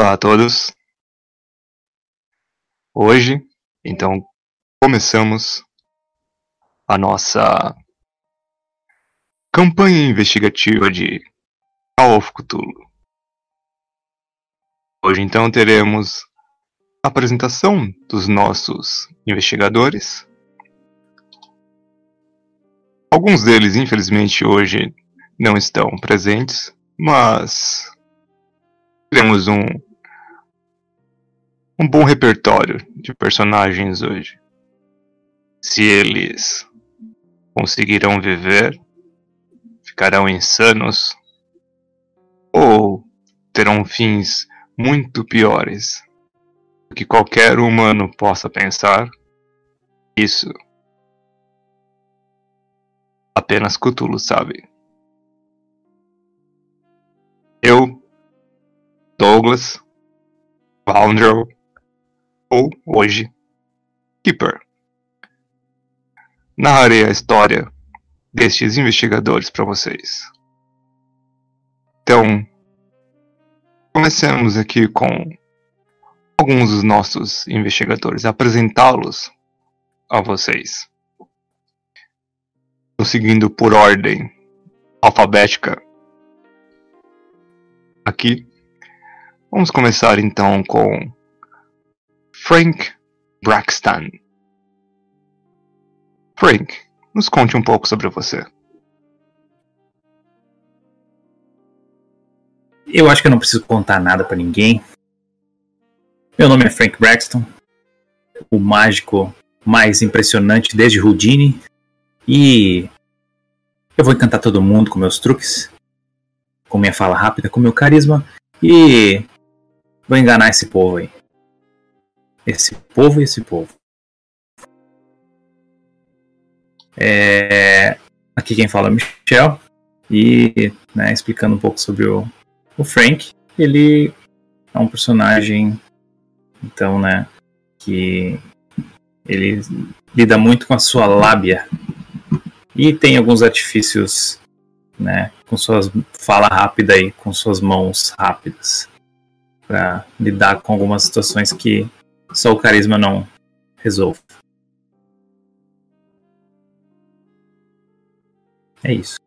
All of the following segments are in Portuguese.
Olá a todos. Hoje, então, começamos a nossa campanha investigativa de Call of Cthulhu. Hoje, então, teremos a apresentação dos nossos investigadores. Alguns deles, infelizmente, hoje não estão presentes, mas temos um um bom repertório de personagens hoje. Se eles conseguirão viver, ficarão insanos ou terão fins muito piores do que qualquer humano possa pensar. Isso apenas Cthulhu sabe. Eu, Douglas, Voundrel, ou hoje, Keeper. Narrarei a história destes investigadores para vocês. Então, comecemos aqui com alguns dos nossos investigadores, apresentá-los a vocês. Estou seguindo por ordem alfabética. Aqui, vamos começar então com Frank Braxton. Frank, nos conte um pouco sobre você. Eu acho que eu não preciso contar nada para ninguém. Meu nome é Frank Braxton, o mágico mais impressionante desde Houdini. E eu vou encantar todo mundo com meus truques, com minha fala rápida, com meu carisma e vou enganar esse povo aí. Esse povo e esse povo. É, aqui quem fala é Michel. E né, explicando um pouco sobre o, o Frank. Ele é um personagem, então, né, que ele lida muito com a sua lábia e tem alguns artifícios, né, com suas fala rápida e com suas mãos rápidas para lidar com algumas situações que só o carisma não resolve. É isso.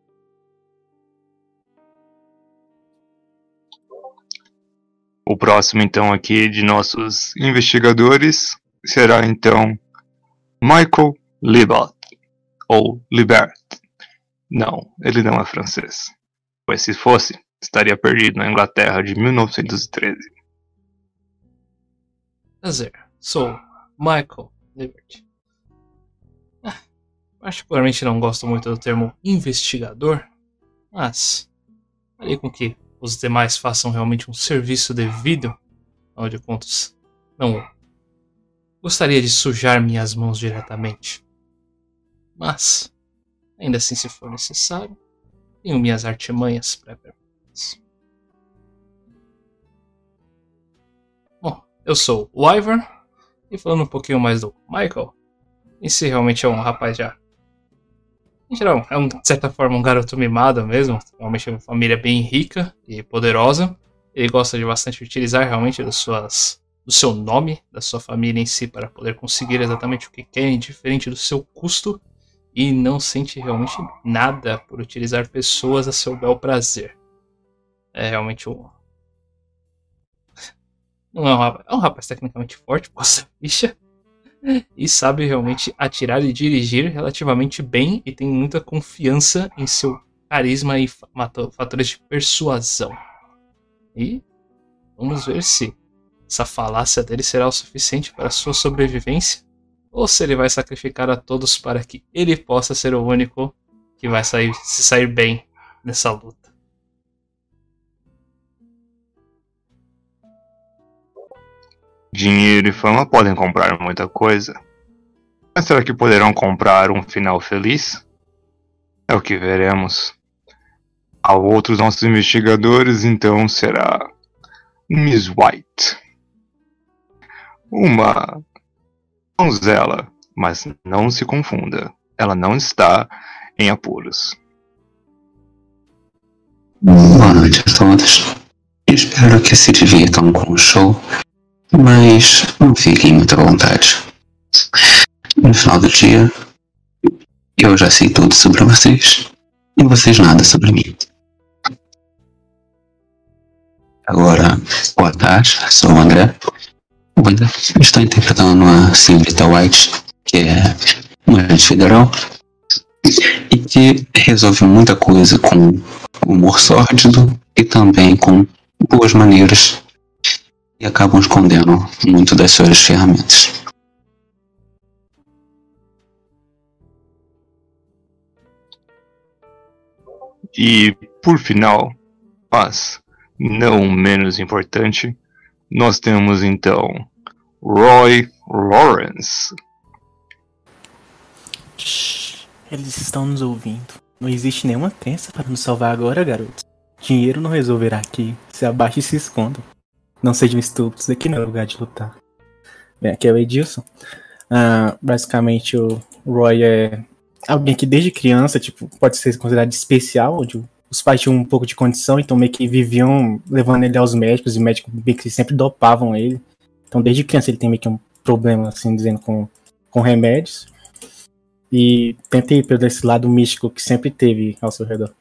O próximo, então, aqui de nossos investigadores será, então, Michael Libert, ou Libert. Não, ele não é francês. Pois se fosse, estaria perdido na Inglaterra de 1913. Prazer, sou Michael Liberty. Ah, particularmente não gosto muito do termo investigador, mas farei com que os demais façam realmente um serviço devido, afinal de contas, não gostaria de sujar minhas mãos diretamente. Mas, ainda assim, se for necessário, tenho minhas artimanhas pré-preparadas. Eu sou o Ivar, e falando um pouquinho mais do Michael, esse realmente é um rapaz já. Em geral, é um, de certa forma um garoto mimado mesmo, realmente é uma família bem rica e poderosa. Ele gosta de bastante utilizar realmente das suas, do seu nome, da sua família em si, para poder conseguir exatamente o que quer, indiferente do seu custo, e não sente realmente nada por utilizar pessoas a seu bel prazer. É realmente um, não é um rapaz, é um rapaz tecnicamente forte, posta ficha. E sabe realmente atirar e dirigir relativamente bem e tem muita confiança em seu carisma e fatores de persuasão. E vamos ver se essa falácia dele será o suficiente para sua sobrevivência ou se ele vai sacrificar a todos para que ele possa ser o único que vai sair, se sair bem nessa luta. Dinheiro e fama podem comprar muita coisa. Mas será que poderão comprar um final feliz? É o que veremos. A outros nossos investigadores, então, será Miss White. Uma donzela, mas não se confunda. Ela não está em apuros. Boa noite a todos. Espero que se divirtam com o show, mas não fiquem muito à vontade. No final do dia, eu já sei tudo sobre vocês e vocês nada sobre mim. Agora, boa tarde, sou o André. Estou interpretando a senhorita White, que é uma agente federal e que resolve muita coisa com humor sórdido e também com boas maneiras e acabam escondendo muito das suas ferramentas. E, por final, mas não menos importante, nós temos então Roy Lawrence. Eles estão nos ouvindo. Não existe nenhuma crença para nos salvar agora, garotos. Dinheiro não resolverá aqui. Se abaixe e se escondam. Não sejam estúpidos, aqui não é lugar de lutar. Bem, aqui é o Edilson. Ah, basicamente, o Roy é alguém que desde criança, tipo, pode ser considerado especial, onde os pais tinham um pouco de condição, então meio que viviam levando ele aos médicos, e médicos meio que sempre dopavam ele. Então desde criança ele tem meio que um problema, assim, dizendo, com, com remédios. E tentei pelo esse lado místico que sempre teve ao seu redor.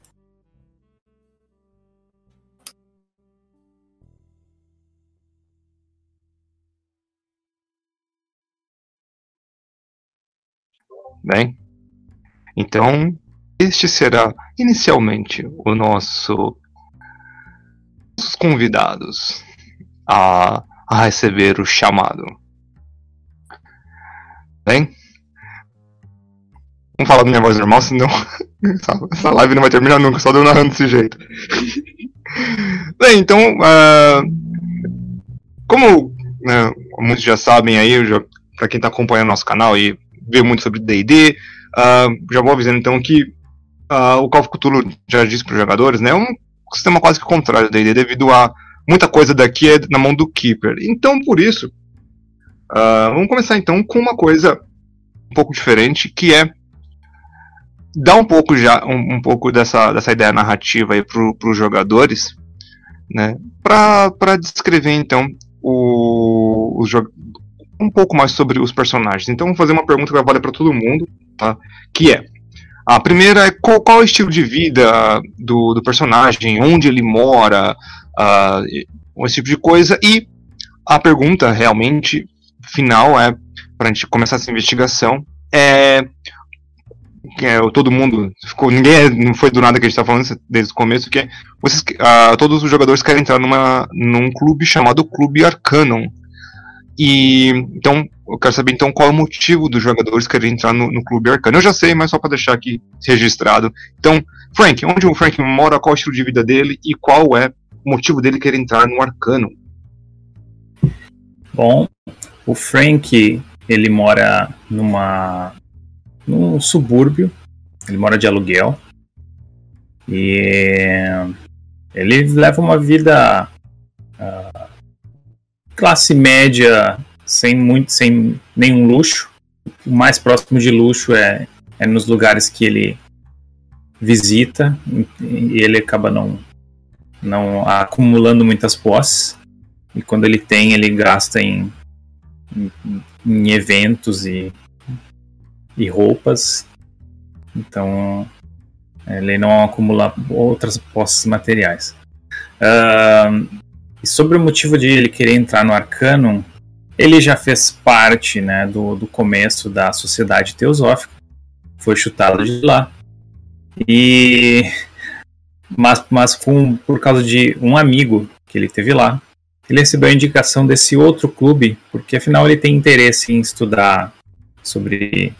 Bem, então este será inicialmente o nosso nossos convidados a, a receber o chamado. Bem, vamos falar da minha voz normal, senão essa- live não vai terminar nunca, só deu narrando desse jeito. Bem, então, ah, como né, muitos já sabem aí, pra quem tá acompanhando nosso canal e vê muito sobre D&D, ah, já vou avisando então que ah, o Call of Cthulhu já disse para os jogadores, né, é um sistema quase que contrário do D&D devido a muita coisa daqui é na mão do Keeper. Então, por isso, ah, vamos começar então com uma coisa um pouco diferente, que é dar um pouco já um, um pouco dessa, dessa ideia narrativa aí para os jogadores, né, para descrever então o, jo- um pouco mais sobre os personagens. Então, vou fazer uma pergunta valer para todo mundo, tá? Que é a primeira é qual, qual é o estilo de vida do, do personagem, onde ele mora, e- esse tipo de coisa. E a pergunta realmente final é, para a gente começar essa investigação, é. É, todo mundo ficou. Ninguém é- não foi do nada que a gente está falando desde o começo, que é. Vocês, ah, todos os jogadores querem entrar numa, num clube chamado Clube Arcanum. E então, eu quero saber então qual é o motivo dos jogadores querem entrar no, no Clube Arcano. Eu já sei, mas só para deixar aqui registrado. Então, Frank, onde o Frank mora, qual é o estilo de vida dele e qual é o motivo dele querer entrar no Arcano? Bom, o Frank, ele mora numa num subúrbio, ele mora de aluguel. E ele leva uma vida ah, classe média, sem muito, sem nenhum luxo. O mais próximo de luxo é, é nos lugares que ele visita e ele acaba não não acumulando muitas posses. E quando ele tem, ele gasta em, em, em eventos e, e roupas. Então, ele não acumula outras posses materiais. Ahn, e sobre o motivo de ele querer entrar no Arcanum, ele já fez parte né, do, do começo da Sociedade Teosófica. Foi chutado de lá. E mas, mas com, por causa de um amigo que ele teve lá, ele recebeu a indicação desse outro clube, porque afinal ele tem interesse em estudar sobre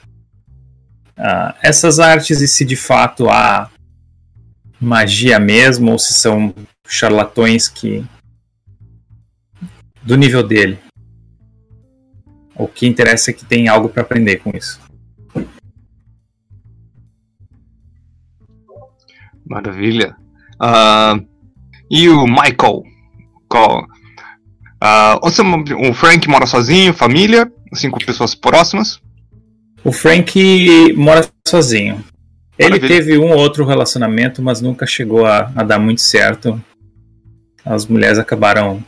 ah, essas artes e se de fato há magia mesmo ou se são charlatões que do nível dele. O que interessa é que tem algo para aprender com isso. Maravilha. Ah, e o Michael? Qual? Ah, você- o Frank mora sozinho, família, cinco pessoas próximas. O Frank mora sozinho. Ele Maravilha. teve um ou outro relacionamento, mas nunca chegou a, a dar muito certo. as mulheres acabaram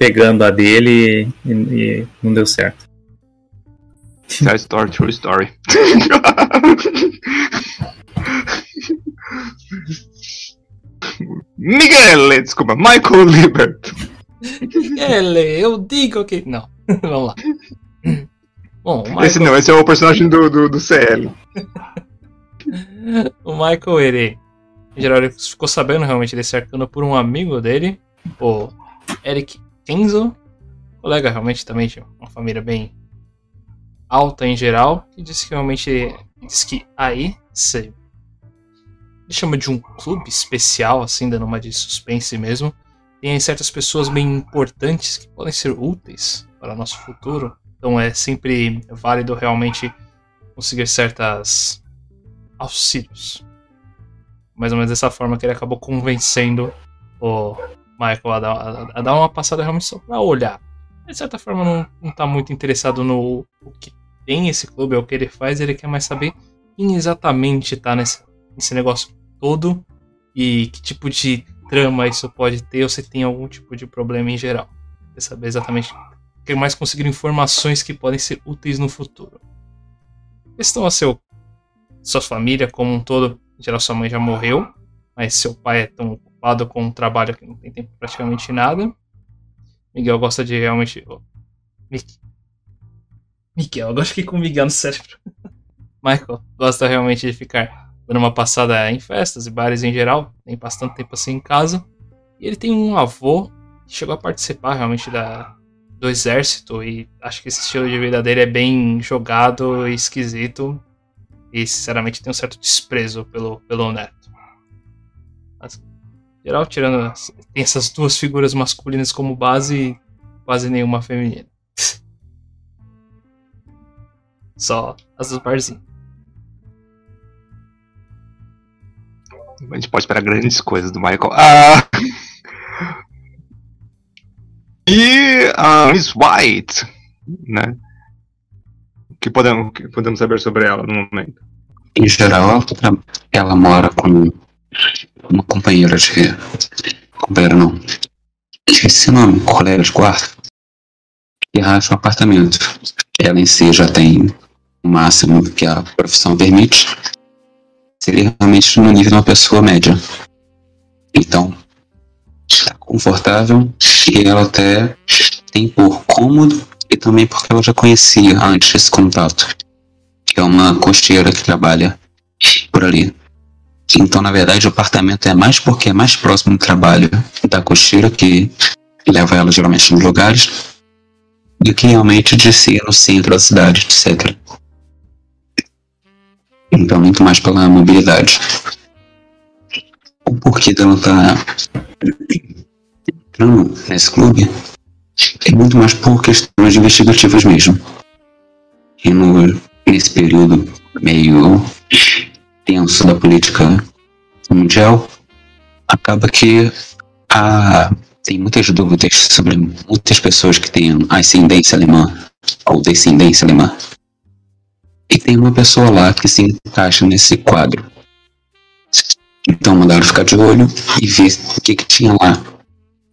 pegando a dele e, e não deu certo. Sad story, true story. Miguel, desculpa, Michael Libert. Ele, eu digo que. Não, vamos lá. Bom, o Michael, Esse não, esse é o personagem do, do, do CL. o Michael, ele. Em geral, ele ficou sabendo realmente desse arcano por um amigo dele, o Eric Kenzo. Colega realmente também de uma família bem alta em geral. E disse que realmente. Disse que aí, se ele chama de um clube especial, assim, dando uma de suspense mesmo. Tem certas pessoas bem importantes que podem ser úteis para o nosso futuro. Então é sempre válido realmente conseguir certas auxílios. Mais ou menos dessa forma que ele acabou convencendo o Michael a dar, a- a dar uma passada realmente só pra olhar. De certa forma não, não tá muito interessado no o que tem esse clube, é o que ele faz, ele quer mais saber quem exatamente tá nesse, nesse negócio todo e que tipo de trama isso pode ter ou se tem algum tipo de problema em geral. Quer saber exatamente. Quer mais conseguir informações que podem ser úteis no futuro. Questão a seu. Sua família como um todo. Em geral, sua mãe já morreu, mas seu pai é tão ocupado com o trabalho que não tem tempo pra praticamente nada. Miguel gosta de realmente. Miguel, agora fiquei com o Miguel no cérebro. Michael gosta realmente de ficar dando uma passada em festas e bares em geral, tem bastante tempo assim em casa. E ele tem um avô que chegou a participar realmente da, do exército e acho que esse estilo de vida dele é bem jogado e esquisito. E sinceramente tem um certo desprezo pelo, pelo neto. Mas, geral, tirando. Tem essas duas figuras masculinas como base e quase nenhuma feminina. Só as dos barzinhos. A gente pode esperar grandes coisas do Michael. Ah! E a Miss White, né? O que podemos, que podemos saber sobre ela no momento? Em geral, ela, ela mora com uma companheira de. Companheira não. Esqueci o nome, colega de quarto. E racha um apartamento. Ela em si já tem o máximo que a profissão permite. Seria realmente no nível de uma pessoa média. Então, está confortável e ela até tem por cômodo e também porque ela já conhecia antes esse contato que é uma costeira que trabalha por ali. Então, na verdade, o apartamento é mais porque é mais próximo do trabalho da costeira, que leva ela geralmente nos lugares, do que realmente de ser no centro da cidade, etc. Então, muito mais pela mobilidade. O porquê dela tá entrando nesse clube é muito mais por questões investigativas mesmo. E no, nesse período meio tenso da política mundial, acaba que há, tem muitas dúvidas sobre muitas pessoas que têm ascendência alemã ou descendência alemã. E tem uma pessoa lá que se encaixa nesse quadro. Então mandaram ficar de olho e ver o que, que tinha lá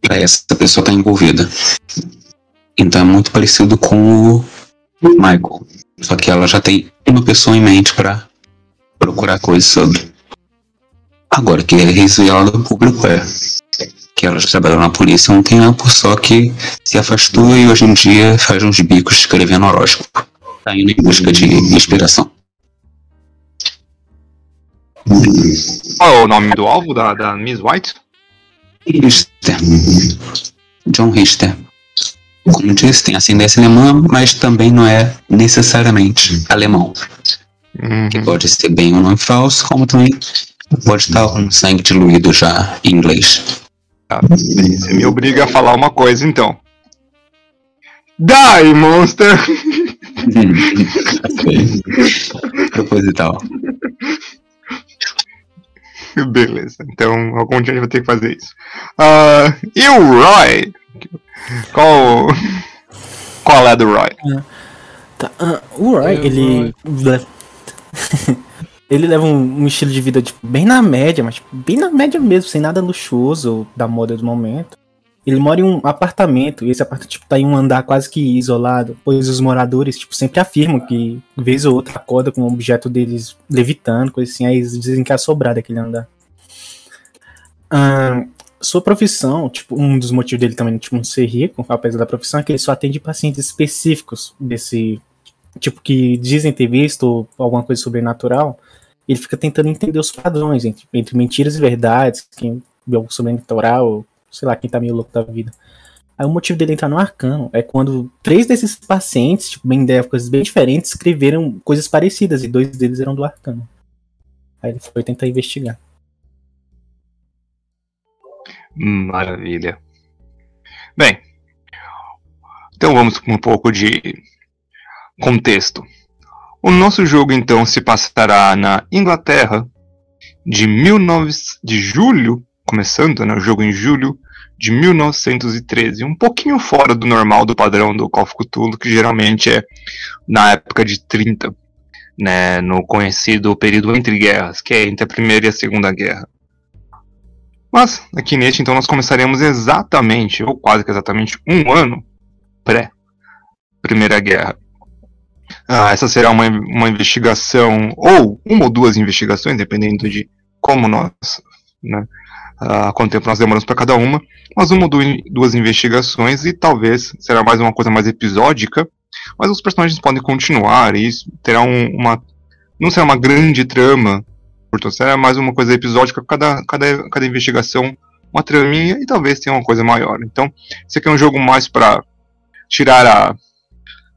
para essa pessoa estar envolvida. Então é muito parecido com o Michael. Só que ela já tem uma pessoa em mente para procurar coisas sobre. Agora, que é revelado ao público é que ela já trabalhou na polícia há um tempo, só que se afastou e hoje em dia faz uns bicos escrevendo horóscopo. Tá indo em busca de inspiração. Qual é o nome do alvo da, da Miss White? Richter. John Richter. Como disse, tem ascendência alemã, mas também não é necessariamente alemão. Que pode ser bem ou não falso, como também pode estar com sangue diluído já em inglês. Tá, você me obriga a falar uma coisa então. Die, monster! Proposital. Beleza, então algum dia a gente vai ter que fazer isso. Ah, e o Roy? Qual. Qual é do Roy? Tá, ah, o Roy, Eu ele. Ele leva um, um estilo de vida tipo, bem na média, mas tipo, bem na média mesmo, sem nada luxuoso da moda do momento. Ele mora em um apartamento, e esse apartamento tipo, tá em um andar quase que isolado, pois os moradores tipo, sempre afirmam que, vez ou outra, acorda com o objeto deles levitando, coisa assim, aí eles dizem que é assobrado aquele andar. Sua profissão, tipo, um dos motivos dele também tipo, não ser rico, apesar da profissão, é que ele só atende pacientes específicos desse tipo que dizem ter visto alguma coisa sobrenatural. Ele fica tentando entender os padrões entre, entre mentiras e verdades, quem vê algo sobrenatural, sei lá, quem tá meio louco da vida. Aí o motivo dele entrar no arcano é quando três desses pacientes, tipo, bem épocas bem diferentes, escreveram coisas parecidas e dois deles eram do arcano. Aí ele foi tentar investigar. Maravilha. Bem, então vamos com um pouco de contexto. O nosso jogo então se passará na Inglaterra de 19 de julho, começando né, o jogo em julho de 1913, um pouquinho fora do normal do padrão do Call of Cthulhu, que geralmente é na época de 30, né, no conhecido período entre guerras, que é entre a Primeira e a Segunda Guerra. Mas, aqui neste, então, nós começaremos exatamente, ou quase que exatamente, um ano pré-Primeira Guerra. Ah, essa será uma, uma investigação, ou uma ou duas investigações, dependendo de como nós, né, ah, quanto tempo nós demoramos para cada uma, mas uma ou duas investigações e talvez será mais uma coisa mais episódica, mas os personagens podem continuar e terá um, uma. Não será uma grande trama, portanto, será mais uma coisa episódica, cada, cada, cada investigação, uma traminha e talvez tenha uma coisa maior. Então, esse aqui é um jogo mais para tirar a,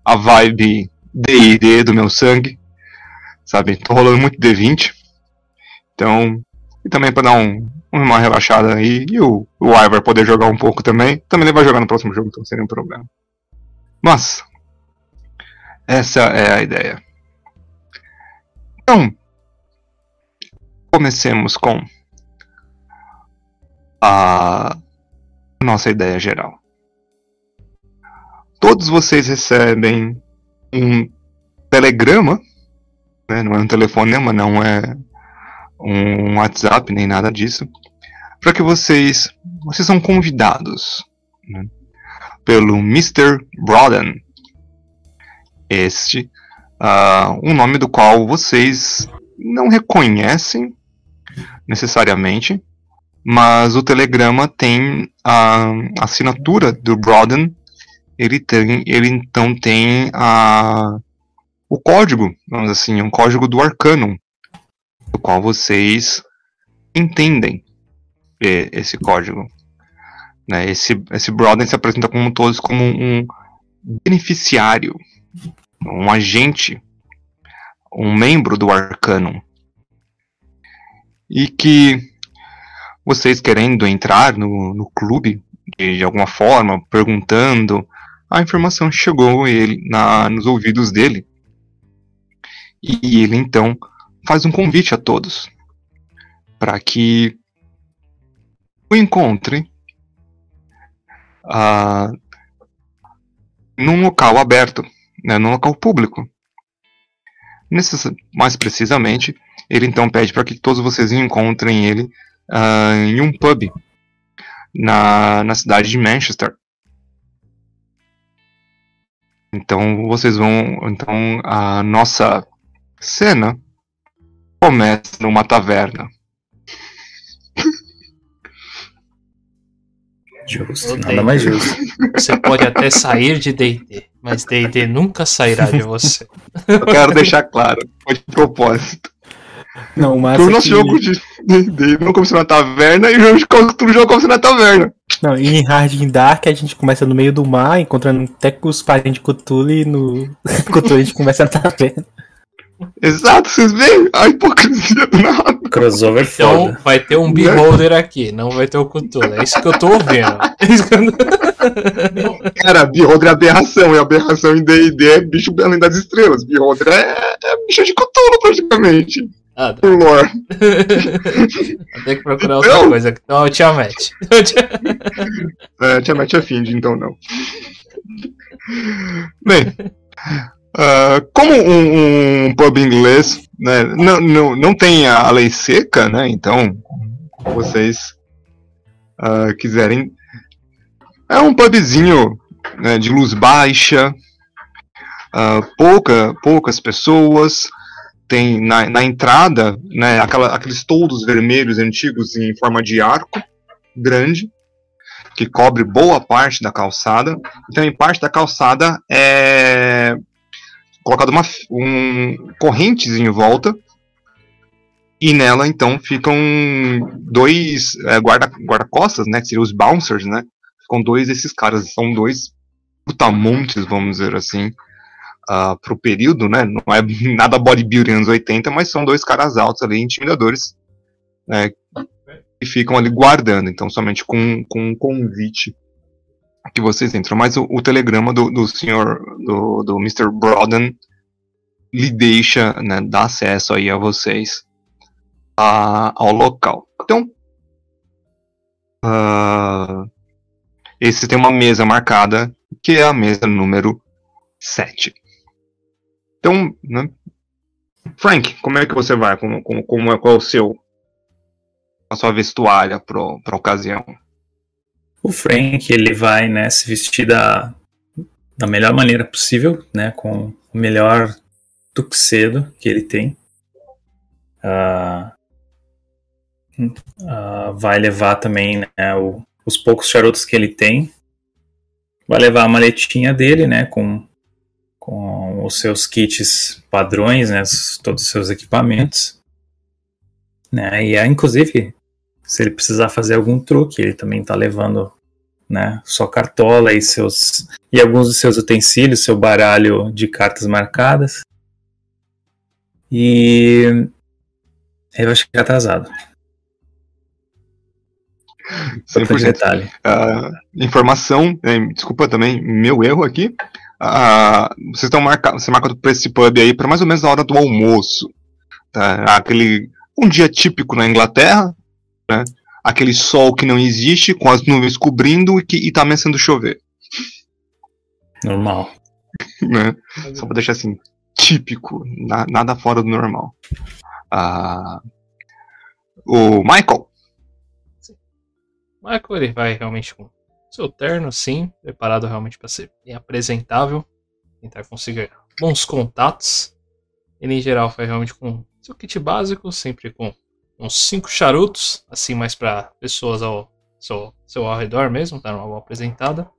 a vibe D&D do meu sangue, sabe? Tô rolando muito D20, então e também para dar um, uma relaxada aí e o, o Ivar poder jogar um pouco também. Também ele vai jogar no próximo jogo, então seria um problema. Mas essa é a ideia. Então comecemos com a nossa ideia geral. Todos vocês recebem um telegrama, né, não é um telefonema, não é um WhatsApp nem nada disso, para que vocês vocês são convidados né, pelo Mr. Broden, este uh, um nome do qual vocês não reconhecem necessariamente, mas o telegrama tem a assinatura do Broden ele tem, ele então tem a o código, vamos assim, um código do Arcanum, do qual vocês entendem esse código. Né? Esse, esse Broden se apresenta como todos como um beneficiário, um agente, um membro do Arcanum. E que vocês querendo entrar no, no clube de, de alguma forma, perguntando a informação chegou ele na, nos ouvidos dele. E ele então faz um convite a todos para que o encontre uh, num local aberto, né, num local público. Nesse, mais precisamente, ele então pede para que todos vocês encontrem ele uh, em um pub na, na cidade de Manchester. Então vocês vão. Então a nossa cena começa numa taverna. Justo, nada mais justo. Você pode até sair de D&D, mas D&D nunca sairá de você. Eu quero deixar claro, foi de propósito. Não, mas. O nosso jogo de D&D não começou na taverna e o jogo de jogo começou na taverna. Não, e em Hard in Dark a gente começa no meio do mar, encontrando até com os parentes de Cthulhu e no Cthulhu a gente começa na taverna. Exato, vocês veem a hipocrisia do nada. Crossover Então foda. vai ter um beholder aqui, não vai ter o Cthulhu. É isso que eu tô ouvindo. É Cara, Beholder é aberração, e aberração em D&D é bicho além das estrelas. Beholder é, é bicho de Cthulhu, praticamente. Ah, Por lore. Vou ter que procurar outra Então- coisa. Então, eu Tiamat. É, Tiamat é Find, então não. Bem, Ah, como um, um pub inglês né, não, não, não tem a lei seca, né? Então, vocês ah, quiserem. É um pubzinho né, de luz baixa, ah, pouca, poucas pessoas. Tem na, na entrada né, aquela, aqueles toldos vermelhos antigos em forma de arco grande, que cobre boa parte da calçada. Então, em parte da calçada é colocado uma um, correntes em volta e nela então ficam dois é, guarda guarda-costas, né, que seriam os bouncers, né? Ficam dois desses caras, são dois putamontes, vamos dizer assim, uh, pro período, né? Não é nada bodybuilding anos 80, mas são dois caras altos ali, intimidadores, né? E ficam ali guardando, então somente com, com um convite que vocês entram. Mas o, o telegrama do, do senhor, do, do Mr. Broden, lhe deixa, né, dar acesso aí a vocês a, ao local. Então, uh, esse tem uma mesa marcada, que é a mesa número 7. Então, né, Frank, como é que você vai? Como, como, como é, qual é o seu a sua vestuária para ocasião? O Frank, ele vai, né, se vestir da, da melhor maneira possível, né, com o melhor tuxedo que ele tem. Uh, uh, vai levar também né, o, os poucos charutos que ele tem. Vai levar a maletinha dele, né, com, com os seus kits padrões, né, todos os seus equipamentos. Né, e é, inclusive se ele precisar fazer algum truque, ele também está levando né, sua cartola e seus e alguns dos seus utensílios, seu baralho de cartas marcadas. E ele vai chegar atrasado. Importante detalhe. Uh, informação, desculpa também, meu erro aqui. Uh, vocês estão marcando, você marca para esse pub aí para mais ou menos a hora do almoço. Tá? Aquele um dia típico na Inglaterra, né? Aquele sol que não existe, com as nuvens cobrindo e que e tá ameaçando chover. Normal. né? Só pra deixar assim, típico, na, nada fora do normal. Ah, o Michael. Sim. Michael ele vai realmente com seu terno, sim, preparado realmente para ser bem apresentável, tentar conseguir bons contatos. Ele em geral vai realmente com seu kit básico, sempre com uns cinco charutos, assim mais para pessoas ao seu, seu ao redor mesmo, tá uma boa apresentada.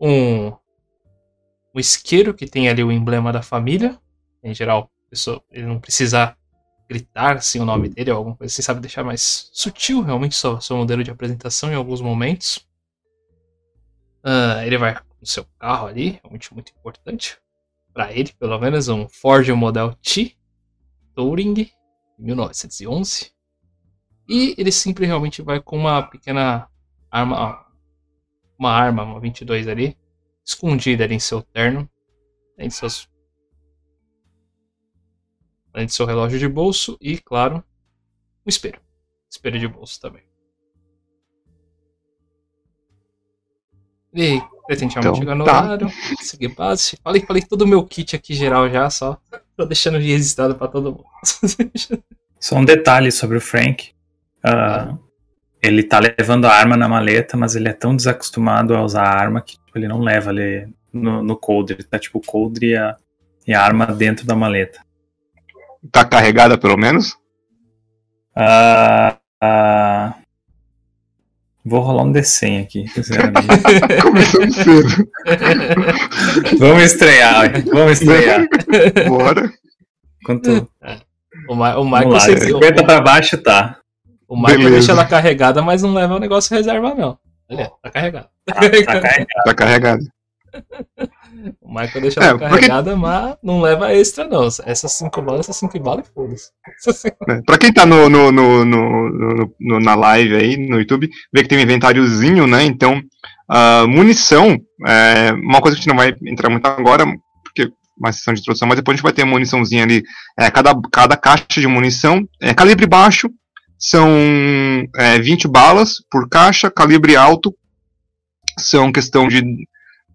Um, um isqueiro que tem ali o emblema da família, em geral, pessoa, ele não precisa gritar assim o nome dele ou alguma coisa assim, sabe deixar mais sutil realmente seu, seu modelo de apresentação em alguns momentos. Uh, ele vai com o seu carro ali, realmente muito importante para ele, pelo menos um Ford Model T Touring 1911. E ele sempre realmente vai com uma pequena arma, uma arma, uma 22 ali, escondida ali em seu terno, em seus além de seu relógio de bolso e, claro, um espelho. Espelho de bolso também. E pretende então, chegar no tá. horário, seguir base. Falei, falei todo o meu kit aqui geral já, só. Tô deixando registrado para todo mundo. Só um detalhe sobre o Frank. Uh, ele tá levando a arma na maleta, mas ele é tão desacostumado a usar a arma que tipo, ele não leva ali no, no coldre. Tá tipo o coldre e a, e a arma dentro da maleta. Tá carregada pelo menos? Uh, uh, vou rolar um D100 aqui, Começamos cedo. vamos estrear, vamos estrear. Bora. Quanto? O, Ma o Michael... 50 pra baixo tá. O Michael Beleza. deixa ela carregada, mas não leva o negócio reserva, não. Olha, tá carregado. Tá, tá carregado. Tá carregado. O Michael deixa ela é, carregada, porque... mas não leva extra, não. Essas 5 balas, essas 5 balas e foda-se. É, pra quem tá no, no, no, no, na live aí, no YouTube, vê que tem um inventáriozinho, né? Então, uh, munição, é uma coisa que a gente não vai entrar muito agora, porque uma sessão de introdução, mas depois a gente vai ter a muniçãozinha ali. É, cada, cada caixa de munição é calibre baixo, são é, 20 balas por caixa, calibre alto são questão de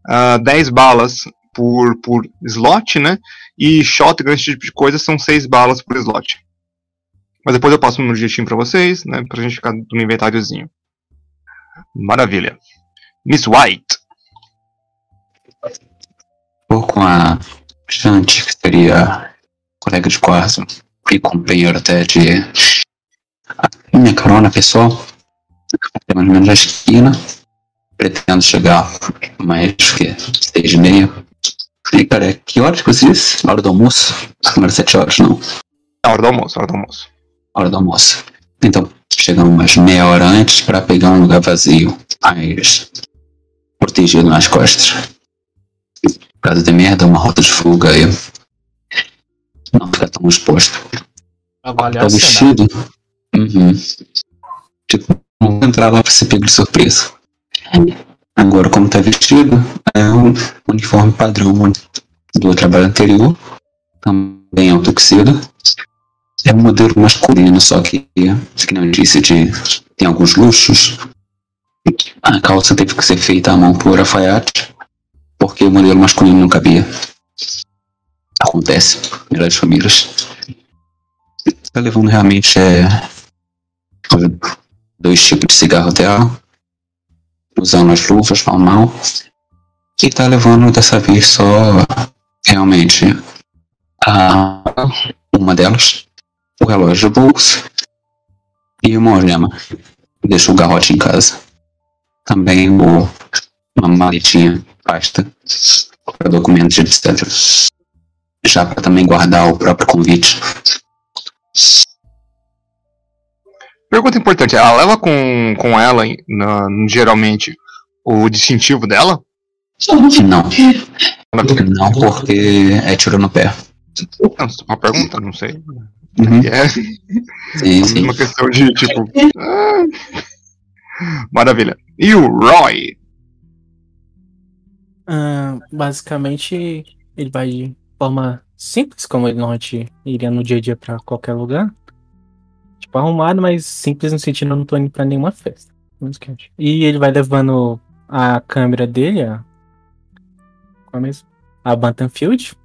uh, ah, 10 balas por, por slot, né? E shotgun, esse tipo de coisa, são 6 balas por slot. Mas depois eu passo um jeitinho pra vocês, né? Pra gente ficar no inventáriozinho. Maravilha. Miss White. Vou com a Shanti, que seria colega de quarto e companheiro até de. A minha carona pessoal. Mais ou menos a esquina. Pretendo chegar mais que seis e meia. E cara, que horas que você disse? Hora do almoço? Não era sete horas, não. A hora do almoço, hora do almoço. Hora do almoço. Então, chegamos umas meia hora antes para pegar um lugar vazio, mais protegido nas costas. Caso de merda, uma rota de fuga aí. Não ficar tão exposto. Avaliar Tá vestido? Uhum. Tipo, não entrar lá pra ser pego de surpresa. Agora, como tá vestido, é um uniforme padrão do trabalho anterior. Também é tuxedo. É um modelo masculino, só que, que não disse, de, tem alguns luxos. A calça teve que ser feita à mão por alfaiate, porque o modelo masculino não cabia. Acontece, melhores famílias. Tá levando realmente é, dois tipos de cigarro dela, usando as luvas normal, e tá levando dessa vez só realmente a uma delas, o relógio de bolso e uma algema. Deixa o garrote em casa. Também o, uma maletinha, pasta, para documentos, etc. Já para também guardar o próprio convite. Pergunta importante, ela leva com, com ela, na- geralmente, o distintivo dela? Não. Não, porque é tiro no pé. Não, uma pergunta, não sei. Uhum. É Sim, sim. uma questão de, tipo... ah. Maravilha. E o Roy? Ah, basicamente, ele vai de forma simples, como ele normalmente iria no dia a dia pra qualquer lugar. Tipo, arrumado, mas simples no sentido eu não tô indo pra nenhuma festa. E ele vai levando a câmera dele, a. Qual é mesmo? A Bantamfield.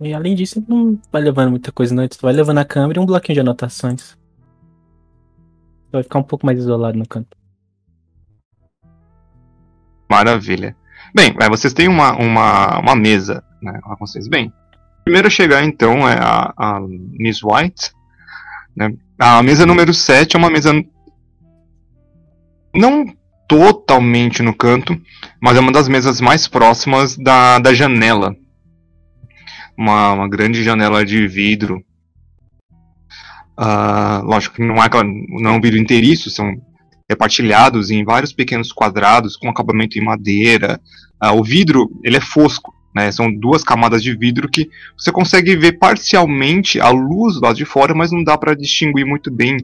E além disso, ele não vai levando muita coisa, não. Ele vai levando a câmera e um bloquinho de anotações. Vai ficar um pouco mais isolado no canto. Maravilha. Bem, vocês têm uma, uma, uma mesa, né, com vocês. Bem, primeiro a chegar então é a, a Miss White. Né? A mesa número 7 é uma mesa não totalmente no canto, mas é uma das mesas mais próximas da, da janela. Uma, uma grande janela de vidro. Ah, lógico que não é, não é um vidro inteiriço, são repartilhados em vários pequenos quadrados com acabamento em madeira. Ah, o vidro ele é fosco, né? São duas camadas de vidro que você consegue ver parcialmente a luz lado de fora, mas não dá para distinguir muito bem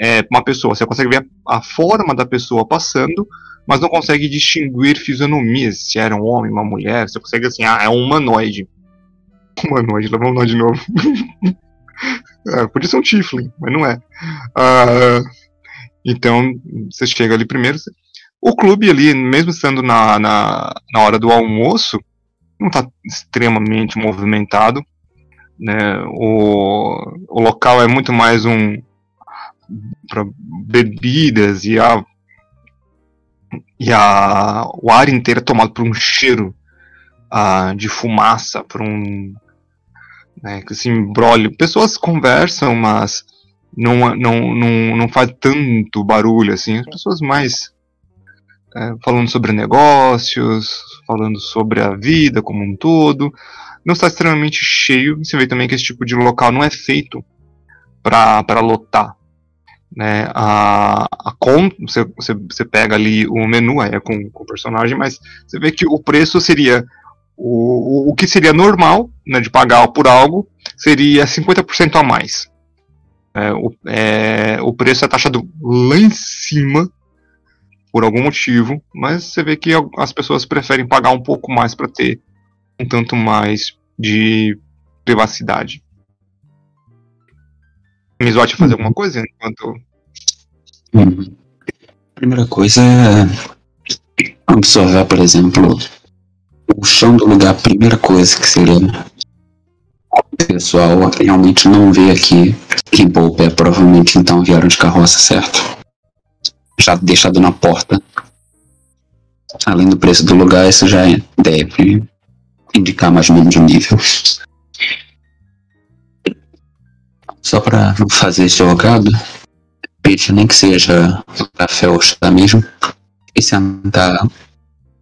é, uma pessoa. Você consegue ver a, a forma da pessoa passando, mas não consegue distinguir fisionomias, se era um homem, uma mulher. Você consegue assim, ah, é um humanoide. Humanoide, levou um nó de novo. é, podia ser um Tiflin, mas não é. Ah, então, você chega ali primeiro. O clube ali, mesmo estando na, na, na hora do almoço, não está extremamente movimentado. Né? O, o local é muito mais um para bebidas e a e a o ar inteiro é tomado por um cheiro ah, de fumaça, por um né, esse embrólio. Pessoas conversam, mas não, não, não, não faz tanto barulho assim. As pessoas mais é, falando sobre negócios, falando sobre a vida como um todo. Não está extremamente cheio. Você vê também que esse tipo de local não é feito para lotar. Né? A, a con, você, você, você pega ali o menu aí é com, com o personagem, mas você vê que o preço seria o, o, o que seria normal né, de pagar por algo seria 50% a mais. É, o, é, o preço é taxado lá em cima por algum motivo, mas você vê que as pessoas preferem pagar um pouco mais para ter um tanto mais de privacidade. Vai fazer alguma coisa enquanto. Hum. Primeira coisa é observar, por exemplo, o chão do lugar, primeira coisa que seria o pessoal realmente não vê aqui em Polpé, provavelmente então vieram de carroça, certo? Já deixado na porta. Além do preço do lugar, isso já é- deve indicar mais ou menos o nível. Só para fazer esse jogado, repete nem que seja café ou chá mesmo, e sentar,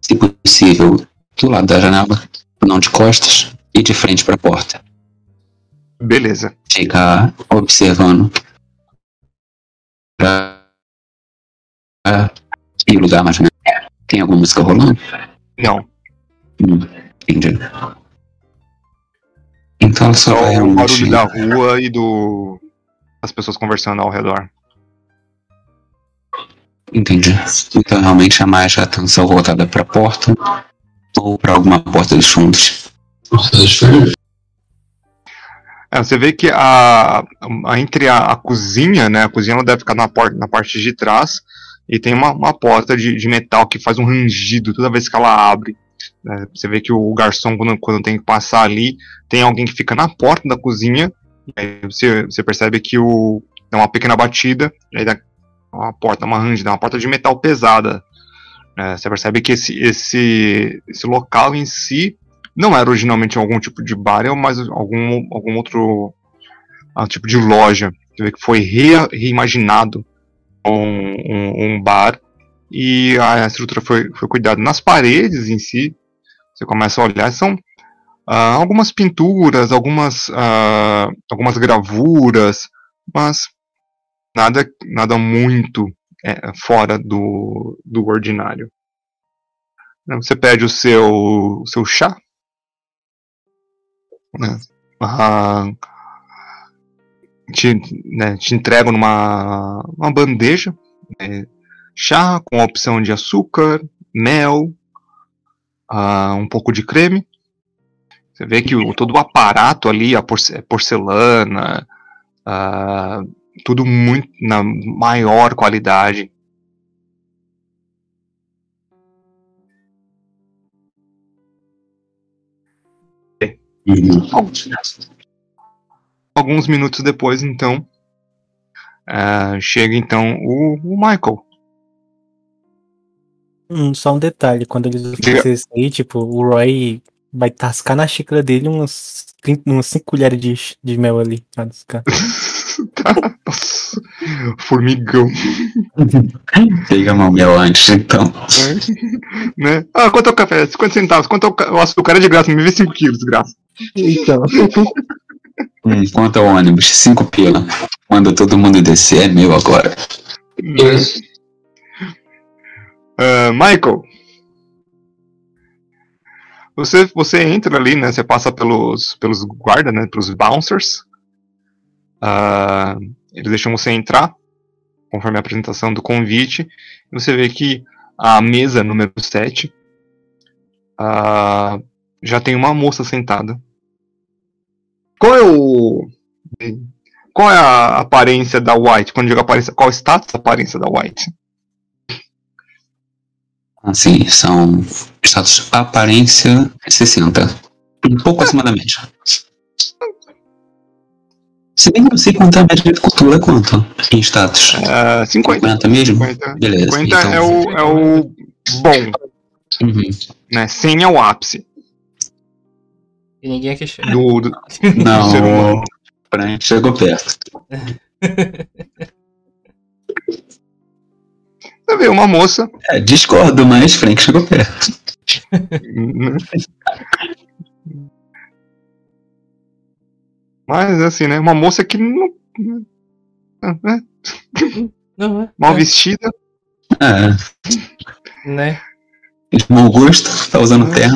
se possível, do lado da janela, não de costas e de frente para a porta. Beleza. Ficar observando e o lugar mais menos. Tem alguma música rolando? Não. Hum, entendi. Então ela só Só vai o realmente. barulho da rua e do. as pessoas conversando ao redor. Entendi. Então realmente é mais a atenção voltada pra porta ou pra alguma porta dos fundos. É, você vê que a, a- entre a, a cozinha, né? A cozinha ela deve ficar na, porta, na parte de trás e tem uma, uma porta de, de metal que faz um rangido toda vez que ela abre. né, você vê que o garçom, quando, quando tem que passar ali, tem alguém que fica na porta da cozinha. E aí você, você percebe que o, dá uma pequena batida, e aí dá uma porta, uma rangida, uma porta de metal pesada. né, você percebe que esse, esse, esse local em si não era originalmente algum tipo de bar, é mais algum, algum outro ah, tipo de loja. Você vê que foi re- reimaginado um, um, um bar e a estrutura foi, foi cuidada nas paredes em si. Você começa a olhar, são ah, algumas pinturas, algumas, ah, algumas gravuras, mas nada, nada muito é, fora do, do ordinário. Você pede o seu, seu chá, né? Ah, te, né, te entregam numa uma bandeja, né, chá com a opção de açúcar, mel, ah, um pouco de creme. Você vê que o, todo o aparato ali, a porce- porcelana, ah, tudo muito na maior qualidade. Uhum. Alguns minutos depois, então, ah, chega então o, o Michael. Hum, só um detalhe, quando eles oferecem isso aí, tipo, o Roy vai tascar na xícara dele umas 30 umas 5 colheres de, de mel ali pra tascar. Nossa, formigão. Pega uma mel antes, então. né? Ah, quanto é o café? 50 centavos. Quanto é o, ca- o açúcar? É de graça, me vê 5 quilos de graça. Então. Hum, quanto ao ônibus? Cinco pila. Quando todo mundo descer, é meu agora. Ah, Michael. Você, você entra ali, né? Você passa pelos, pelos guardas, né? Pelos bouncers. Ah, eles deixam você entrar, conforme a apresentação do convite. E você vê que a mesa número 7 ah, já tem uma moça sentada. Qual é o. Qual é a aparência da White? Quando digo aparência, qual é o status da aparência da White? Assim, são status aparência 60. Um pouco acima da média. Se bem que eu não sei quanto é a média de cultura quanto em status. Ah, 50. 50 mesmo? 50, Beleza. 50 então, é, o, é o bom, Uhum. né? 100 é o ápice E ninguém aqui chega. do, do Não. Frank chegou perto. Você vê uma moça, É, discordo, mas Frank chegou perto. né? mas assim, né? Uma moça que não. né, Não, é. Mal é, vestida, É, né? de bom gosto, tá usando terno.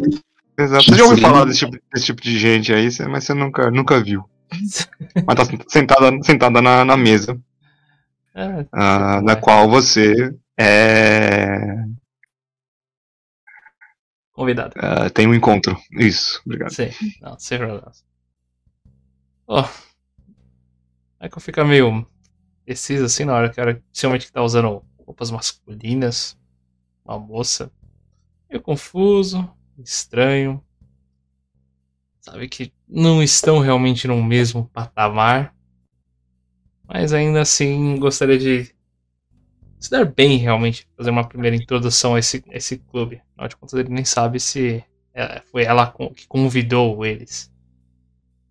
Exato. Você já ouviu falar desse tipo, desse tipo de gente aí, mas você nunca, nunca viu. Mas tá sentada, sentada na, na mesa, É, ah, tipo, na é. qual você é, Convidado. ah, tem um encontro. Isso, obrigado. Sim, não, sem problemas. Ó. É que eu fico meio preciso assim na hora que era principalmente que tá usando roupas masculinas, uma moça. Meio confuso, estranho. Sabe que não estão realmente no mesmo patamar. Mas ainda assim gostaria de se dar bem realmente fazer uma primeira introdução a esse, a esse clube. Afinal de contas, ele nem sabe se é, foi ela que convidou eles.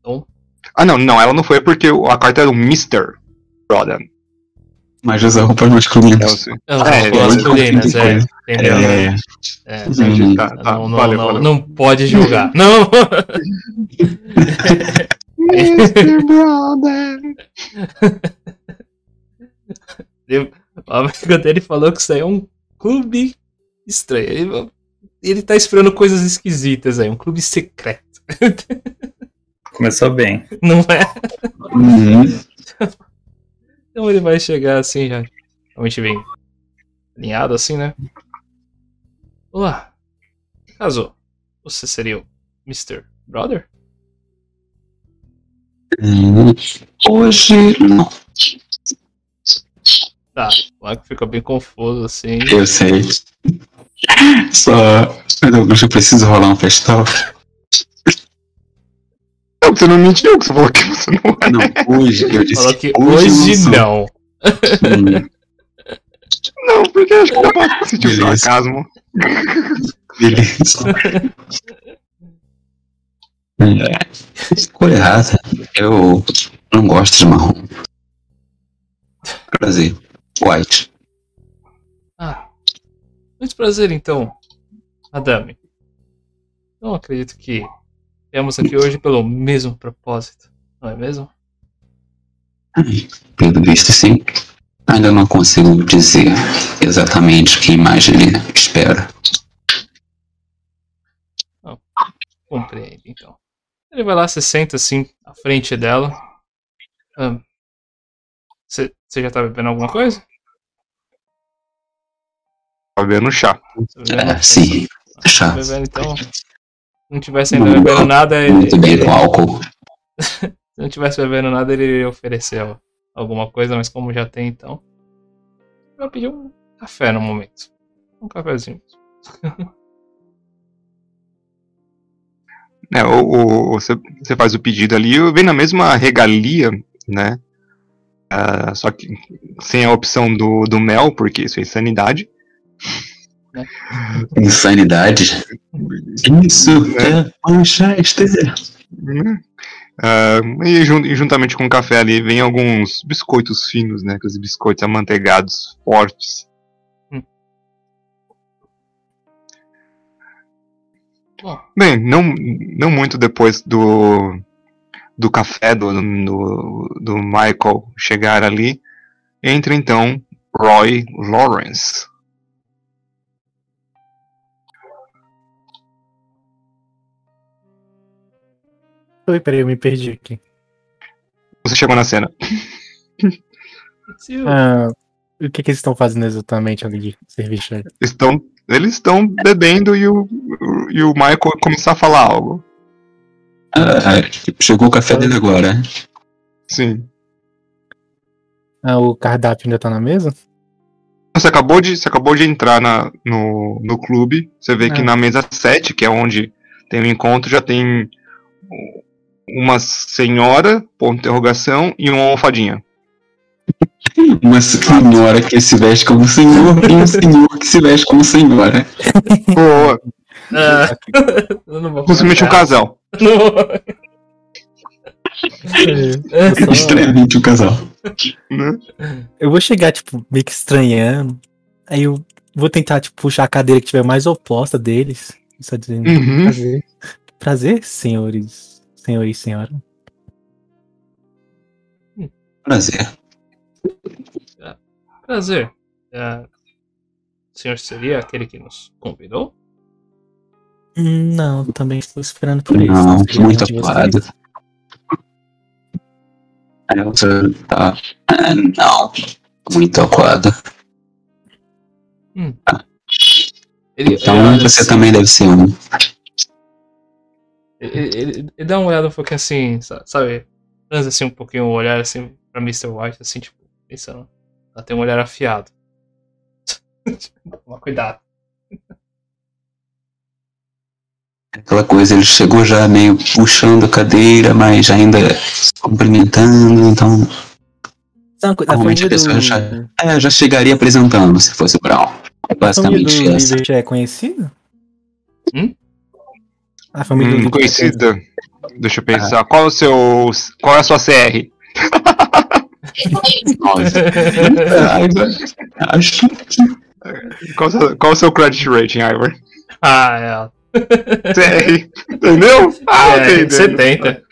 Então, Ah, não, não, ela não foi porque a carta era o Mr. Brother. Mas usa roupas É, masculinas. É, roupas é, masculinas, é, coisa. entendeu? É, É, tá, tá, não, não, valeu, não, valeu. não pode julgar. Não! Mr. Brother. Ele- O amigo dele falou que isso aí é um clube estranho. Ele, ele tá esperando coisas esquisitas aí, um clube secreto. Começou bem. Não é? uhum. Então ele vai chegar assim já. Realmente bem alinhado assim, né? Olá. Caso você seria o Mr. Brother? Hoje não, Tá. O Marco ficou bem confuso assim. eu sei. Só. Eu preciso rolar um festal. Não, você não mentiu, que você falou que você não é. Não, hoje eu disse. Falou que hoje hoje não. Hum, Não, porque acho que dá pra sentir o Beleza. sarcasmo. beleza. É, escolha errada. Eu não gosto de marrom. Prazer. White. Ah. Muito prazer então, Madame. Não acredito que viemos aqui hoje pelo mesmo propósito, não é mesmo? Pelo visto, sim. Ainda não consigo dizer exatamente que imagem ele espera. Compreendo, então. Ele vai lá, se senta assim, à frente dela. Ah, Você você já tá bebendo alguma coisa? Tá vendo chá. Tá bebendo? É, sim. Tá Chá. bebendo, então. Se não tivesse ainda bebendo nada, ele, bem ele- com álcool. se não tivesse bebendo nada, ele iria oferecer alguma coisa, mas como já tem, então. Eu pedi um café no momento. Um cafezinho. É, o, o- você, você faz o pedido ali, vem na mesma regalia, né? Ah, só que sem a opção do, do mel, porque isso é insanidade. Insanidade. Isso é Manchester. né? Ah, e, jun- e juntamente com o café ali vem alguns biscoitos finos, né? Aqueles biscoitos amanteigados fortes. Bom, Bem, não, não muito depois do, do café do, do, do Michael chegar ali, entra então Roy Lawrence. Oi, peraí, eu me perdi aqui. Você chegou na cena. Ah, o que, que eles estão fazendo exatamente ali de serviço? aí? Estão, eles estão bebendo e o, e o Michael começar a falar algo. Ah, chegou o café dele agora. Sim. Ah, o cardápio ainda tá na mesa? Você acabou de, você acabou de entrar na, no, no clube. Você vê que É. na mesa 7, que é onde tem o encontro, já tem uma senhora, ponto de interrogação, e uma almofadinha. Uma senhora que se veste como senhor e um senhor que se veste como senhora. Boa! Ah, não vou Possivelmente um casal. Só- Estranhamente um casal. Eu vou chegar, tipo, meio que estranhando. Aí eu vou tentar, tipo, puxar a cadeira que tiver mais oposta deles. Só dizendo. Uhum. Prazer. Prazer, senhores. Senhor e senhora. Prazer. Prazer. Ah, o senhor seria aquele que nos convidou? Hum, Não, também estou esperando por isso. Não, muito ocupado. Elsa tá. ah, Não, muito aquado. Ele, Então ele você assim, também deve ser um. Ele, ele- ele dá uma olhada um pouquinho assim, sa- sabe? Transa assim um pouquinho o olhar assim pra Mr. White, assim, tipo, pensando. Ela tem um olhar afiado. Toma cuidado. Aquela coisa, ele chegou já meio puxando a cadeira, mas ainda se cumprimentando, então Normalmente a pessoa do, já- é, já chegaria apresentando se fosse o Brown. É basicamente essa. Liberty é conhecida? Hum? A família Hum, é conhecida. Deixa eu pensar. Qual é o seu. Qual é a sua CR? Nossa. Ah, Qual, é o seu- qual é o seu credit rating, Ivor? ah, CR. Entendeu? Ah, é. é entendeu. 70.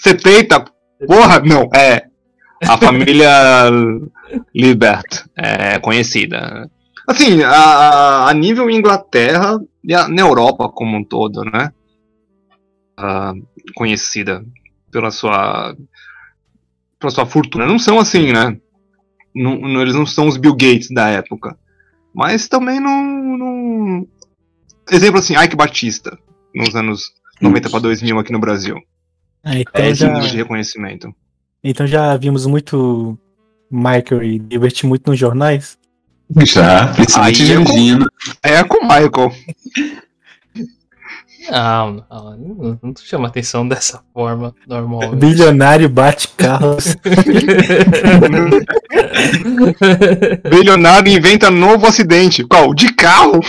70? Porra, não, é. A família Libert é conhecida. Assim, a, a nível Inglaterra e a, na Europa como um todo, né? Ah, conhecida pela sua pela sua fortuna. Não são assim, né? Não, não- eles não são os Bill Gates da época. Mas também não. não... Exemplo assim, Ike Batista, nos anos 90 para 2000 aqui no Brasil. Ah, então, É esse já, nível de reconhecimento. então já vimos muito Michael e Liberty muito nos jornais. Já, principalmente Aí é com- dirigindo. É com o Michael. Não, não, não, não chama atenção dessa forma normal. Bilionário bate carros. Bilionário inventa novo acidente. Qual? De carro?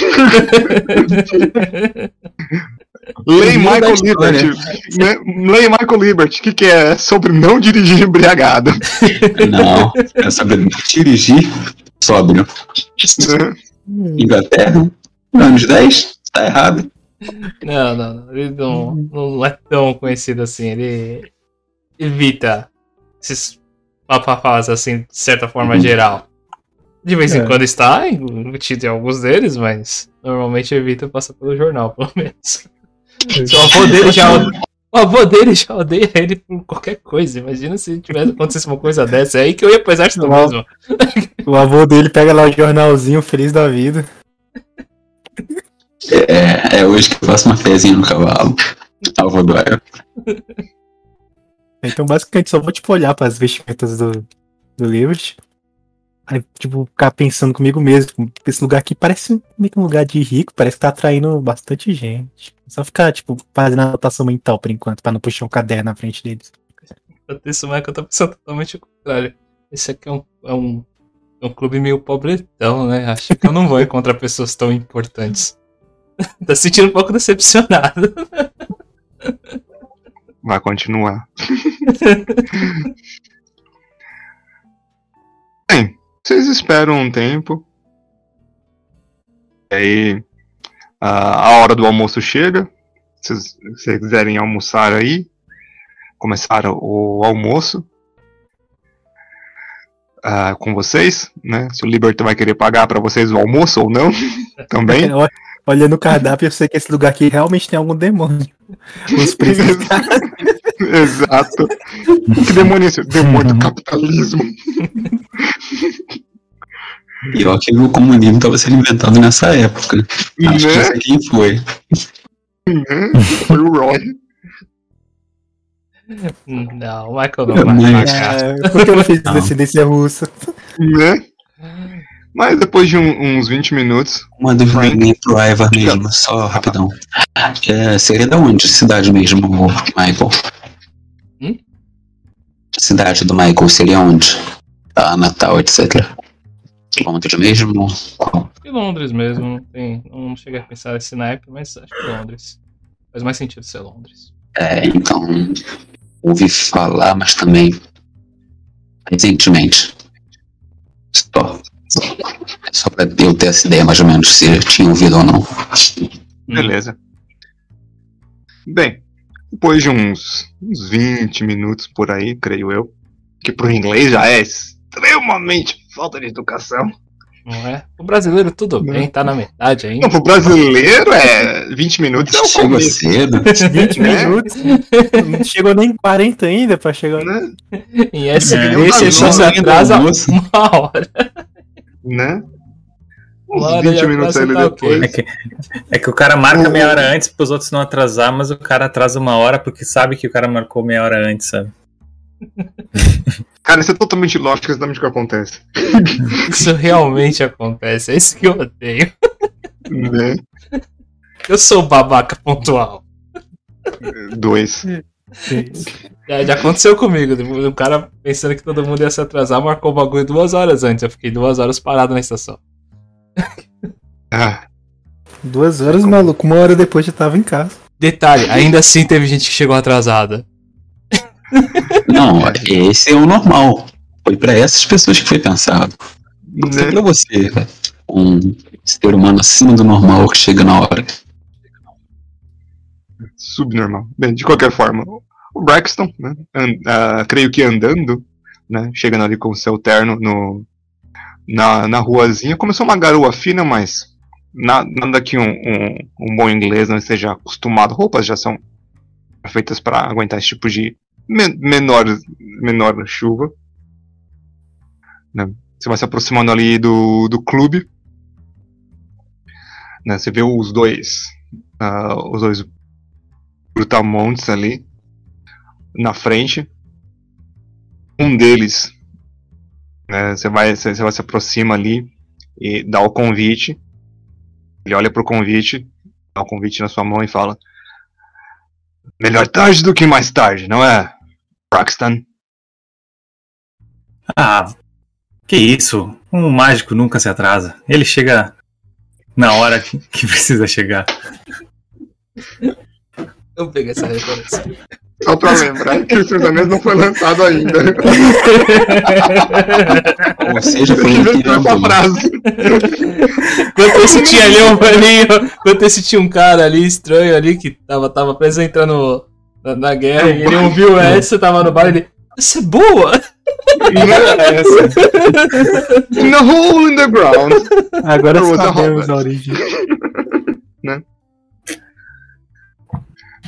Lei Michael. Liberty. Né? Lei Michael Liberty. O que, que é? Sobre não dirigir embriagado. Não, é sobre dirigir sóbrio. Inglaterra, anos 10, tá errado. Não, não, não, ele não, não é tão conhecido assim. Ele evita esses papapás assim, de certa forma geral. De vez em É. quando está embutido em alguns deles, mas normalmente evita passar pelo jornal, pelo menos. o avô dele já o avô dele já odeia ele por qualquer coisa. Imagina se tivesse acontecido uma coisa dessa. É aí que eu ia pro exército Não. mesmo. O avô dele pega lá o jornalzinho feliz da vida. É, é hoje que eu faço uma fezinha no cavalo. Alvo do Iron. Então, basicamente, só vou, tipo, olhar pras vestimentas do, do Liberty. Aí, tipo, ficar pensando comigo mesmo. tipo, Esse lugar aqui parece meio que um lugar de rico, parece que tá atraindo bastante gente. Só ficar, tipo, fazendo a anotação mental por enquanto, pra não puxar um caderno na frente deles. Isso, o Michael tá pensando totalmente o contrário. Esse aqui é um, é um, é um clube meio pobretão, né? Acho que eu não vou encontrar pessoas tão importantes. tá se sentindo um pouco decepcionado. Vai continuar. Bem, vocês esperam um tempo. Aí a, a hora do almoço chega. Se vocês- se vocês quiserem almoçar aí, começar o almoço ah, com vocês, né? Se o Liberty vai querer pagar pra vocês o almoço ou não, também. Olha- Olhando o cardápio, eu sei que esse lugar aqui realmente tem algum demônio. Os preços Exato. Que demônio é esse? Demônio do capitalismo. E ó, que o comunismo tava sendo inventado nessa época. Acho que Né? não sei quem foi. Né? Foi o Roy. Não, o Michael não vai Mas-. É, por que eu não fiz descendência russa? Né? Mas depois de um- uns 20 minutos, Uma dúvida pro Ivar mesmo, só rapidão. É, seria da onde? Cidade mesmo, Michael? Cidade do Michael seria onde? Ah, Natal, etc. Quilômetros mesmo? E Londres mesmo, não, tem, não cheguei a pensar nesse naipe, mas acho que Londres. Faz mais sentido ser Londres. É, então. Ouvi falar, mas também. Recentemente. Só. Só pra eu ter essa ideia mais ou menos se eu tinha ouvido ou não. Hum. beleza. Bem, depois de uns, uns 20 minutos por aí, creio eu, que pro inglês já é extremamente falta de educação. Não é? O brasileiro tudo Não. bem, tá na metade ainda. Não, pro brasileiro é 20 minutos é o Chegou cedo. 20 Né? minutos. Não chegou nem 40 ainda pra chegar. né? Em SBS É, ele só se atrasa uma hora. Né? Uns Uma hora 20 de minutos ele tá depois. É que, é que o cara marca meia hora antes pros outros não atrasar, mas o cara atrasa uma hora porque sabe que o cara marcou meia hora antes, sabe? Cara, isso é totalmente lógico, exatamente o que acontece. Isso realmente acontece, é isso que eu odeio. Né? Eu sou o babaca pontual. Dois. Já, já aconteceu comigo. O cara pensando que todo mundo ia se atrasar, marcou o bagulho duas horas antes. Eu fiquei duas horas parado na estação. Ah, Duas horas, maluco. Uma hora depois já tava em casa. Detalhe, ainda assim teve gente que chegou atrasada. Não, esse é o normal. Foi pra essas pessoas que foi pensado. Não né? pra você, um ser humano acima do normal que chega na hora. Subnormal. Bem, de qualquer forma, o Braxton, né? an- ah, creio que andando, né? Chegando ali com o seu terno no, na, na ruazinha. Começou uma garoa fina, mas na- nada que um, um, um bom inglês não esteja acostumado. Roupas já são feitas para aguentar esse tipo de men- menor, menor chuva. Né? Você vai se aproximando ali do, do clube. Né? Você vê os dois. ah, os dois brutamontes ali na frente. Um deles, né, você vai, você vai se aproxima ali e dá o convite. Ele olha pro convite, dá o convite na sua mão e fala: Melhor tarde do que mais tarde, não é, Braxton? Ah, que isso? Um mágico nunca se atrasa. Ele chega na hora que, que precisa chegar. Eu peguei essa referência. Só pra lembrar que o Senhor não foi lançado ainda. Ou seja, foi um frase. Enquanto esse tinha ali um ali, enquanto esse tinha um cara ali estranho ali que tava, tava preso entrando na, na guerra e ele ouviu essa, tava no bar e ele. Essa é boa! In a hole in the ground. Agora sabemos a origem.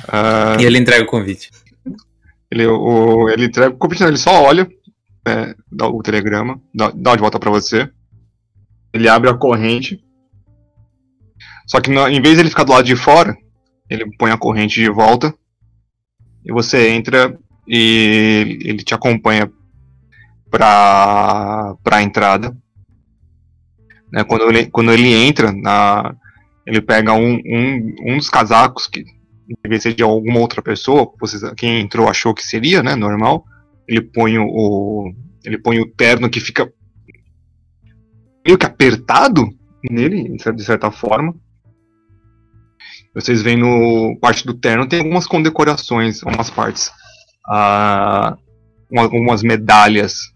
Ah, E ele entrega o convite. Ele, o, ele entrega o convite, não, ele só olha, né, dá o telegrama, dá, dá de volta pra você. Ele abre a corrente. Só que no- em vez de ele ficar do lado de fora, ele põe a corrente de volta. E você entra e ele te acompanha pra, pra entrada. Né, quando, ele, quando ele entra, na, ele pega um, um, um dos casacos que devia ser de alguma outra pessoa, quem entrou achou que seria, né, normal. Ele põe o, ele põe o terno que fica meio que apertado nele, de cer- de certa forma. Vocês veem no parte do terno tem algumas condecorações, algumas partes, ah, uma- algumas medalhas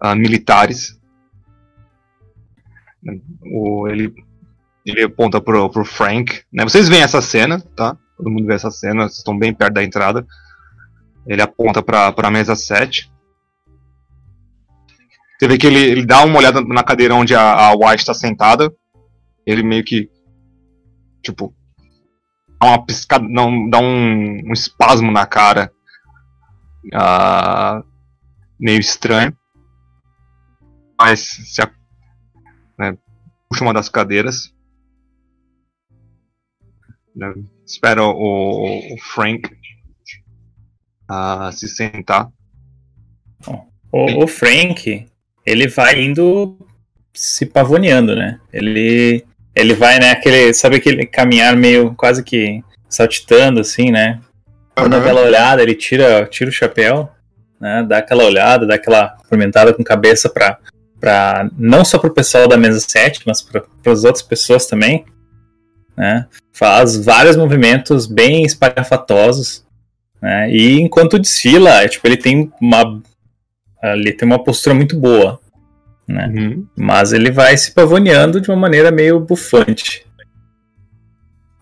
ah, militares. O, ele ele aponta pro, pro Frank, né? Vocês veem essa cena, tá? Todo mundo vê essa cena, vocês estão bem perto da entrada. Ele aponta pra, pra mesa 7. Você vê que ele, ele dá uma olhada na cadeira onde a, a White está sentada. Ele meio que. Tipo. Dá uma piscada. Não, dá um, um espasmo na cara. ah, meio estranho. Mas se a- né, puxa uma das cadeiras. Né, espera o, o Frank ah, se sentar. O, o Frank, ele vai indo se pavoneando, né? Ele, ele vai, né, aquele, sabe aquele caminhar meio quase que saltitando, assim, né? Quando Aham. aquela olhada, ele tira, tira o chapéu, né? Dá aquela olhada, dá aquela cumprimentada com cabeça pra, pra não só pro pessoal da mesa 7, mas para as outras pessoas também, né? Faz vários movimentos bem espalhafatosos, né? E enquanto desfila, é, tipo, ele tem uma ele tem uma postura muito boa, né? Uhum. Mas ele vai se pavoneando de uma maneira meio bufante.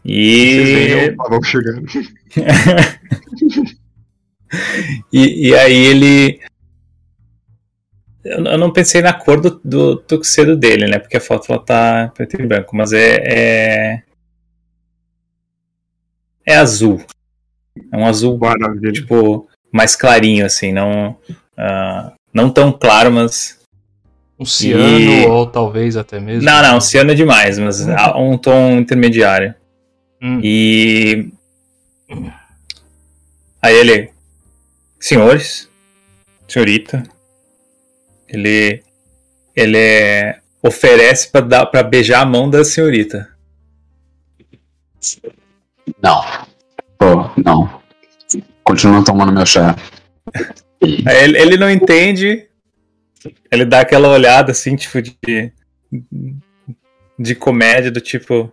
Vocês veem E, o Pavel chegando. e, e aí ele. Eu eu não pensei na cor do, do tuxedo dele, né? Porque a foto ela tá preto e branco, mas é. É, é azul. É um azul Maravilha. tipo, mais clarinho, assim, não, ah, não tão claro, mas. Um ciano, E- ou talvez até mesmo. Não, não, ciano é demais, mas há um tom intermediário. Hum. E. Aí ele. Senhores, senhorita, ele. Ele oferece para beijar a mão da senhorita. Não. Pô, não. Continua tomando meu chá. Aí ele, ele não entende. Ele dá aquela olhada assim, tipo, de. De comédia, do tipo.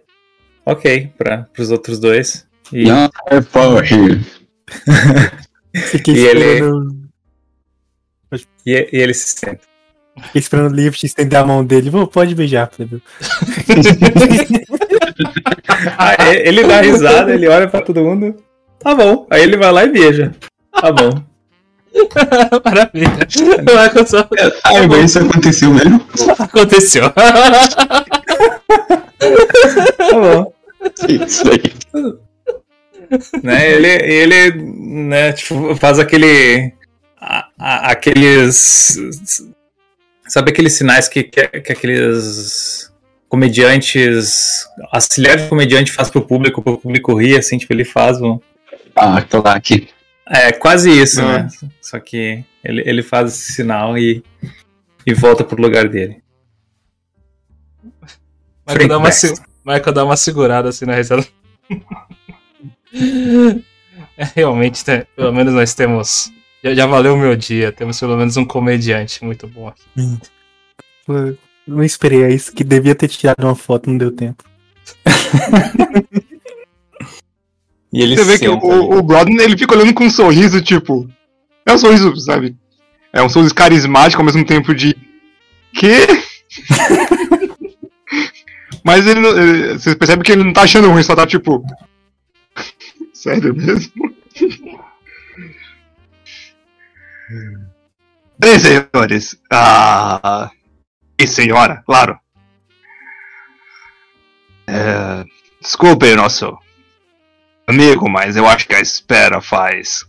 Ok, para pros outros dois. E, Young Power here. Fiquei E ele- esperando, e, e ele se senta. fiquei esperando o Lift estender a mão dele. Pô, pode beijar, plebeu. Aí Ah, ele dá risada, ele olha pra todo mundo. Tá bom. Aí ele vai lá e beija. Tá bom. Maravilha. Vai acontecer. Ah, mas isso aconteceu mesmo? Aconteceu. Tá bom. Isso aí. né? Ele, ele né, tipo, faz aquele. a- a- aqueles. Sabe aqueles sinais que, que, que aqueles comediantes. Auxiliar de comediante faz pro público, pro público rir, assim, tipo, ele faz um. Ah, tô lá aqui. É, quase isso, Ah. né? Só que ele, ele faz esse sinal e, e volta pro lugar dele. Michael dá, uma, Michael dá uma segurada assim na risada. É, realmente, né? pelo menos nós temos. Já, já valeu o meu dia. Temos pelo menos um comediante muito bom aqui. Não esperei, é isso que devia ter tirado uma foto, não deu tempo. E ele Você vê que o, o Brother, ele fica olhando com um sorriso, tipo. É um sorriso, sabe? É um sorriso carismático ao mesmo tempo de. Quê? Mas ele, não- ele- Você percebe que ele não tá achando ruim, só tá tipo. Sério mesmo? Bem, senhores. Ah, e senhora, claro. É, desculpem o nosso amigo, mas eu acho que a espera faz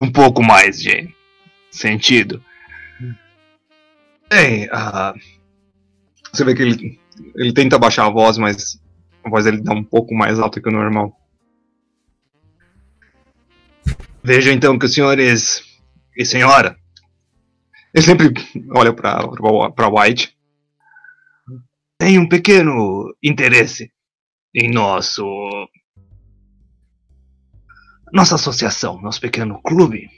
um pouco mais de sentido. Bem, ah, você vê que ele, ele tenta baixar a voz, mas a voz dele dá um pouco mais alta que o normal. Veja então que os senhores e senhora. Ele sempre olha para White. Tem um pequeno interesse em nosso nossa associação, nosso pequeno clube.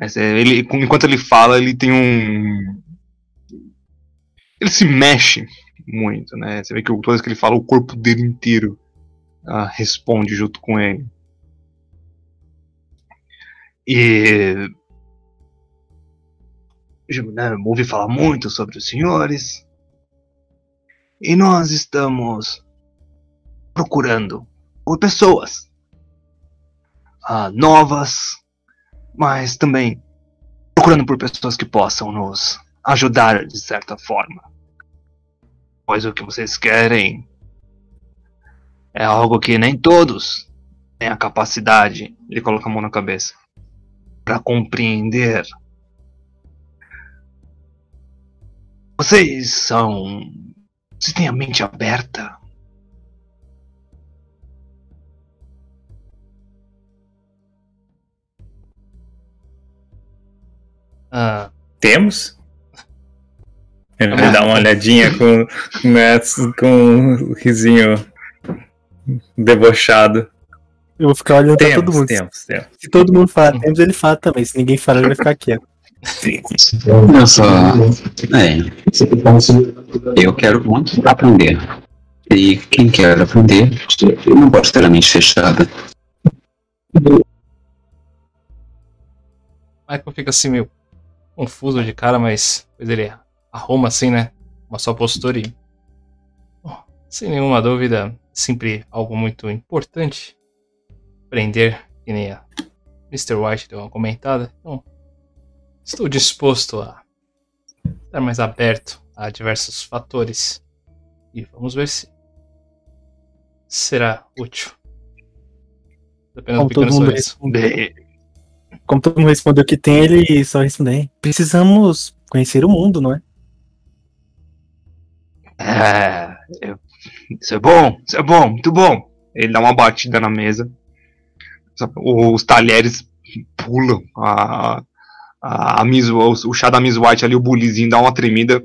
É, ele, enquanto ele fala, ele tem um ele se mexe muito, né? Você vê que toda vez que ele fala, o corpo dele inteiro ah, responde junto com ele. E né, ouvi falar muito sobre os senhores. E nós estamos procurando por pessoas ah, novas, mas também procurando por pessoas que possam nos ajudar de certa forma. Pois o que vocês querem é algo que nem todos têm a capacidade, ele coloca a mão na cabeça, para compreender. Vocês são você tem a mente aberta? Ah, Temos? Ele vai dar uma olhadinha com, né, com um risinho debochado. Eu vou ficar olhando pra todo Temos, mundo. temos, temos. Se todo mundo falar temos, ele fala também. Se ninguém falar, ele vai ficar quieto. Eu só. É. Eu quero muito aprender. E quem quer aprender não pode ter a mente fechada. Michael fica assim meio confuso de cara, mas depois ele arruma assim, né? Uma só postura e. Bom, sem nenhuma dúvida, sempre algo muito importante. Aprender, que nem a Mr. White deu uma comentada. Então, estou disposto a estar mais aberto a diversos fatores. E vamos ver se será útil. Apenas um Como todo mundo como todo mundo respondeu que tem, ele só respondeu. Precisamos conhecer o mundo, não é? É, eu- isso é bom, isso é bom, muito bom. Ele dá uma batida na mesa. Os talheres pulam. A, a, Miss, o, o chá da Miss White ali, o bulizinho dá uma tremida,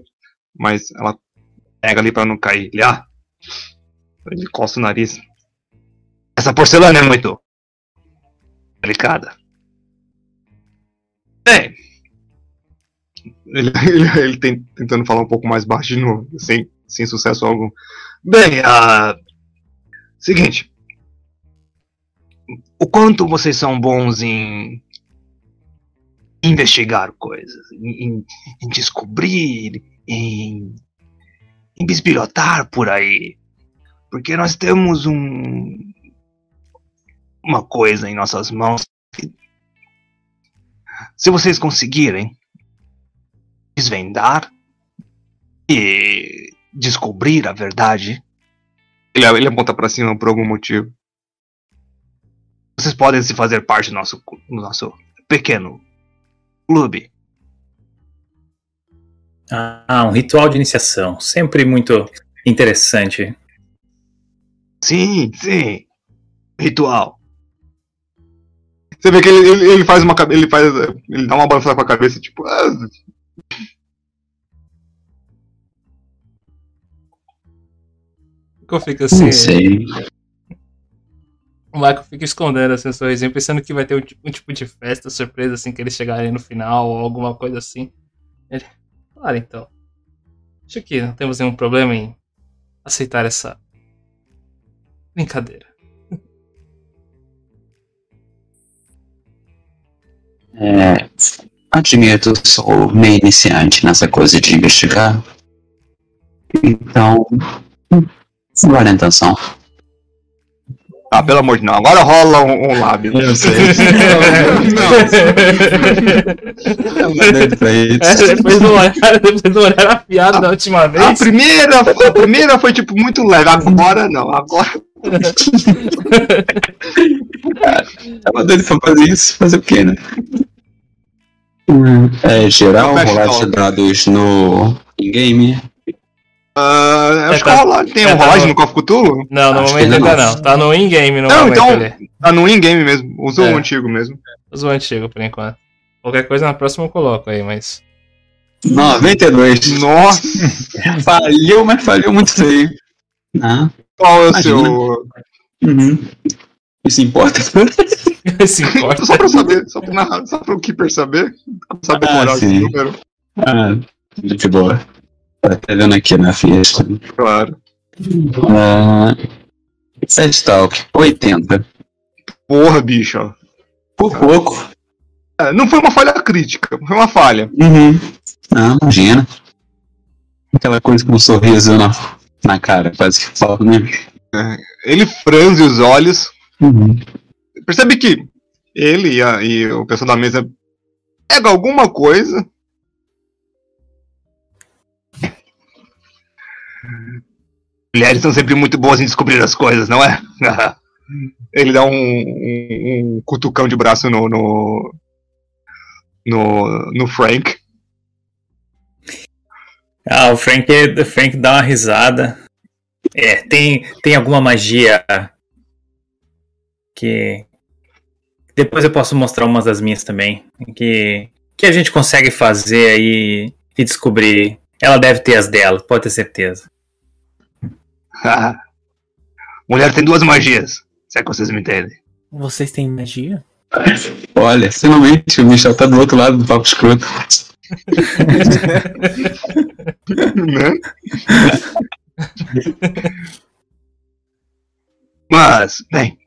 mas ela Pega ali pra não cair. Ele, ah, ele coça o nariz. Essa porcelana é muito delicada. Bem, ele, ele, ele tem- tentando falar um pouco mais baixo de novo, sem, sem sucesso algum. Bem, ah, seguinte. O quanto vocês são bons em investigar coisas, em, em- descobrir, em, em bisbilhotar por aí. Porque nós temos um uma coisa em nossas mãos. que, Se vocês conseguirem desvendar e descobrir a verdade, ele, ele aponta pra cima por algum motivo. Vocês podem se fazer parte do nosso, do nosso pequeno clube. Ah, um ritual de iniciação. Sempre muito interessante. Sim, sim. Ritual. Você vê que ele, ele, ele faz uma ele faz ele dá uma balançada com a cabeça tipo, ah, Eu fico assim. Não sei. O Michael fica escondendo assim o sorrisinho, pensando que vai ter um, um tipo de festa surpresa assim que eles chegarem no final ou alguma coisa assim. Ele. Claro, então. Acho que não temos nenhum problema em aceitar essa brincadeira. É, admito, sou meio iniciante nessa coisa de investigar. Então, vale a intenção. Ah, pelo amor de Deus, agora rola um, um lábio. Eu sei. É, depois do olhar, depois do olhar afiado da última A vez. primeira, a primeira foi tipo muito leve, agora não, agora Tava doido pra fazer isso, fazer o quê, né? É, geral, rolar de dados no in-game. Ah, acho É, que tá. rola, tem É, um tá bom. no Call of Cthulhu? Não, no Acho momento ainda não. não. Tá no in-game no Não, momento então-. Tá no in-game mesmo, usa É. o antigo mesmo. Usa o antigo por enquanto. Qualquer coisa na próxima eu coloco aí, mas. 92. Nossa, Falhou, mas falhou muito feio. Ah, qual é o Imagina. seu. uhum. Isso importa? Se importa. Só pra saber, só pra, narrar, só pra o Keeper saber. Saber Ah, esse sim. número. Ah, de boa. Tá vendo aqui na ficha. Claro. Ah, Side Talk, 80. Porra, bicho. Por pouco. É, não foi uma falha crítica, foi uma falha. Uhum. Ah, imagina. Aquela coisa com um sorriso na, na cara, quase que falta, né? Ele franze os olhos. Uhum. Percebe que ele e, a- e o pessoal da mesa pega alguma coisa. Mulheres são sempre muito boas em descobrir as coisas, não é? Ele dá um, um- um cutucão de braço no, no, no, no Frank. Ah, o Frank, o Frank dá uma risada. É, tem, tem alguma magia que. Depois eu posso mostrar umas das minhas também. Que, que a gente consegue fazer aí e descobrir. Ela deve ter as dela, pode ter certeza. Mulher tem duas magias, se é que vocês me entendem. Vocês têm magia? Olha, finalmente o Michel tá do outro lado do papo escroto. Mas, bem.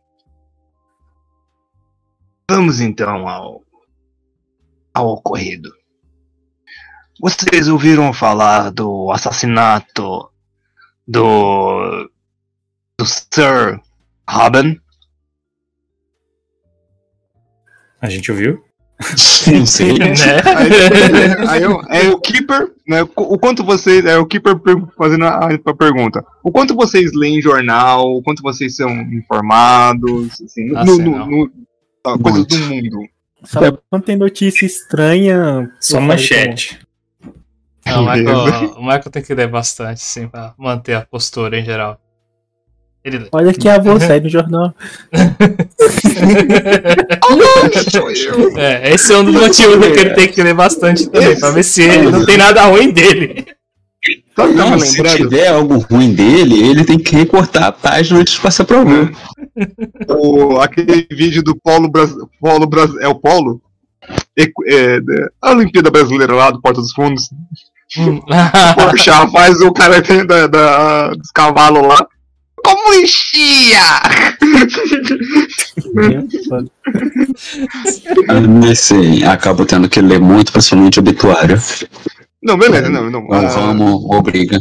Vamos então ao. ao ocorrido. Vocês ouviram falar do assassinato do. do Sir Robin? A gente ouviu? Não sei. né? Aí, aí eu- é o Keeper, né? O quanto vocês. É o Keeper per- fazendo a, a pergunta. O quanto vocês leem jornal, o quanto vocês são informados, assim, Ah, no, sei no- no- coisas do mundo. Sabe quando tem notícia estranha? Só manchete. Não, o. Michael, o Michael tem que ler bastante, sim, pra manter a postura em geral. Ele Olha que a voz sai no jornal. É, esse é um dos motivos que ele tem que ler bastante também, pra ver se ele não tem nada ruim dele. Não, se tiver algo ruim dele, ele tem que recortar a página antes de passar pra algum. O, aquele vídeo do Polo Brasil. Polo Brasil. É o Polo? É, da- a Olimpíada Brasileira lá do Porta dos Fundos. Hum. Porchat faz o cara da, da, dos cavalos lá. Como enchia! Nesse, acabo tendo que ler muito, principalmente obituário. Não, beleza, não, não. O ah, ramo obriga.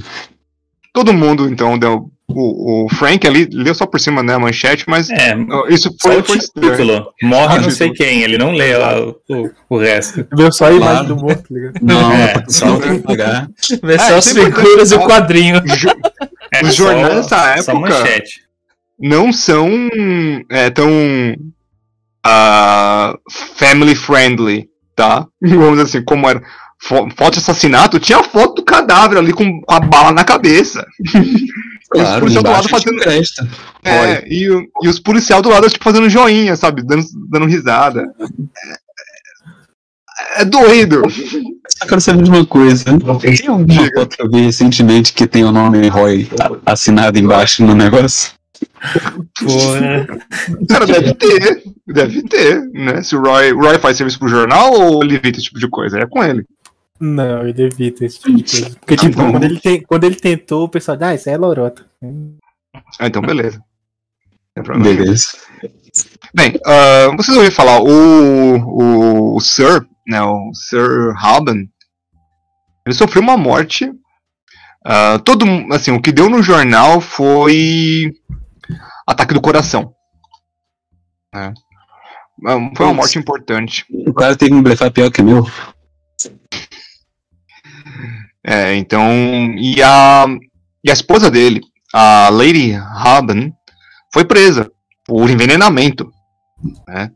todo mundo, então, deu. O, o Frank ali leu só por cima, né, a manchete, mas É, isso só foi, o foi estranho. título. Morre Ah, não sei quem, ele não lê lá o, o, o resto. Viu só a imagem Claro. do morto, tá ligado? Não, É, é, porque só- pagar. Vê só as é figuras e o quadrinho. Jo- É, Os só- jornais dessa Só época- manchete. não são é, tão ah, family friendly, tá? Vamos dizer assim, como era fo- foto de assassinato, tinha foto do cadáver ali com, com a bala na cabeça. E os Claro, policial do lado fazendo. É, e, e os policial do lado, tipo, fazendo joinha, sabe? Dando, dando risada. É, é doido. Só quero saber de uma coisa. Tem alguma Diga. foto que eu vi recentemente que tem o nome Roy assinado embaixo no negócio? Porra. Cara, deve ter. Deve ter, né? Se o Roy, o Roy faz serviço pro jornal ou ele evita esse tipo de coisa? É com ele. Não, ele evita esse tipo de coisa. Porque, tipo, bom. quando ele, tem, quando ele tentou, o pessoal, ah, isso aí é lorota. Ah, então beleza. Problema. Beleza. Bem, ah, vocês ouviram falar, o, o, o Sir, né, o Sir Halban, ele sofreu uma morte. ah, todo, assim, o que deu no jornal foi ataque do coração. né. Ah, Foi uma morte importante. O cara tem que blefar pior que meu. É, então, e a, e a esposa dele, a Lady Haben, foi presa por envenenamento. Né?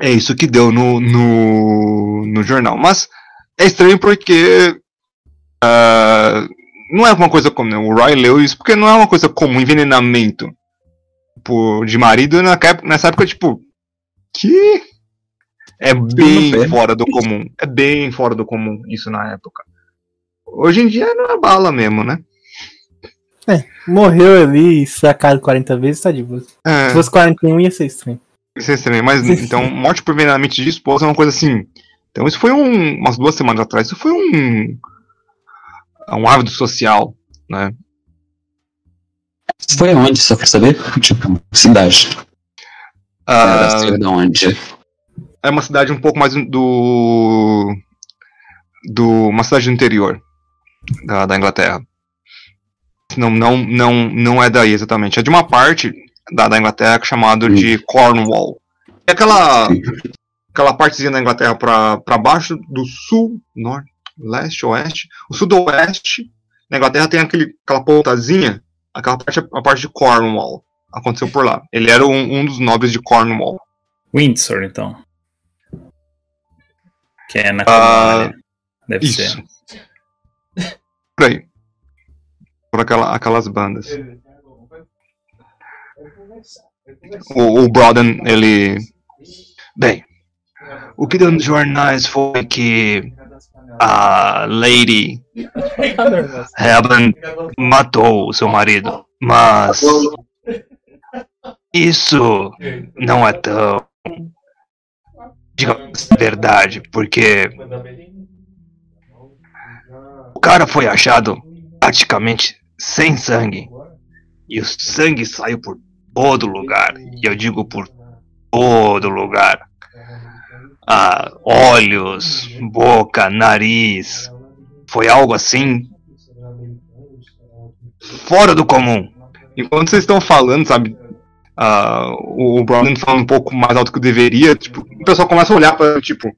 É isso que deu no, no, no jornal. Mas é estranho porque ah, não é uma coisa comum. né? O Roy leu isso porque não é uma coisa comum, envenenamento por, de marido na época- nessa época, tipo, que é bem fora do comum. É bem fora do comum isso na época. Hoje em dia não é bala mesmo, né? Morreu ali, sacado 40 vezes, tá de boa. Se É, fosse 41, ia ser estranho. isso é estranho. Mas então, morte por envenenamento de esposa é uma coisa assim. Então, isso foi um, umas duas semanas atrás. Isso foi um. Um hábito social, né? Foi aonde, só pra saber? Tipo, cidade. Ah, Era ser da onde? É uma cidade um pouco mais do. do uma cidade do interior da, da Inglaterra. Não, não, não, não é daí exatamente. É de uma parte da, da Inglaterra é chamado de Cornwall. É aquela, aquela partezinha da Inglaterra para pra baixo do sul, norte, leste, oeste. O sudoeste da Inglaterra tem aquele, aquela pontazinha, aquela parte a parte de Cornwall. Aconteceu por lá. Ele era um, um dos nobres de Cornwall. Windsor, então. Que é na Ah. Deve Isso. ser. Por aí. Por aquela, aquelas bandas. O, o Broden, ele. Bem, o que deu nos jornais foi que a Lady Helen matou o seu marido. Mas. Isso não é tão. Digamos a verdade, porque o cara foi achado praticamente sem sangue. E o sangue saiu por todo lugar. E eu digo por todo lugar. Ah, olhos, boca, nariz. Foi algo assim. Fora do comum. Enquanto vocês estão falando, sabe? Ah, o o Brandon falando um pouco mais alto que deveria, tipo, o pessoal começa a olhar pra, tipo.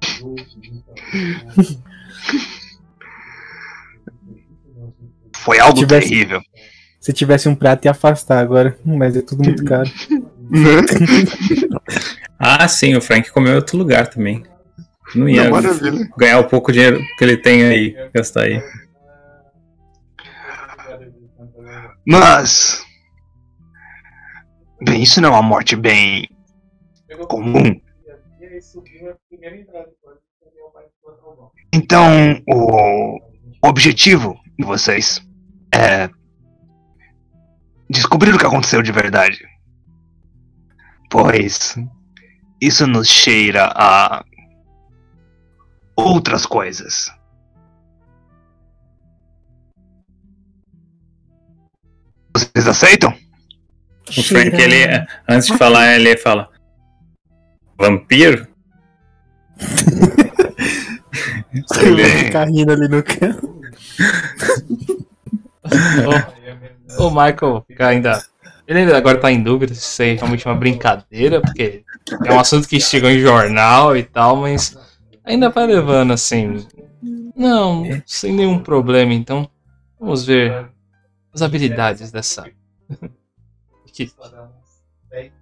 Foi algo Tivesse- terrível. Se tivesse um prato, ia afastar agora. Mas é tudo muito caro. Ah, sim, o Frank comeu em outro lugar também. Não ia Não, ganhar o pouco dinheiro que ele tem aí, gastar aí. Mas. Bem, isso não é uma morte bem comum. Então, o objetivo de vocês é descobrir o que aconteceu de verdade. Pois isso nos cheira a outras coisas. Vocês aceitam? O Frank, ele, antes de falar, ele fala: Vampiro? Ele vai ficar rindo ali no canto. O, o Michael fica ainda. Ele ainda agora tá em dúvida se isso aí é realmente uma brincadeira, porque é um assunto que chegou em jornal e tal, mas ainda vai levando assim. Não, sem nenhum problema, então vamos ver as habilidades dessa. Que-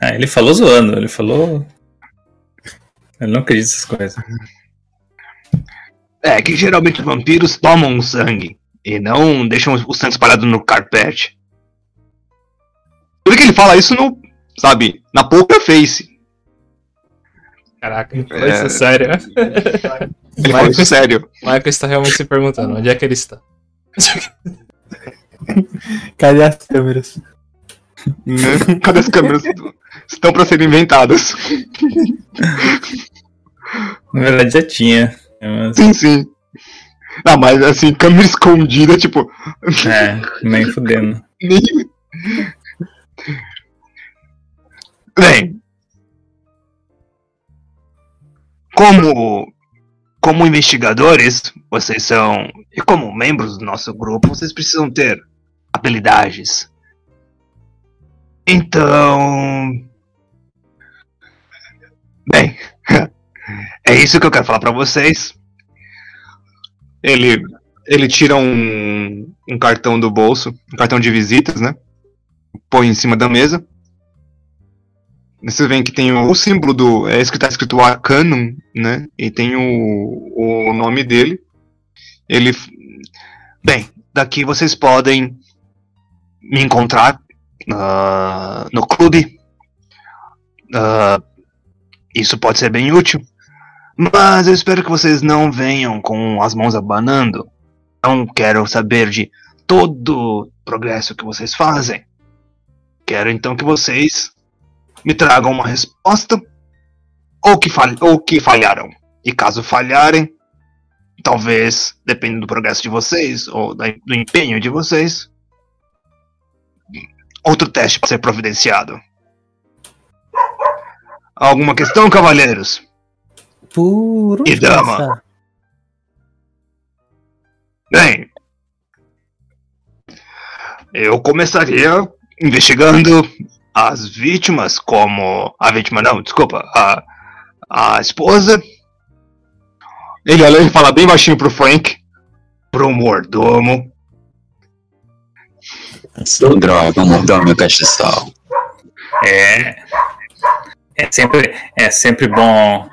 Ah, ele falou zoando, ele falou. Ele não acredita nessas coisas. É que geralmente os vampiros tomam o sangue e não deixam o sangue espalhado no carpete. Por que ele fala isso no, sabe, na poker face? Caraca, isso É. sério. Ele fala isso sério. O Michael está realmente se perguntando onde é que ele está. Cadê as câmeras? Né? Cadê as câmeras? Estão para serem inventadas. Na verdade já tinha. Mas, Sim, sim. Não, mas assim, câmera escondida, tipo. é, nem fudendo. Nem... Bem. Como. Como investigadores, vocês são. E como membros do nosso grupo, vocês precisam ter habilidades. Então. Bem. É isso que eu quero falar pra vocês. Ele. Ele tira um, um cartão do bolso, um cartão de visitas, né? Põe em cima da mesa. Vocês veem que tem o, o símbolo do. É isso que tá escrito Arcanum, né? E tem o, o nome dele. Ele. Bem, daqui vocês podem me encontrar ah, no clube. Ah, isso pode ser bem útil. Mas eu espero que vocês não venham com as mãos abanando. Não quero saber de todo o progresso que vocês fazem. Quero então que vocês me tragam uma resposta ou que, fal ou que falharam. E caso falharem, talvez, dependendo do progresso de vocês ou do empenho de vocês, outro teste pode ser providenciado. Alguma questão, cavalheiros? Por E dama? Bem, eu começaria investigando as vítimas, como. A vítima, não, desculpa, a, a esposa. Ele olha e fala bem baixinho pro Frank, pro mordomo. Droga, mordeu meu castiçal. É. É sempre, é sempre bom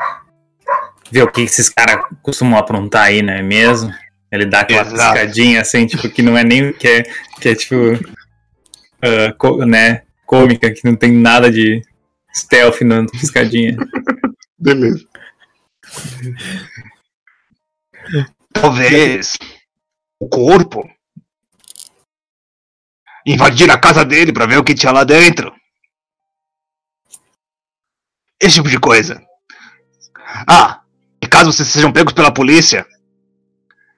ver o que esses caras costumam aprontar aí, não é mesmo? Ele dá aquela Exato. piscadinha assim, tipo, que não é nem que é, que é tipo. ah, co- né? Cômica, que não tem nada de stealth na piscadinha. Beleza. Talvez o corpo invadir a casa dele pra ver o que tinha lá dentro. Esse tipo de coisa. Ah, e caso vocês sejam pegos pela polícia,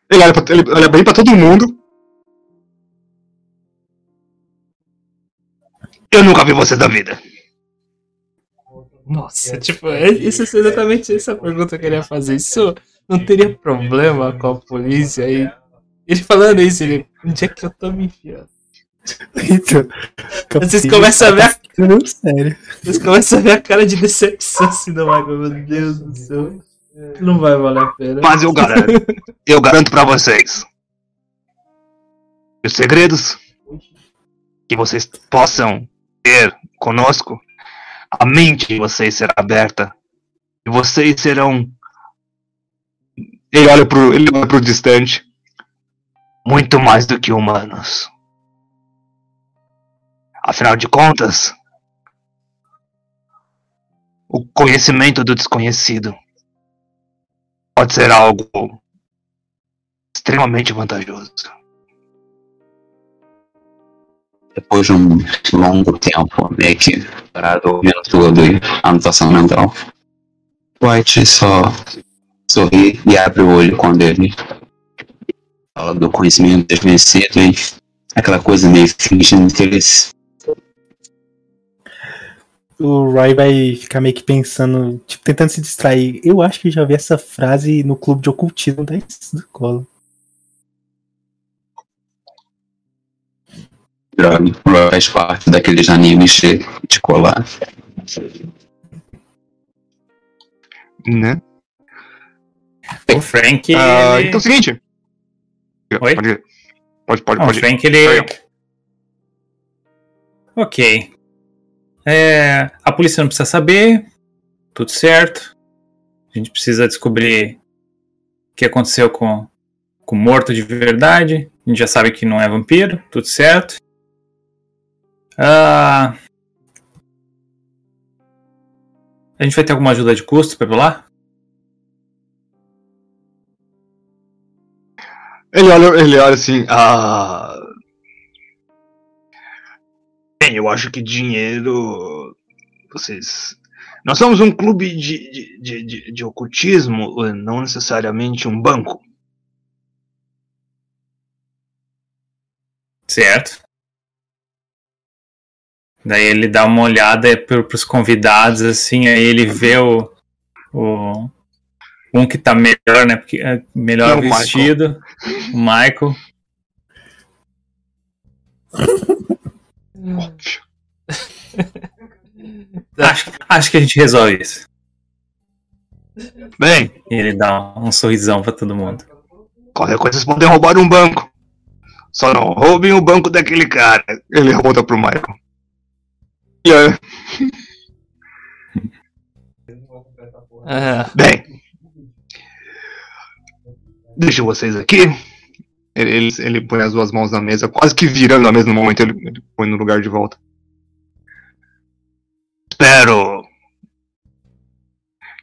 ele olha, pra- ele olha bem pra todo mundo. Eu nunca vi vocês da vida. Nossa, tipo, é- isso é exatamente essa pergunta que eu queria fazer. Isso não teria problema com a polícia aí? Ele falando isso, ele. Onde é que eu tô me enfiando? Então, Vocês começam a ver a, Não, sério. vocês começam a ver a cara de decepção assim do Michael. Meu Deus do céu. Não vai valer a pena. Mas eu garanto, eu garanto pra vocês. Os segredos que vocês possam ter conosco, a mente de vocês será aberta. E vocês serão. Ele olha pro, ele olha pro distante. Muito mais do que humanos. Afinal de contas, o conhecimento do desconhecido pode ser algo extremamente vantajoso. Depois de um longo tempo meio que parado ouvindo tudo e anotação mental, White só sorri e abre o olho quando ele fala do conhecimento desconhecido e aquela coisa meio fingindo interesse. O Roy vai ficar meio que pensando, tipo, tentando se distrair. Eu acho que já vi essa frase no clube de ocultismo da escola. Droga, faz parte daqueles animes de, de colar. Né? O Frank. Ah, ele- então é o seguinte. Oi? Pode, pode, pode. Bom, o pode. Frank, ele. Ok. É, a polícia não precisa saber. Tudo certo. A gente precisa descobrir o que aconteceu com, o morto de verdade. A gente já sabe que não é vampiro. Tudo certo. Ah, a gente vai ter alguma ajuda de custo ir lá? Ele olha, ele olha assim, ah. Bem, eu acho que dinheiro. Vocês. Nós somos um clube de, de, de, de, de ocultismo, não necessariamente um banco. Certo. Daí ele dá uma olhada pro, pros convidados, assim, aí ele vê o. o um que tá melhor, né? Porque é melhor É o Michael. vestido. O Michael. Óbvio. Acho, acho que a gente resolve isso. Bem, ele dá um sorrisão pra todo mundo. qualquer coisa vocês podem roubar um banco. Só não roubem o banco daquele cara. Ele aponta pro Michael. E aí, Ah, Bem, deixo vocês aqui. Ele, ele, põe as duas mãos na mesa, quase que virando ao mesmo momento, ele, ele põe no lugar de volta. Espero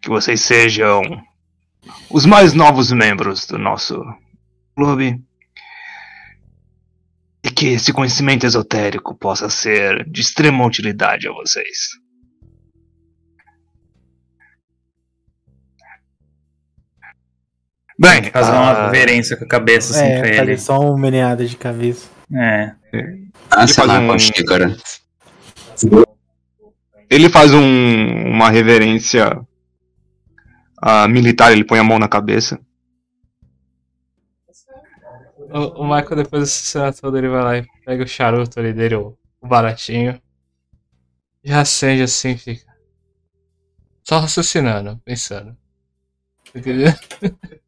que vocês sejam os mais novos membros do nosso clube e que esse conhecimento esotérico possa ser de extrema utilidade a vocês. Bem, Fazer uma ah, reverência com a cabeça assim É, pra fazer ele. só uma meneada de cabeça. É. Acenar um- com a xícara. Ele faz um- uma reverência ah, militar, ele põe a mão na cabeça. o, o Michael, depois dessa cena toda, ele vai lá e pega o charuto ali dele, o, o baratinho. Já acende assim, fica. Só raciocinando, pensando. Entendeu?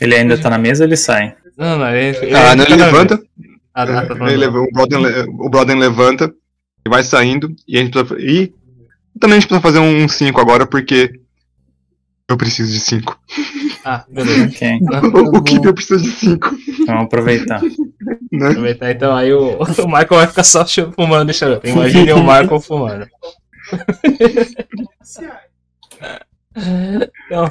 Ele ainda tá na mesa ou ele sai? Não, não, ele. ele Ah, não, ele fica na levanta. Ah, tá, tá ele o, Broden, o Broden levanta e vai saindo. E a gente precisa, e também a gente precisa fazer um 5 agora, porque eu preciso de 5. Ah, beleza. Ok. O, o Keeper precisa de 5. Então vamos aproveitar. Né? Aproveitar então, aí o, o Michael vai ficar só fumando e charuto. Imagine o Michael fumando. Então,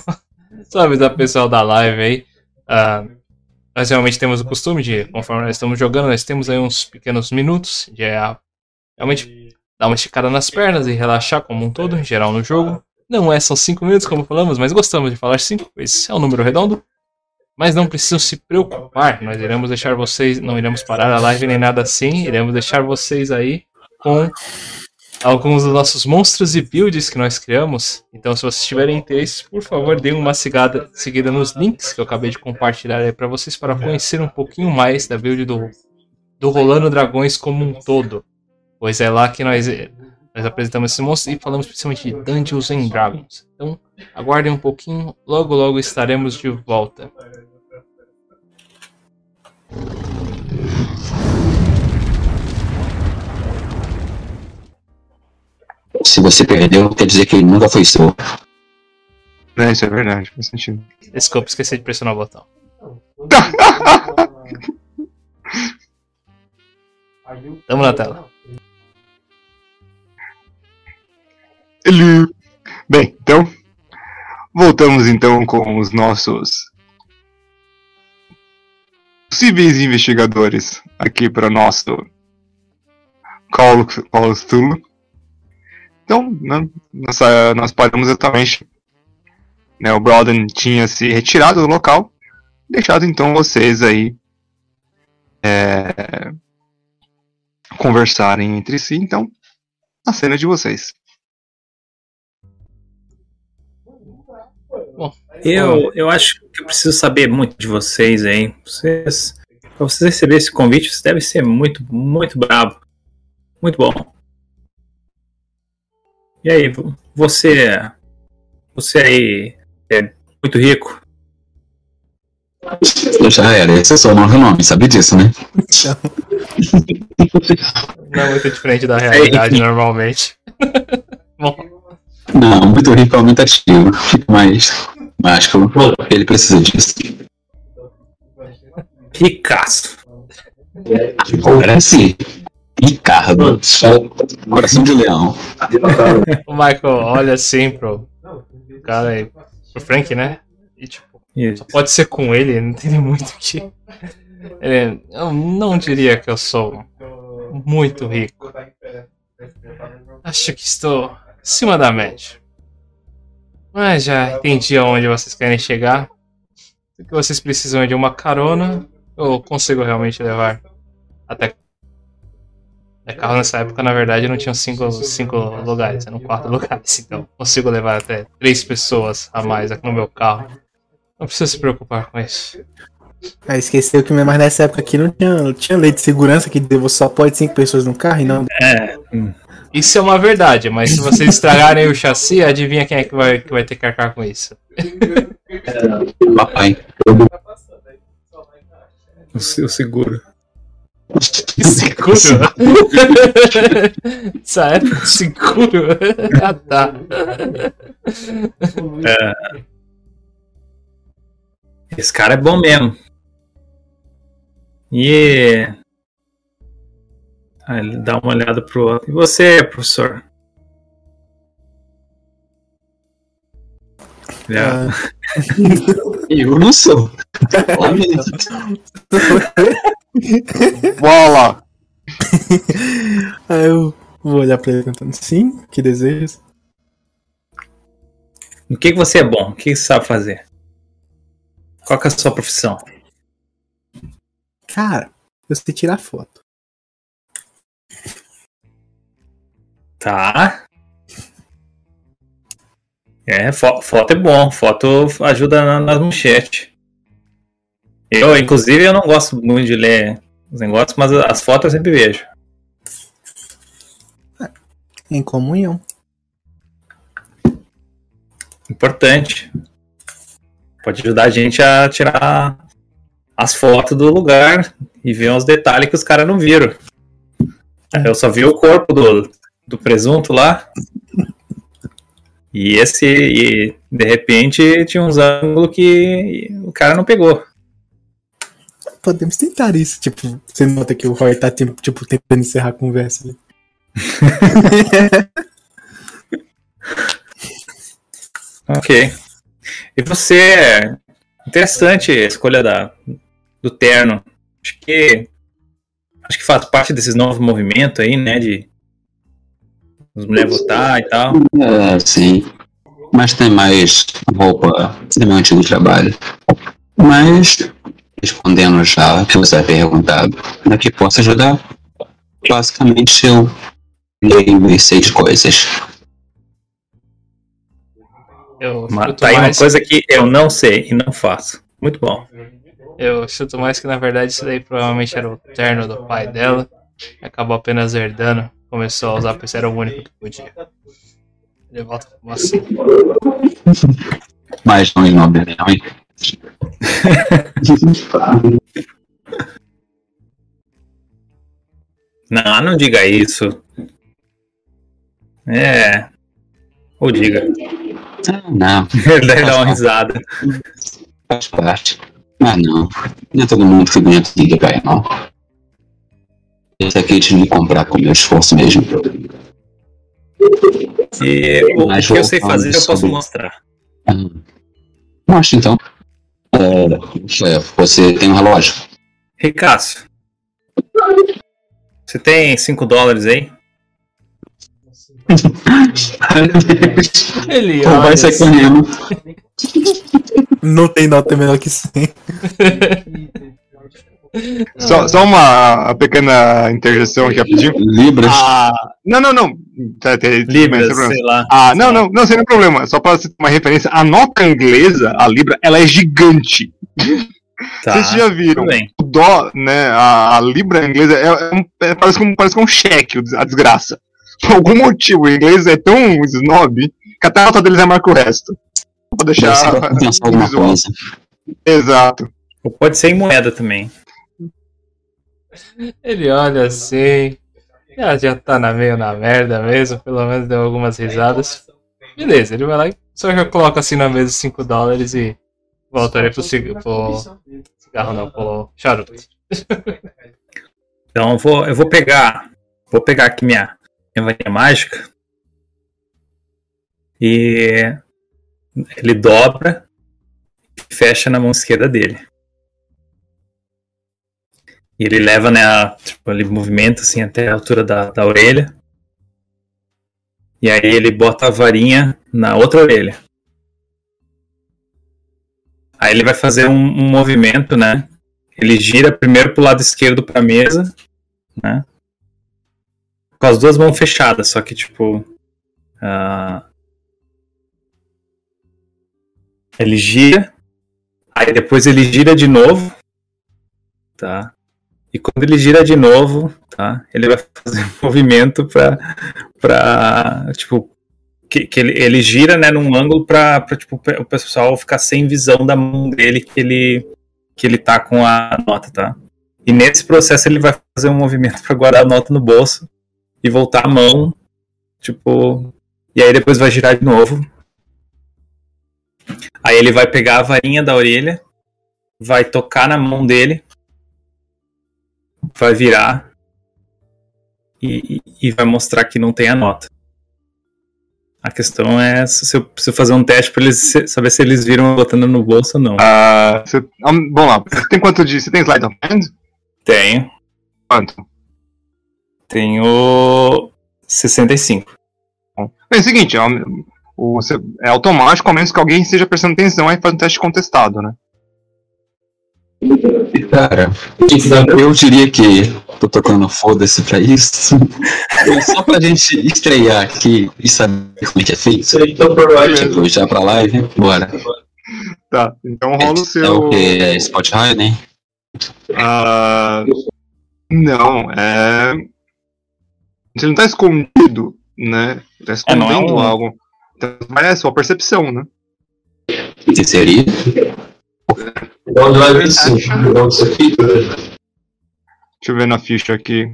só avisar o pessoal da live aí. Ah, nós realmente temos o costume de, conforme nós estamos jogando, nós temos aí uns pequenos minutos de ah, realmente dar uma esticada nas pernas e relaxar como um todo, em geral no jogo. Não é só 5 minutos, como falamos, mas gostamos de falar 5, pois é um número redondo. Mas não precisam se preocupar, nós iremos deixar vocês, não iremos parar a live nem nada assim, iremos deixar vocês aí com alguns dos nossos monstros e builds que nós criamos. Então, se vocês tiverem interesse, por favor, deem uma seguida, seguida nos links que eu acabei de compartilhar aí para vocês para conhecer um pouquinho mais da build do, do Rolando Dragões como um todo. Pois é lá que nós, nós apresentamos esse monstro e falamos principalmente de Dungeons and Dragons. Então, aguardem um pouquinho, logo logo estaremos de volta. Se você perdeu, quer dizer que ele nunca foi seu. É, isso é verdade, faz sentido. Desculpa, esqueci de pressionar o botão. Tamo na tela. Ele voltamos então com os nossos possíveis investigadores aqui para nosso Call, Call Cthulhu. Então, né, nós, paramos exatamente. Né, o Broden tinha se retirado do local, deixado então vocês aí é, conversarem entre si. Então, a cena de vocês. Eu, eu acho que eu preciso saber muito de vocês aí. Vocês, pra vocês receberem esse convite, vocês devem ser muito, muito bravo. Muito bom. E aí, você. Você aí é muito rico? Já era, esse é só o novo nome, sabe disso, né? Não é muito diferente da realidade normalmente. Bom, Não, muito rico é aumentativo. Fica mais mágico. Ele precisa disso. Ricaço. Agora sim. Ricardo. Coração de leão. o Michael olha assim pro cara aí, pro Frank, né? E tipo, Isso. só pode ser com ele, não tem muito o que. Ele, eu não diria que eu sou muito rico. Acho que estou acima da média. Mas já entendi aonde vocês querem chegar. O que vocês precisam é de uma carona, eu consigo realmente levar até. É, carro nessa época, na verdade, não tinham cinco, cinco lugares, eram quatro lugares. Então, consigo levar até três pessoas a mais aqui no meu carro. Não precisa se preocupar com isso. Ah, esqueceu que mas nessa época aqui não tinha, não tinha lei de segurança que só pode cinco pessoas no carro e não. É. Isso é uma verdade, mas se vocês estragarem o chassi, adivinha quem é que vai, que vai ter que arcar com isso? Papai. O, se- o seguro. Seguro? Sério? Seguro? ah, tá. Esse cara é bom mesmo. E. Ah, ele dá uma olhada pro outro. E você, professor? É- Ah, Eu não sou. Bola! aí eu vou olhar pra ele cantando. Sim, que desejas? No que, que você é bom? O que, que você sabe fazer? Qual que é a sua profissão? Cara, eu sei tirar foto. Tá. É, fo- foto é bom. Foto ajuda na- nas manchetes. Eu, inclusive, eu não gosto muito de ler os negócios, mas as fotos eu sempre vejo. Em comunhão. Importante. Pode ajudar a gente a tirar as fotos do lugar e ver uns detalhes que os caras não viram. Eu só vi o corpo do, do presunto lá. E esse, e, de repente, tinha uns ângulos que o cara não pegou. Podemos tentar isso. Tipo, você nota que o Roy tá tipo, tentando encerrar a conversa ali. Ok. E você, interessante a escolha da, do terno. Acho que acho que faz parte desses novos movimentos aí, né, de as mulheres votar e tal. É, sim. Mas tem mais roupa semelhante do trabalho. Mas, respondendo já o que você havia perguntado, na que posso ajudar? Basicamente, eu leio e sei de coisas. Eu Mas tá aí uma mais, coisa que eu não sei e não faço. Muito bom. eu chuto mais que na verdade isso daí provavelmente era o terno do pai dela. Acabou apenas herdando. Começou a usar porque era o único que podia. Ele volta como assim. Mas não em nome não, hein? Não, não diga isso. É. Ou diga. Ah, não, Ele deve dar uma risada. faz parte. Mas não, não é todo mundo que bonito de ganha, não. Esse aqui eu tive que comprar com meu esforço mesmo. E o, o que eu sei fazer eu posso sobre- mostrar. Ah, Mostra então. É, chefe, você tem um relógio? Ricaço. Você tem 5 dólares aí? Ele Pô, vai sair assim, correndo. Não tem nota menor que 100. Só, só uma pequena interjeição aqui rapidinho. Libras. Ah, não, não, não. Tá, tá, Libras, sem problema. sei lá. Ah, não, não, não, sem nenhum problema. Só ter uma referência, a nota inglesa, a Libra, ela é gigante. Tá, Vocês já viram? O dó, né, a, a Libra inglesa, é, é um- é- parece, com, parece com um cheque, a desgraça. Por algum motivo, o inglês é tão snob que até a nota deles é que o resto. Pra deixar Deve ser. Exato. Ou pode ser em moeda também. Ele olha assim. Já, já tá na meio na merda mesmo, pelo menos deu algumas risadas. Beleza, ele vai lá e só já coloca assim na mesa 5 dólares e volta ali pro, cig pro cigarro, não, pro charuto. Então eu vou, eu vou pegar. Vou pegar aqui minha, minha varinha mágica. E ele dobra e fecha na mão esquerda dele. E ele leva, né, a, tipo, ele movimenta assim até a altura da, da orelha. E aí ele bota a varinha na outra orelha. Aí ele vai fazer um, um movimento, né? Ele gira primeiro pro lado esquerdo pra mesa, né? Com as duas mãos fechadas, só que tipo. ah, ele gira, aí depois ele gira de novo, tá? E quando ele gira de novo, tá? Ele vai fazer um movimento pra. pra tipo. Que, que ele, ele gira, né, num ângulo pra tipo, o pessoal ficar sem visão da mão dele que ele, que ele tá com a nota, tá? E nesse processo ele vai fazer um movimento para guardar a nota no bolso e voltar a mão, tipo, e aí depois vai girar de novo. Aí ele vai pegar a varinha da orelha, vai tocar na mão dele, vai virar e, e- e vai mostrar que não tem a nota. A questão é se eu preciso fazer um teste para eles saber se eles viram botando no bolso ou não. Ah, você, ah, vamos lá. Você tem quanto de. Você tem slide of hand? Tenho. Quanto? Tenho 65. É o seguinte, é, um- você- é automático, a menos que alguém esteja prestando atenção, aí faz um teste contestado, né? Cara, eu diria que tô tocando foda-se pra isso. Só pra gente estrear aqui e saber como é que é feito. Tipo, já pra live, bora. Tá, então rola o É o seu. que? É Spot Hiding? Ah, não, é. Você não tá escondido, né? Tá É, é escondendo um- algo. Então, mas é sua percepção, né? Que seria? Deixa eu ver na ficha aqui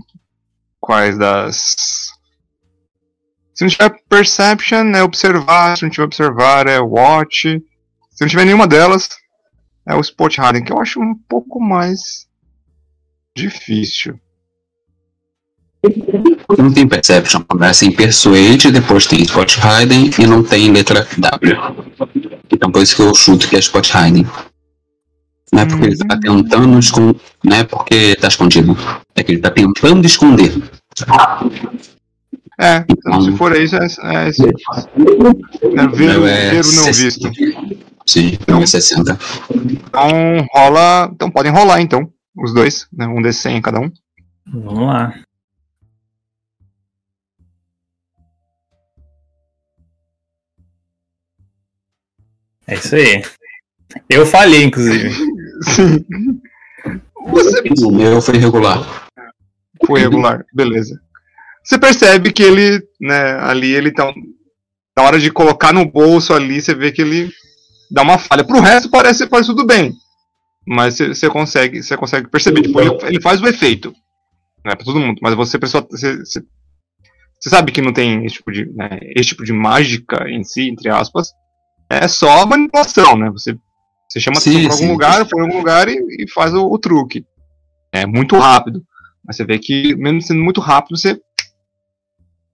quais das. Se não tiver perception, é observar. Se não tiver observar, é watch. Se não tiver nenhuma delas, é o spot hiding, que eu acho um pouco mais difícil. Não tem Perception, começa em Persuade, depois tem Spot Hiding e não tem letra W. Então por isso que eu chuto que é Spot Hiding. Não é porque ele tá tentando esconder. Não é porque tá escondido. É que ele tá tentando esconder. É, então, se for isso, é, é, isso. é ver, Meu, é ver o não 60. visto. Sim, não é 60. Então rola. Então podem rolar então. Os dois, né? Um D100 cada um. Vamos lá. É isso aí. Eu falhei, inclusive. Sim. Você O meu foi regular. foi regular, beleza. Você percebe que ele, né, ali ele tá. Na hora de colocar no bolso ali, você vê que ele dá uma falha. Pro resto parece, parece tudo bem. Mas você- consegue, você consegue perceber. Tipo, ele, ele faz o efeito. Né, pra todo mundo. Mas você, pessoa, você, você, você sabe que não tem esse tipo de, né, esse tipo de mágica em si, entre aspas. É só manipulação, né? Você, você chama a Sim, atenção pra algum lugar, põe em algum lugar e, e faz o, o truque. É muito rápido. Mas você vê que, mesmo sendo muito rápido, você.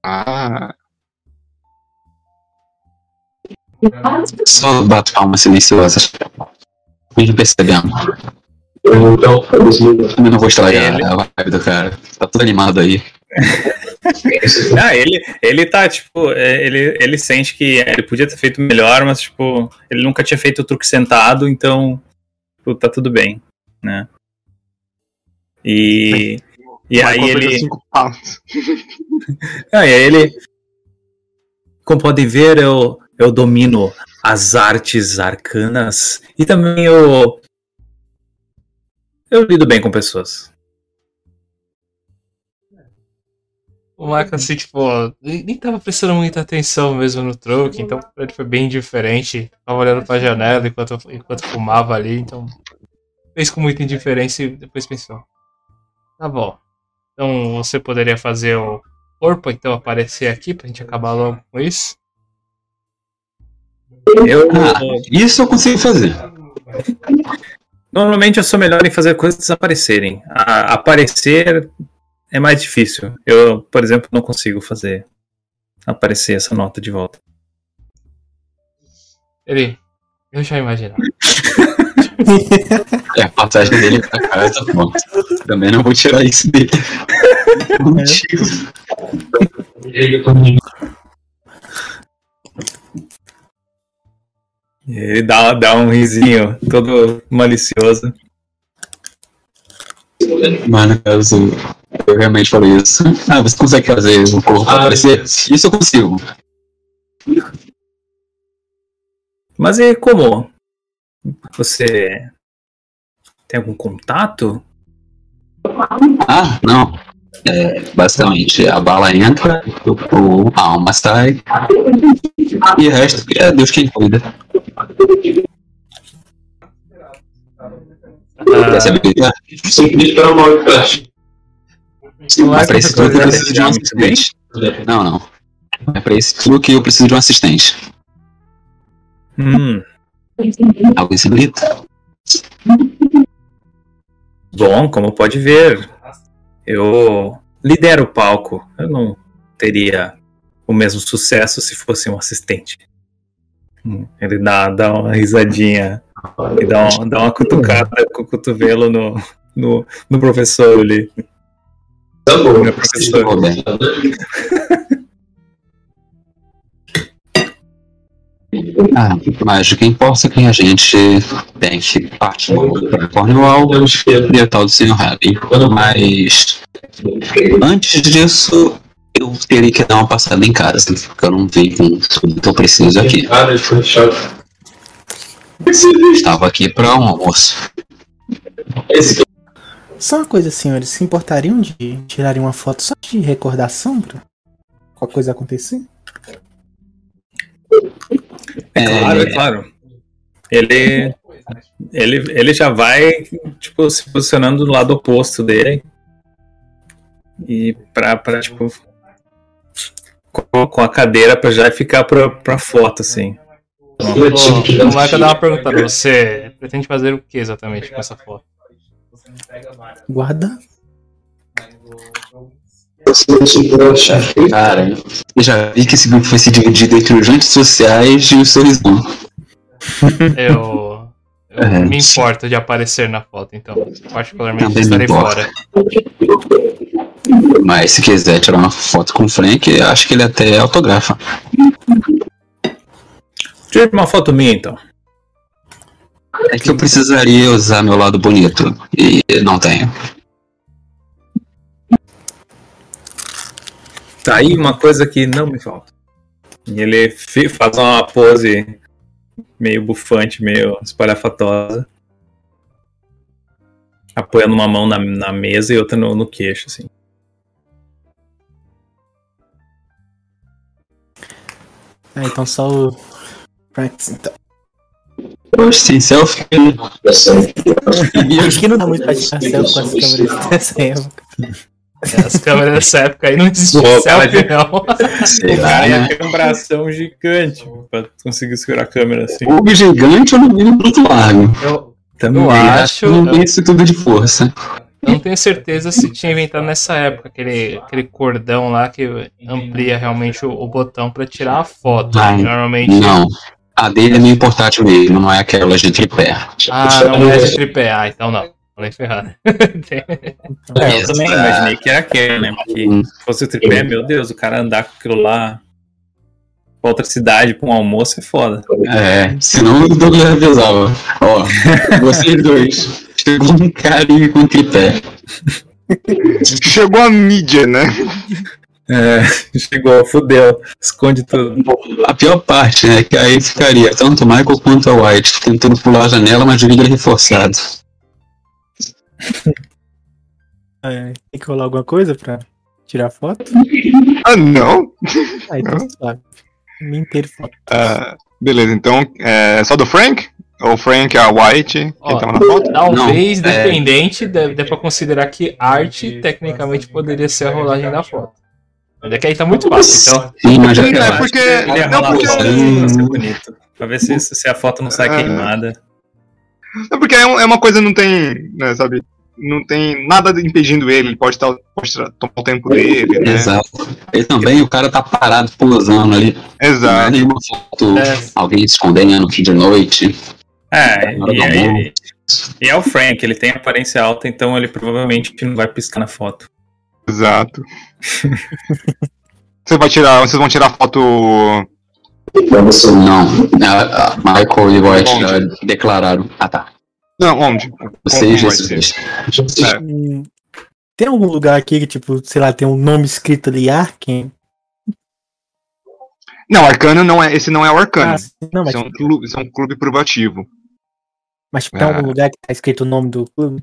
Ah. Só bato palmas silenciosas. Mesmo percebendo. Eu também não vou estragar Ele- a vibe do cara. Tá todo animado aí. Ah, ele, ele tá, tipo, é, ele, ele sente que ele podia ter feito melhor, mas, tipo, ele nunca tinha feito o truque sentado, então, tipo, tá tudo bem, né? E, e aí ele, ah, e aí ele, como podem ver, eu, eu domino as artes arcanas e também eu, eu lido bem com pessoas. O Michael, assim, tipo, nem tava prestando muita atenção mesmo no truque, então pra ele foi bem diferente. Tava olhando pra janela enquanto, enquanto fumava ali, então fez com muita indiferença e depois pensou. Tá bom. Então você poderia fazer o corpo então aparecer aqui pra gente acabar logo com isso? Eu, Ah, isso eu consigo fazer. Normalmente eu sou melhor em fazer coisas desaparecerem. A- aparecer é mais difícil. Eu, por exemplo, não consigo fazer aparecer essa nota de volta. Ele. Eu já imaginava. É a passagem dele pra casa, pô. Também não vou tirar isso dele. Contigo. Ele dá, dá um risinho todo malicioso. Mano, caso eu realmente falei isso. Ah, você consegue fazer o corpo aparecer? Isso eu consigo. Mas e como? Você tem algum contato? Ah, não. É, basicamente, a bala entra, o, a alma sai, e o resto é Deus quem cuida. Quer saber? Mas pra esse truque eu preciso de um assistente. Não, não. É pra esse truque eu preciso de um assistente. Hum, Algo insólito. bom, como pode ver, eu lidero o palco. Eu não teria o mesmo sucesso se fosse um assistente. Ele dá, dá uma risadinha e dá, uma- dá uma cutucada com o cotovelo no, no, no professor ali. Tá bom. Meu professor. Ah, mas o que importa é que a gente tem que partir para Cornwall e o tal do Sr. Harry. Mas antes disso, eu teria que dar uma passada em casa, porque eu não vi com tudo que eu preciso aqui. Cara, foi chato. Estava aqui para um almoço. Só uma coisa, senhores, se importariam de tirarem uma foto só de recordação pra qualquer coisa acontecer? É claro, é claro. Ele, ele, ele já vai tipo, se posicionando do lado oposto dele. E pra, pra tipo. Com, com a cadeira pra já ficar pra, pra foto, assim. Ô, o Michael dá uma pergunta. Você pretende fazer o que exatamente com essa foto? Guarda. Cara, eu já vi que esse grupo foi se dividido entre os antissociais e os sorrisão. Eu. Eu É, me importo de aparecer na foto, então. Particularmente Também estarei fora. Mas se quiser tirar uma foto com o Frank, acho que ele até autografa. Tira uma foto minha, então. É que eu precisaria usar meu lado bonito. E não tenho. Tá aí uma coisa que não me falta. Ele faz uma pose meio bufante, meio espalhafatosa. Apoiando uma mão na, na mesa e outra no, no queixo, assim. Ah, então só o. Franks, então. Oxe, sem selfie. Acho que não dá muito pra tirar selfie com as câmeras dessa época. As câmeras dessa época aí não existia Pô, selfie, não. Sei lá, né? um bração gigante pra conseguir segurar a câmera assim. O gigante eu não vi muito largo. Eu, Também. eu acho. Não Eu, vi isso tudo de força. Eu não tenho certeza se tinha inventado nessa época aquele, aquele cordão lá que amplia realmente o, o botão pra tirar a foto. Ai, Normalmente Não. A dele é meio portátil mesmo, não é aquela de tripé. Ah, não é de tripé. Ah, então não. Falei ferrado. É, eu também imaginei que era aquele, né? Porque se fosse o tripé, meu Deus, o cara andar com aquilo lá pra outra cidade pra um almoço é foda. É, senão o Douglas avisava. Ó, vocês dois. Chegou um carinha com tripé. Chegou a mídia, né? É, chegou, fudeu, esconde tudo. A pior parte, né, que aí ficaria tanto o Michael quanto a White tentando pular a janela, mas o vidro é reforçado. É, tem que rolar alguma coisa pra tirar foto? Ah, não? Aí tá suave. Me inteiro foto. Ah, beleza, então é só do Frank? Ou o Frank, a White, Ó, quem tava na foto? Talvez, Não, é- dependente, dê, dê pra considerar que arte tecnicamente poderia ser a rolagem da foto. Mas é que aí tá muito fácil, então. Sim, mas já é ela- porque- Ele não, porque- pra ser- bonito. Pra ver se, se a foto não sai É. queimada. É porque é, é uma coisa não tem, né, sabe? Não tem nada impedindo ele, ele pode, tá, pode tomar o tempo dele, né? Exato. E também o cara tá parado posando ali. Não é Exato. nenhuma foto, É. alguém se escondendo de noite. É, e, aí- e é o Frank, ele tem aparência alta, então ele provavelmente não vai piscar na foto. Exato. Você vai tirar, vocês vão tirar foto. Não, a- a Michael e White Onde? já declararam. Ah tá. Não, onde? Vocês, vocês. É. Tem algum lugar aqui que, tipo, sei lá, tem um nome escrito ali, Arken? Não, Arcano não é. Esse não é o Arcano. Ah, não, mas, Isso é um clube, isso é um clube privativo. Mas tipo, tem Ah. algum lugar que tá escrito o nome do clube?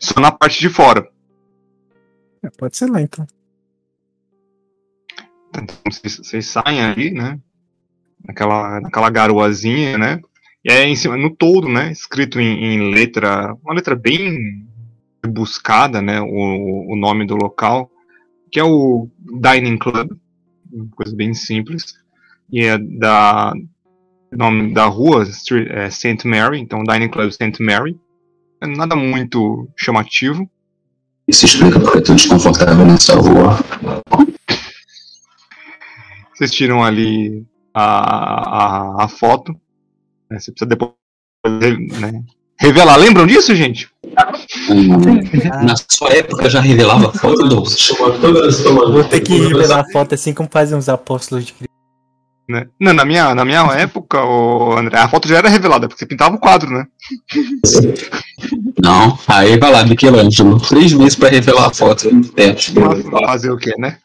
Só na parte de fora. É, pode ser lá, então. Então vocês, vocês saem ali, né? Naquela, naquela garoazinha, né? E é em cima, no todo, né? Escrito em, em letra. Uma letra bem buscada, né? O, o nome do local. Que é o Dining Club. Uma coisa bem simples. E é da. Nome da rua, Street- é, St. Mary, então Dining Club St. Mary. É nada muito chamativo. Isso explica porque eu tô desconfortável nessa rua. Vocês tiram ali a, a, a foto. né, Você precisa depois né, revelar. Lembram disso, gente? Hum, Na sua época já revelava foto do Vou ter que revelar a foto assim como fazem os apóstolos de Cristo. Né? Não, na minha, na minha época, ô, André, a foto já era revelada, porque você pintava o quadro, né? Não, aí vai lá, Michelangelo. Três meses pra revelar a foto. É, Mas Fazer o quê, né?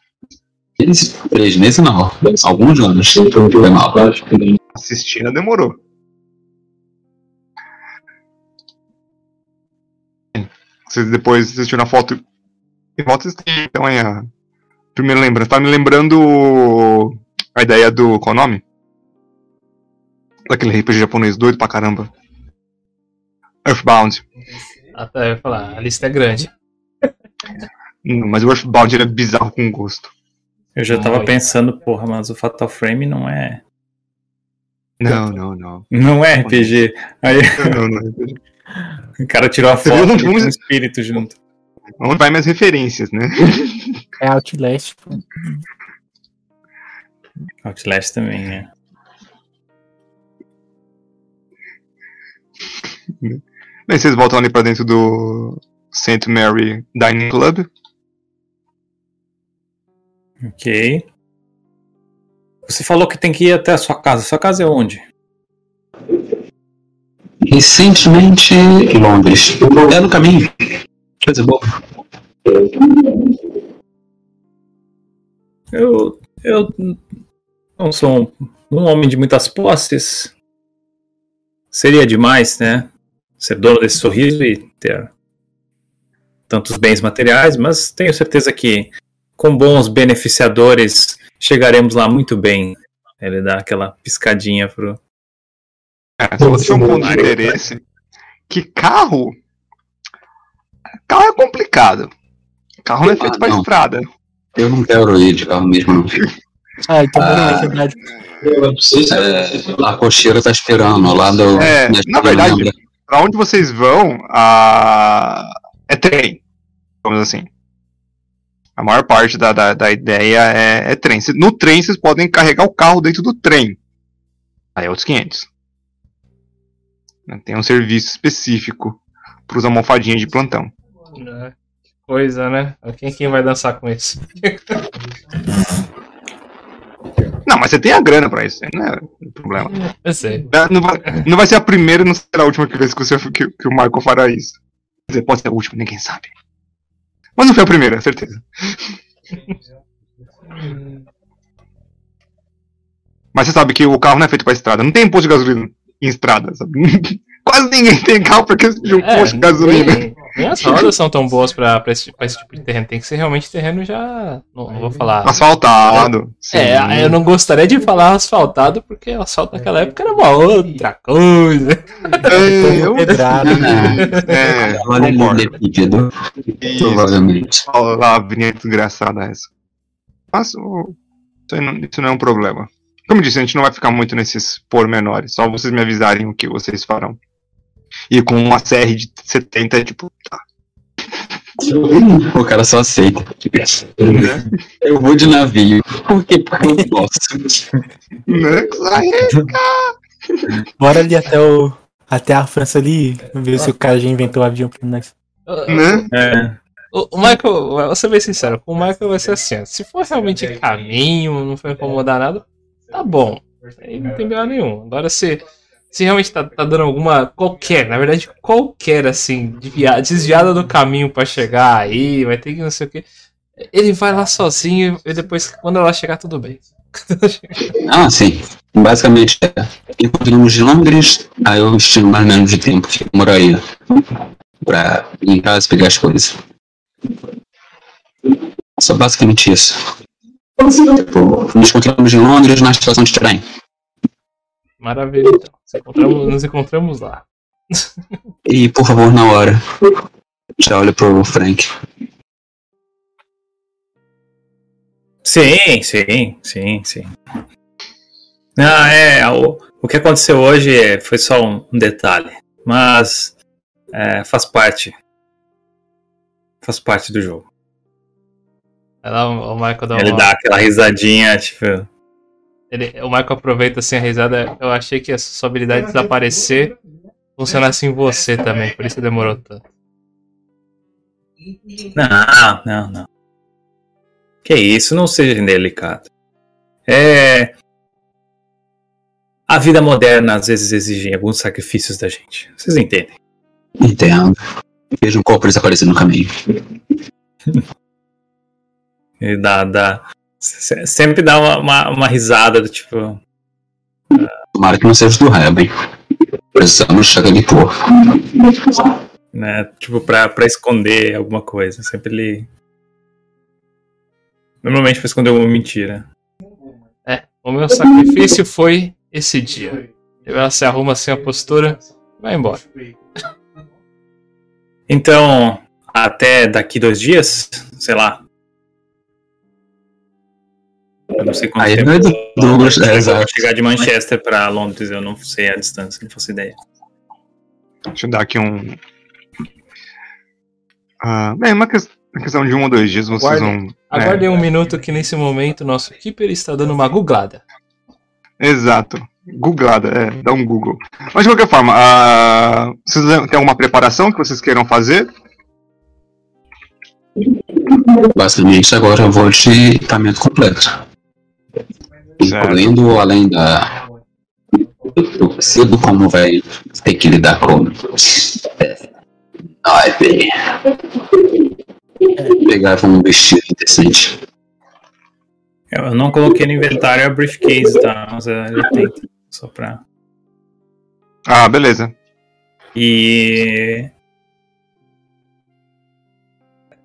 três, três meses não. Alguns anos. Foi mal. Assistindo demorou. Vocês depois vocês tiram a foto. E volta vocês têm então aí a primeira lembrança. Tá me lembrando a ideia do. Qual é o nome? Daquele RPG japonês doido pra caramba. Earthbound. Até eu ia falar, a lista é grande. Hum, Mas o Earthbound ele é bizarro com gosto. Eu já tava Ai. pensando, porra, mas o Fatal Frame não é. Não, não, não. Não é RPG. Aí não, não. o cara tirou a foto viu? e Vamos- espírito junto. Onde vai minhas referências, né? É Outlast. Outlast também, né? Bem, vocês voltam ali pra dentro do St. Mary Dining Club. Ok. Você falou que tem que ir até a sua casa. Sua casa é onde? Recentemente, Londres. É no caminho. Coisa boa. Eu. Eu não sou um, um homem de muitas posses. Seria demais, né? Ser dono desse sorriso e ter tantos bens materiais, mas tenho certeza que com bons beneficiadores chegaremos lá muito bem. Ele dá aquela piscadinha pro. É, só deixa um ponto de interesse. Que carro? Carro é complicado. Carro não é feito Ah, pra não. estrada. Eu não quero ir de carro mesmo, não. Ah, então Ah. na verdade. É, a cocheira tá esperando lá do. É, na verdade, lembra? Pra onde vocês vão, a... é trem. Vamos assim. A maior parte da, da, da ideia é, é trem. Se- No trem, vocês podem carregar o carro dentro do trem. Aí é outros 500. Tem um serviço específico pros almofadinhas de plantão. Né? Que coisa, né? Quem, quem vai dançar com isso? Não, mas você tem a grana pra isso, não é o problema. Eu sei. Não vai, não vai ser a primeira e não será a última vez que, você, que, que o Michael fará isso. Quer dizer, pode ser a última, ninguém sabe. Mas não foi a primeira, certeza. Mas você sabe que o carro não é feito pra estrada. Não tem posto de gasolina em estrada, sabe? Quase ninguém tem carro porque de um É, posto de gasolina. Nem, as rodas são tão boas pra, pra, esse, pra esse tipo de terreno. Tem que ser realmente terreno já. Não, não vou falar. Asfaltado. É, sim. eu não gostaria de falar asfaltado, porque o asfalto naquela época era uma outra coisa. É, eu-. É, ele pedido, Isso. provavelmente. Olha lá a vinheta desgraçada essa. Mas o- isso, não, isso não é um problema. Como eu disse, a gente não vai ficar muito nesses pormenores. Só vocês me avisarem o que vocês farão. E com uma CR de 70 é tipo, tá. O cara só aceita. Eu vou de navio. Por quê? Porque eu gosto. Né? Bora ali até o. Até a França ali, ver se o cara já inventou o avião pra nós. né? É. O, Michael, vou ser bem sincero, com o Michael vai ser assim: ó, se for realmente caminho, não for incomodar nada, tá bom. Aí não tem problema nenhum. Agora, se, se realmente tá, tá dando alguma. qualquer, na verdade, qualquer, assim, desvia- desviada do caminho pra chegar aí, vai ter que não sei o que. Ele vai lá sozinho e depois, quando ela chegar, tudo bem. Ah, sim. Basicamente, é, encontramos de Londres, aí eu estimo mais ou menos de tempo que demoraria pra ir em casa pegar as coisas. Só basicamente isso. Tipo, nos encontramos em Londres na estação de trem. Maravilha, então. Nos encontramos, nos encontramos lá. E, por favor, na hora, já olha pro Frank. Sim, sim, sim, sim. Não, é, o, o que aconteceu hoje é- foi só um, um detalhe, mas é, faz parte. Faz parte do jogo. Lá o, o Michael dá Ele uma. dá aquela risadinha, tipo. Ele, o Michael aproveita assim a risada. Eu achei que a sua habilidade de desaparecer funcionasse em você também, por isso demorou tanto. Não, não, não. Que isso, não seja indelicado. É. A vida moderna às vezes exige alguns sacrifícios da gente. Vocês entendem? Entendo. Vejo um corpo desaparecendo no caminho. Ele dá, dá. Se- Sempre dá uma, uma, uma risada do tipo. Tomara que não seja do Reben. Precisamos chegar de porco. né? Tipo, pra, pra esconder alguma coisa. Sempre ele. Normalmente pra esconder alguma mentira. É, o meu sacrifício foi esse dia. Ela se arruma assim a postura e vai embora. Então, até daqui dois dias, sei lá. Eu não sei quanto Aí tempo. não é do Douglas, é, exato. chegar de Manchester pra Londres, eu não sei a distância, não faço ideia. Deixa eu dar aqui um. Ah, bem, uma ques- uma questão de um ou dois dias vocês Guarda- vão. é, Aguardem um minuto que nesse momento nosso keeper está dando uma googlada. Exato. Googlada, é, dá um Google. Mas de qualquer forma, ah, vocês têm alguma preparação que vocês queiram fazer? Basicamente, agora eu vou de equipamento completo. Incluindo, além da. Eu percebo como vai ter que lidar com. Ai, bem. Pegar um vestido decente. Eu não coloquei no inventário a briefcase, tá? Mas eu já tenho. Só pra. Ah, beleza. E.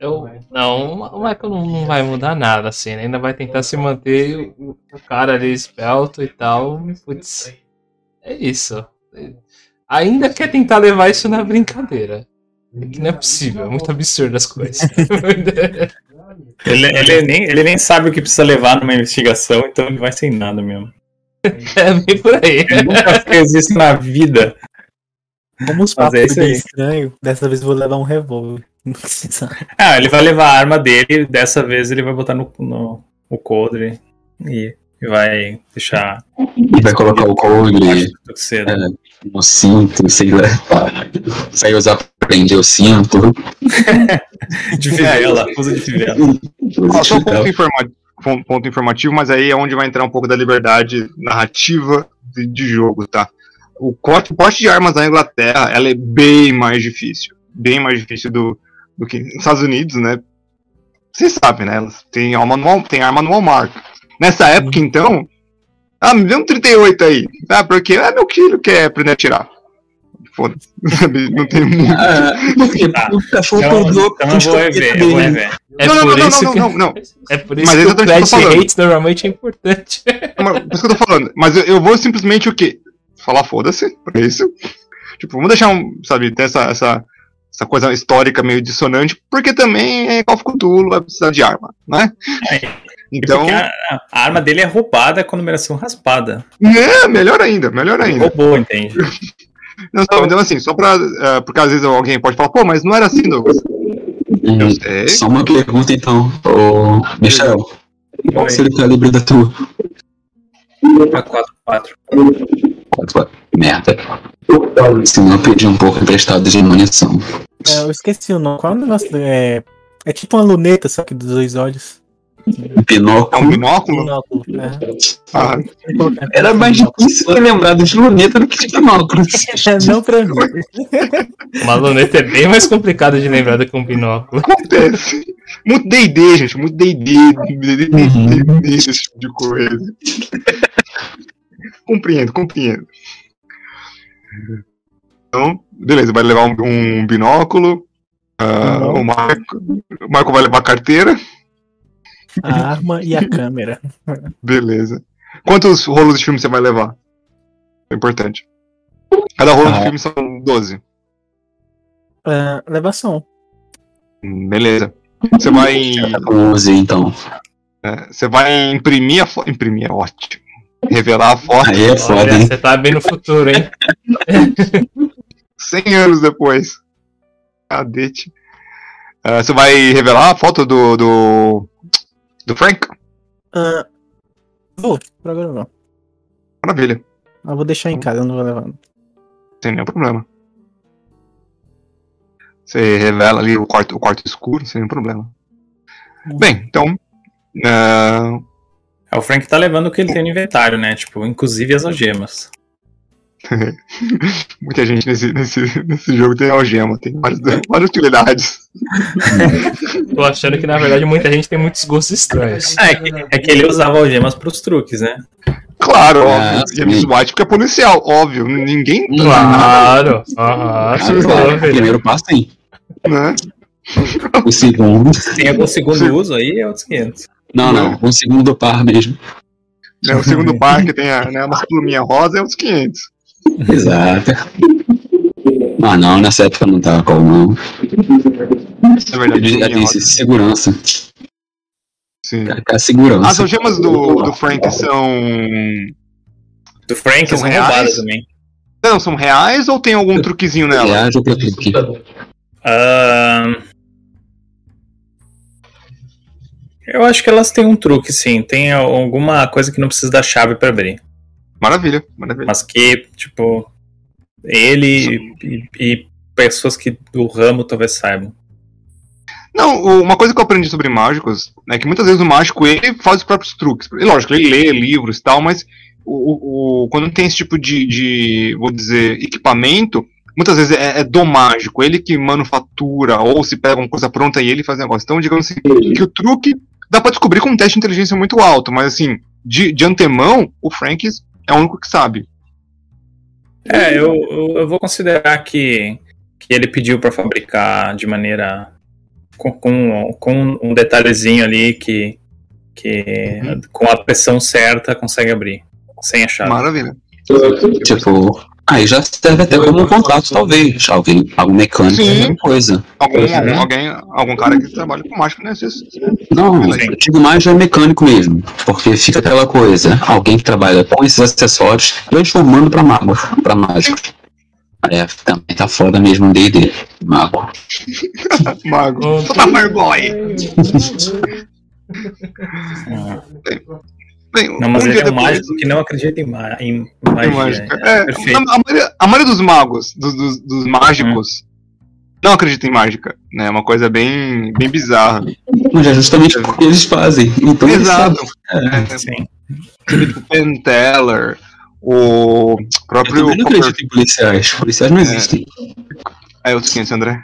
Eu, não, o Michael não, não vai mudar nada, assim, né? ainda vai tentar se manter o, o cara ali esbelto e tal. Putz, é isso. Ainda quer tentar levar isso na brincadeira. É que não é possível, é muito absurdo as coisas. Ele, ele, nem, ele nem sabe o que precisa levar numa investigação, então ele vai sem nada mesmo. é bem por aí. Ele nunca fez isso na vida. Como os Mas papos é isso bem aí. estranho, dessa vez eu vou levar um revólver. Ah, ele vai levar a arma dele, dessa vez ele vai botar no, no o coldre e E vai deixar E vai colocar o travesseiro. É. no cinto, sei lá. Vai usar pra prender o cinto. De fivela, usa de fivela. Ó, só um ponto, informa- pon- ponto informativo, mas aí é onde vai entrar um pouco da liberdade narrativa de, de jogo, tá? O corte, o porte de armas na Inglaterra, ela é bem mais difícil. Bem mais difícil do, do que nos Estados Unidos, né? Vocês sabem, né? Elas têm arma no, tem arma no Walmart. Nessa época, então... Ah, me dê um 38 aí. Ah, porque é meu filho que quer aprender a tirar. Foda-se. Sabe? Não tem muito... Ah, porque Tá. o cachorro Então, acordou então eu vou rever, eu vou rever. É não, não, por não, não, que, não, não, não. É por isso Mas que o exatamente o falando. Hate normalmente é importante. Mas, por isso que eu tô falando. Mas eu, eu vou simplesmente o quê? Falar foda-se pra isso. Tipo, vamos deixar um, sabe, ter essa, essa, essa coisa histórica meio dissonante, porque também é Call of Cthulhu, vai precisar de arma, né? É, Então, Porque a, a arma dele é roubada com numeração raspada. é, melhor ainda, melhor ainda. Roubou, entende? Não, só, então assim, só pra. eh, porque às vezes alguém pode falar, pô, mas não era assim, Douglas. Eu Hum, sei. Só uma pergunta então, ô Michel. Qual seria o calibre da tua? A 4 Quatro- Merda. Se não, eu pedi um pouco emprestado de munição. É, eu esqueci o nome. Qual é o negócio? É, é tipo uma luneta, só que dos dois olhos. É Binóculo. um binóculo? Binóculo. É. Ah, Era mais difícil eu lembrar de luneta do que de binóculos. É, não pra mim. Uma luneta é bem mais complicado de lembrar do que um binóculo. acontece. Muito DD, gente, muito DD. DD, esse tipo de coisa. Compreendo, compreendo. Então, beleza, vai levar um, um binóculo. ah, Uhum. o, Marco, o Marco vai levar a carteira. A arma e a câmera. Beleza. Quantos rolos de filme você vai levar? É importante. Cada rolo de Ah. filme são 12. Ah, leva som. Hum, Beleza. Você vai. Tá com 11 então. é, Você vai imprimir a foto. Imprimir é ótimo. Revelar a foto Aí é foda, Olha, hein? você tá bem no futuro, hein? 100 anos depois. Cadete. Ah, você vai revelar a foto do. do. do Frank? Ah, vou, por agora não. Maravilha. Eu vou deixar em casa, eu não vou levar. Sem nenhum problema. Você revela ali o quarto, o quarto escuro, sem nenhum problema. Bem, então. ah, É, o Frank tá levando o que ele tem no inventário, né? Tipo, inclusive as algemas. muita gente nesse, nesse, nesse jogo tem algema, tem várias, várias utilidades. Tô achando que na verdade muita gente tem muitos gostos estranhos. É, que, é que ele usava algemas pros truques, né? Claro, Ah, óbvio. E é sim. White porque é policial, óbvio. Ninguém. Claro! Ah, claro. dúvida. Primeiro passo sim. Né? O segundo. Tem algum segundo uso aí, é outros 500. Não, não. O segundo par mesmo. Né, O segundo par que tem a, né, umas pluminhas rosa é uns 500. Exato. Ah, não, nessa época não tava com, não. Na verdade, Ele já pluminha disse rosa. segurança. Sim. É a segurança. As algemas do, do Frank são. Do Frank São são reais? roubadas também. Não, são reais ou tem algum truquezinho nela? Viagem pra truque. Ahn, Eu acho que elas têm um truque, sim. Tem alguma coisa que não precisa da chave pra abrir. Maravilha, maravilha. Mas que, tipo, ele e, e pessoas que do ramo talvez saibam. Não, uma coisa que eu aprendi sobre mágicos é que muitas vezes o mágico ele faz os próprios truques. E, Lógico, ele lê livros e tal, mas o, o- o- quando tem esse tipo de, de, vou dizer, equipamento, muitas vezes é, é do mágico, ele que manufatura, ou se pega uma coisa pronta e ele faz negócio. Então, digamos assim, que o truque dá pra descobrir com um teste de inteligência muito alto, mas assim, de, de antemão, o Frank é o único que sabe. É, eu, eu, eu vou considerar que, que ele pediu pra fabricar de maneira. com, com, com um detalhezinho ali que, que Uhum. com a pressão certa consegue abrir. Sem a chave. Maravilha. Tipo, aí já serve até como um contato, talvez. Alguém, algum mecânico, Sim. alguma coisa. Algum, Uhum. algum- alguém, algum cara que trabalha com mágica, né? Isso- Não, eu digo mais já é mecânico mesmo. Porque fica aquela coisa, alguém que trabalha com esses acessórios transformando pra mago, pra mágico. É, também tá foda mesmo o D&D, mago. Mago. Não Solta Fireboy! Bem, Não, mas um ele é um depois- mágico que não acredita em, ma em magia. mágica. É, É, perfeito. a, a maioria, a maioria dos magos, dos, dos, dos mágicos, não acredita em mágica. né? É uma coisa bem, bem bizarra. Mas é justamente o que eles fazem. Então eles Exato. sabem. É, Sim. tipo Penn Teller, o Eu próprio. também não acredito em policiais. Policiais não existem. É, outros 500, André.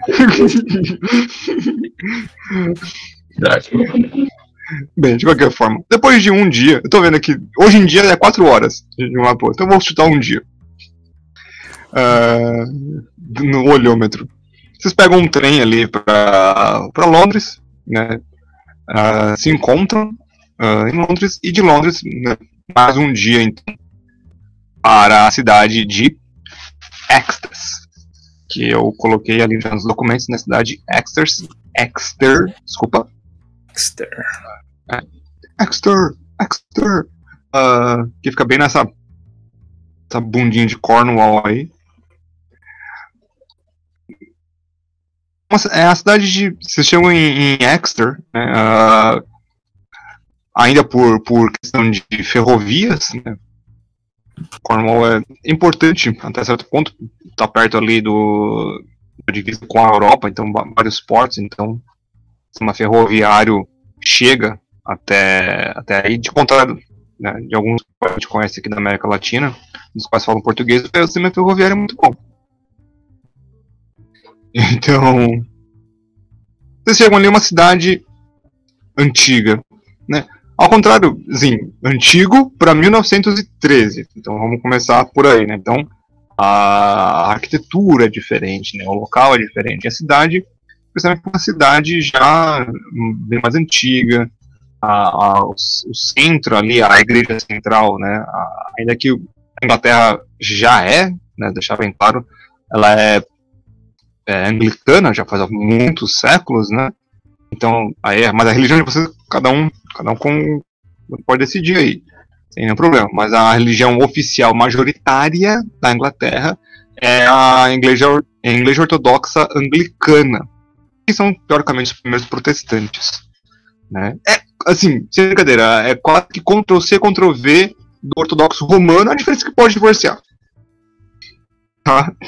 Bem, de qualquer forma. Depois de um dia, eu tô vendo aqui, hoje em dia é 4 horas de uma pro então eu vou chutar um dia. Ah, no olhômetro. Vocês pegam um trem ali pra, pra Londres, né? Ah, se encontram ah, em Londres e de Londres, né, mais um dia então, para a cidade de Exeter, que eu coloquei ali nos documentos na cidade Exeter, Exeter, desculpa, Exeter. Exeter, Exeter, ah, que fica bem nessa, essa bundinha de Cornwall aí. É a cidade de. Vocês chegam em, em Exeter, né, ah, ainda por, por questão de ferrovias, né, Cornwall é importante até certo ponto, está perto ali do da divisa com a Europa, então vários portos, então sistema ferroviário chega até, até aí, de contrário né, de alguns que a gente conhece aqui da América Latina, dos quais falam português, o sistema ferroviário é muito bom. Então, vocês chegam ali uma cidade antiga, né? Ao contrário, assim, antigo para 1913. Então vamos começar por aí, né? Então a arquitetura é diferente, né? O local é diferente. A cidade, principalmente uma cidade já bem mais antiga. A, a- o, o centro ali, a igreja central, né? A- ainda que a Inglaterra já é, né? Deixar bem claro, ela é, é anglicana já faz muitos séculos, né? Então, aí, é- mas a religião de vocês, cada um, cada um com, pode decidir aí, sem nenhum problema. Mas a religião oficial majoritária da Inglaterra é a igreja, é a igreja ortodoxa anglicana, que são teoricamente os primeiros protestantes, né? É assim, sem brincadeira, é quase que Ctrl C, Ctrl V do ortodoxo romano, a diferença é que pode divorciar. Tá?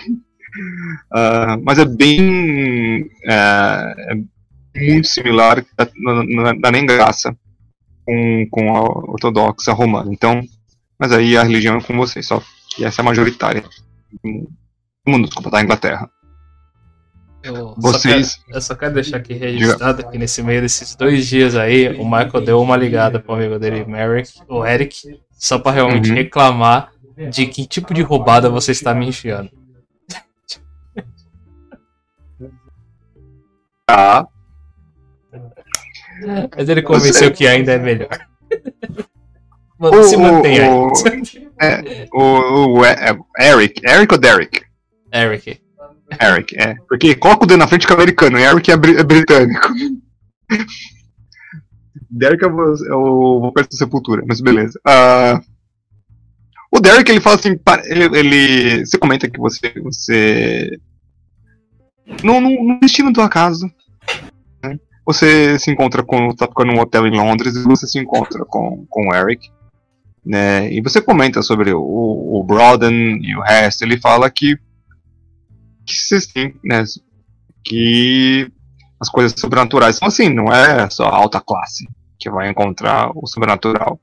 Ah, mas é bem. é, é muito similar, não, dá nem graça com, com a ortodoxa romana. Então, mas aí a religião é com vocês, só que essa é a majoritária do mundo, desculpa, da Inglaterra. Eu Vocês- Só quero, eu só quero deixar aqui registrado que nesse meio desses dois dias aí, o Michael deu uma ligada pro amigo dele, Merrick, o Eric, só pra realmente Uhum. reclamar de que tipo de roubada você está me enfiando. Tá. Mas ele convenceu que ainda é melhor. Mano, O- se mantém aí. o- O, o é- é Eric, Eric ou Derek? Eric. Eric, é. Porque coloca o D na frente que é americano, e Eric é, bri- é britânico. Derek é o, é o perto da sepultura, mas beleza. Ah, o Derek, ele fala assim, ele, ele- você comenta que você, você, no, no, no destino do acaso, né, você se encontra com, tá ficando num hotel em Londres e você se encontra com, com o Eric, né, e você comenta sobre o, o Broden e o resto, ele fala que que vocês têm, né, que as coisas sobrenaturais são assim, não é só alta classe que vai encontrar o sobrenatural.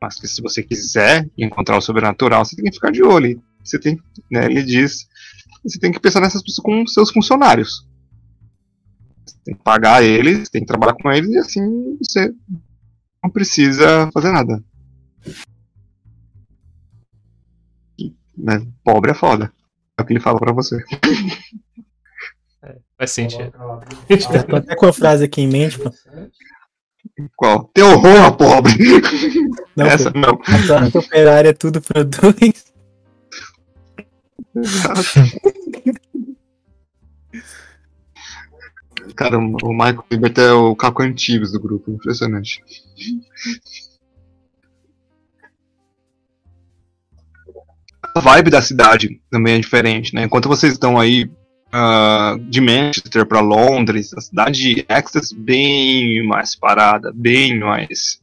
Mas que se você quiser encontrar o sobrenatural, você tem que ficar de olho. Você tem, né, ele diz, você tem que pensar nessas pessoas como seus funcionários. Você tem que pagar eles, tem que trabalhar com eles e assim você não precisa fazer nada. Né, pobre é foda. É o que ele fala pra você. Faz sentido. Tô até com a frase aqui em mente, pô. Qual? Teu horror, pobre! Não, Essa pô. não. A classe operária é tudo produz. Cara, o Michael Libert é o Caco Antigos do grupo, impressionante. Vibe da cidade também é diferente, né? Enquanto vocês estão aí ah, de Manchester para Londres, a cidade de Exeter bem mais parada, bem mais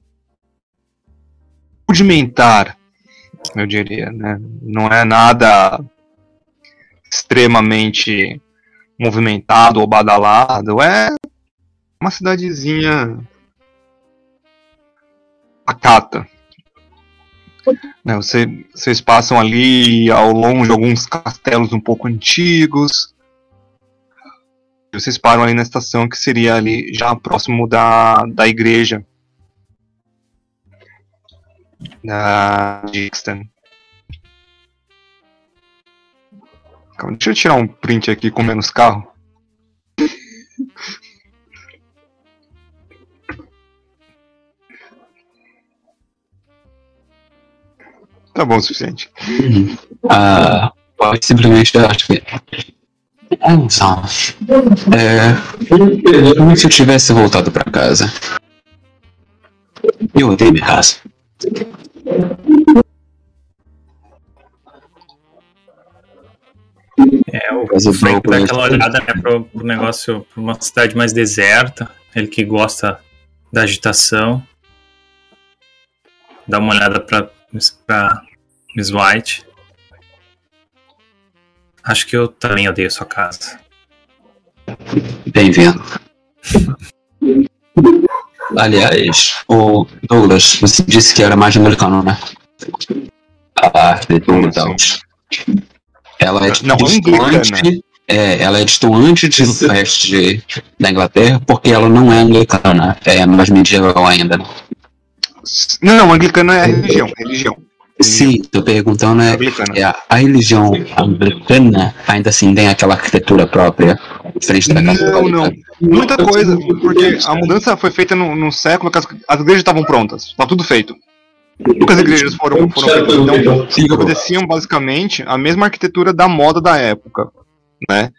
rudimentar, eu diria, né? Não é nada extremamente movimentado ou badalado, é uma cidadezinha pacata. Né, você, vocês passam ali ao longe alguns castelos um pouco antigos. Vocês param ali na estação que seria ali já próximo da, da igreja da Dixon. Deixa eu tirar um print aqui com menos carro. Tá bom o suficiente. Ah, pode simplesmente acho que. Então, é, como se eu tivesse voltado pra casa. Eu odeio minha casa. É, o Frank dá é aquela olhada né, pro, pro negócio, pra uma cidade mais deserta. Ele que gosta da agitação. Dá uma olhada pra, pra Miss White. Acho que eu também odeio sua casa. Bem-vindo. Aliás, o Douglas, você disse que era mais americano, né? A arquitetura Sim. Douglas. Ela é Não, distante. É, ela é distante de resto de, da Inglaterra porque ela não é anglicana, é mais medieval ainda. né? Não, não, anglicano é religião. Religião. Sim, tô perguntando é, é a, a religião anglicana ainda assim tem aquela arquitetura própria diferente da Não, não. Muita coisa, porque a mudança foi feita no, no século que as, as igrejas estavam prontas. Tá tudo feito. Poucas igrejas foram, foram feitas. Então, eles obedeciam basicamente a mesma arquitetura da moda da época, né?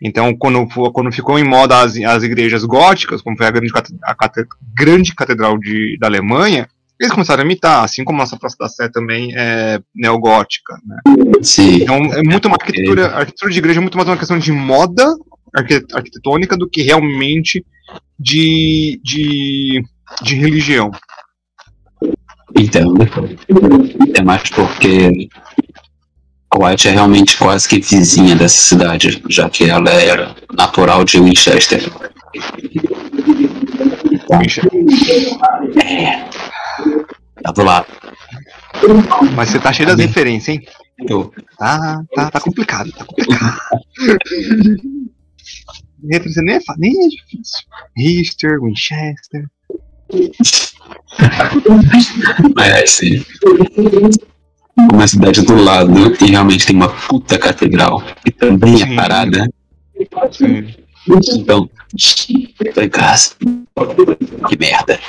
Então, quando, quando ficou em moda as, as igrejas góticas, como foi a grande, a grande catedral de, da Alemanha, eles começaram a imitar, assim como a nossa Praça da Sé também é neogótica, né? Sim. Então, é muito uma arquitetura, a arquitetura de igreja é muito mais uma questão de moda arqui- arquitetônica do que realmente de, de, de religião. Entendo. É mais porque White é realmente quase que vizinha dessa cidade, já que ela era natural de Winchester. Então, é. Tá do lado. Mas você tá cheio das referências, hein? Eu- Tá, tá, tá complicado, tá complicado. Referência nem é, nem é difícil. Richter, Winchester. Mas é assim. Uma cidade do lado e realmente tem uma puta catedral. E também é Sim. parada. Sim. Então, tô em casa. Que merda.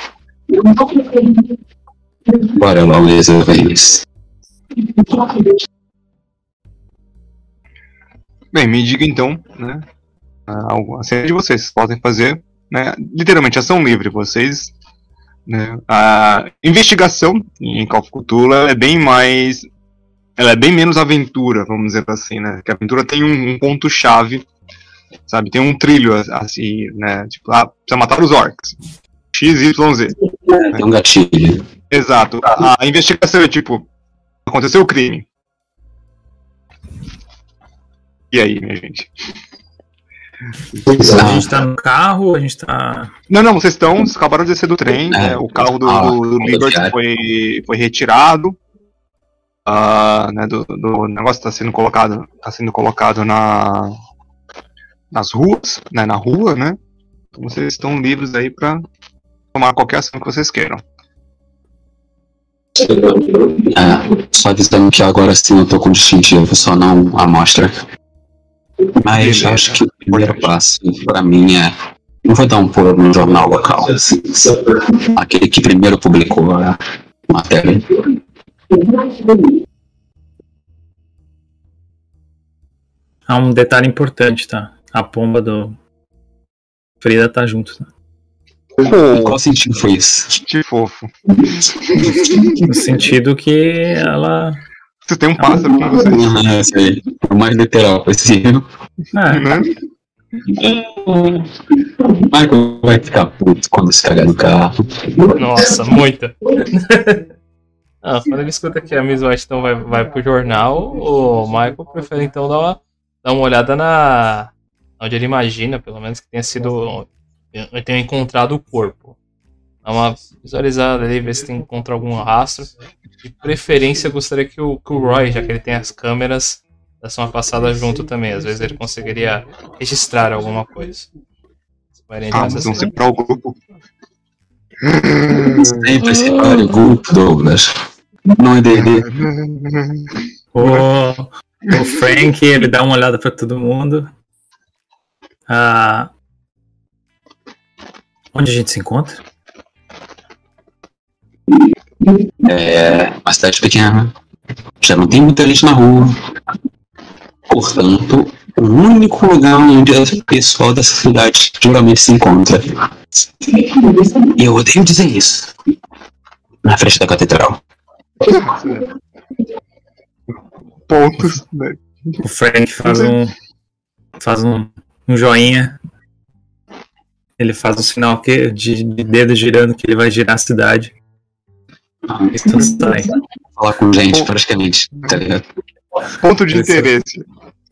Bora logo resolver isso. Bem, me diga então, né? A cena de vocês podem fazer, né? Literalmente ação livre. Vocês, né? A investigação em Call of Cthulhu é bem mais, ela é bem menos aventura, vamos dizer assim, né? Que a aventura tem um, um ponto chave, sabe? Tem um trilho assim, né? Tipo, ah, precisa matar os orcs. X, Z. Tem um gatilho. Exato. A, a investigação é tipo, aconteceu o crime. E aí, minha gente? A gente tá no carro, a gente tá. Não, não, vocês estão, vocês acabaram de descer do trem, É. né, o carro do, Ah, do, do foi, foi retirado. Ah, né, do, do negócio está sendo colocado, tá sendo colocado na nas ruas, né, na rua, né? Então vocês estão livres aí para tomar qualquer ação que vocês queiram. É, só avisando que agora sim eu tô com distintivo, só não a amostra. Mas Beleza. acho que o primeiro passo pra mim é. Eu vou dar um pulo no jornal local. Aquele que primeiro publicou a matéria. Há um detalhe importante, tá? A pomba do. Frida tá junto, tá? Qual sentido foi isso? Que fofo. No sentido que ela. Vocês têm um pássaro com vocês, Ah, isso aí. O mais literal possível. Ah, né? Michael vai ficar puto quando se cagar no carro. Nossa, muita. Ah, quando ele escuta que a Miss White então vai, vai pro jornal, o Michael prefere então dar uma, dar uma olhada na. onde ele imagina, pelo menos, que tenha sido. Ele tenha encontrado o corpo. Dá uma visualizada ali, ver se tem encontra algum rastro. De preferência, eu gostaria que o, que o Roy, já que ele tem as câmeras, desse uma passada junto também. Às vezes ele conseguiria registrar alguma coisa. Ah, mas vão separar o grupo. Sempre separe o grupo, Douglas. Não é D&D. O, o Frank, ele dá uma olhada pra todo mundo. Ah, onde a gente se encontra? É uma cidade pequena. Já não tem muita gente na rua. Portanto, o único lugar onde o pessoal dessa cidade geralmente se encontra. E eu odeio dizer isso. Na frente da catedral. Pontos, né? O Frank faz um. faz um, um joinha. Ele faz um sinal que, de, de dedo girando que ele vai girar a cidade. E tudo sai. Falar com gente, praticamente. Tá ligado? Ponto de Esse interesse.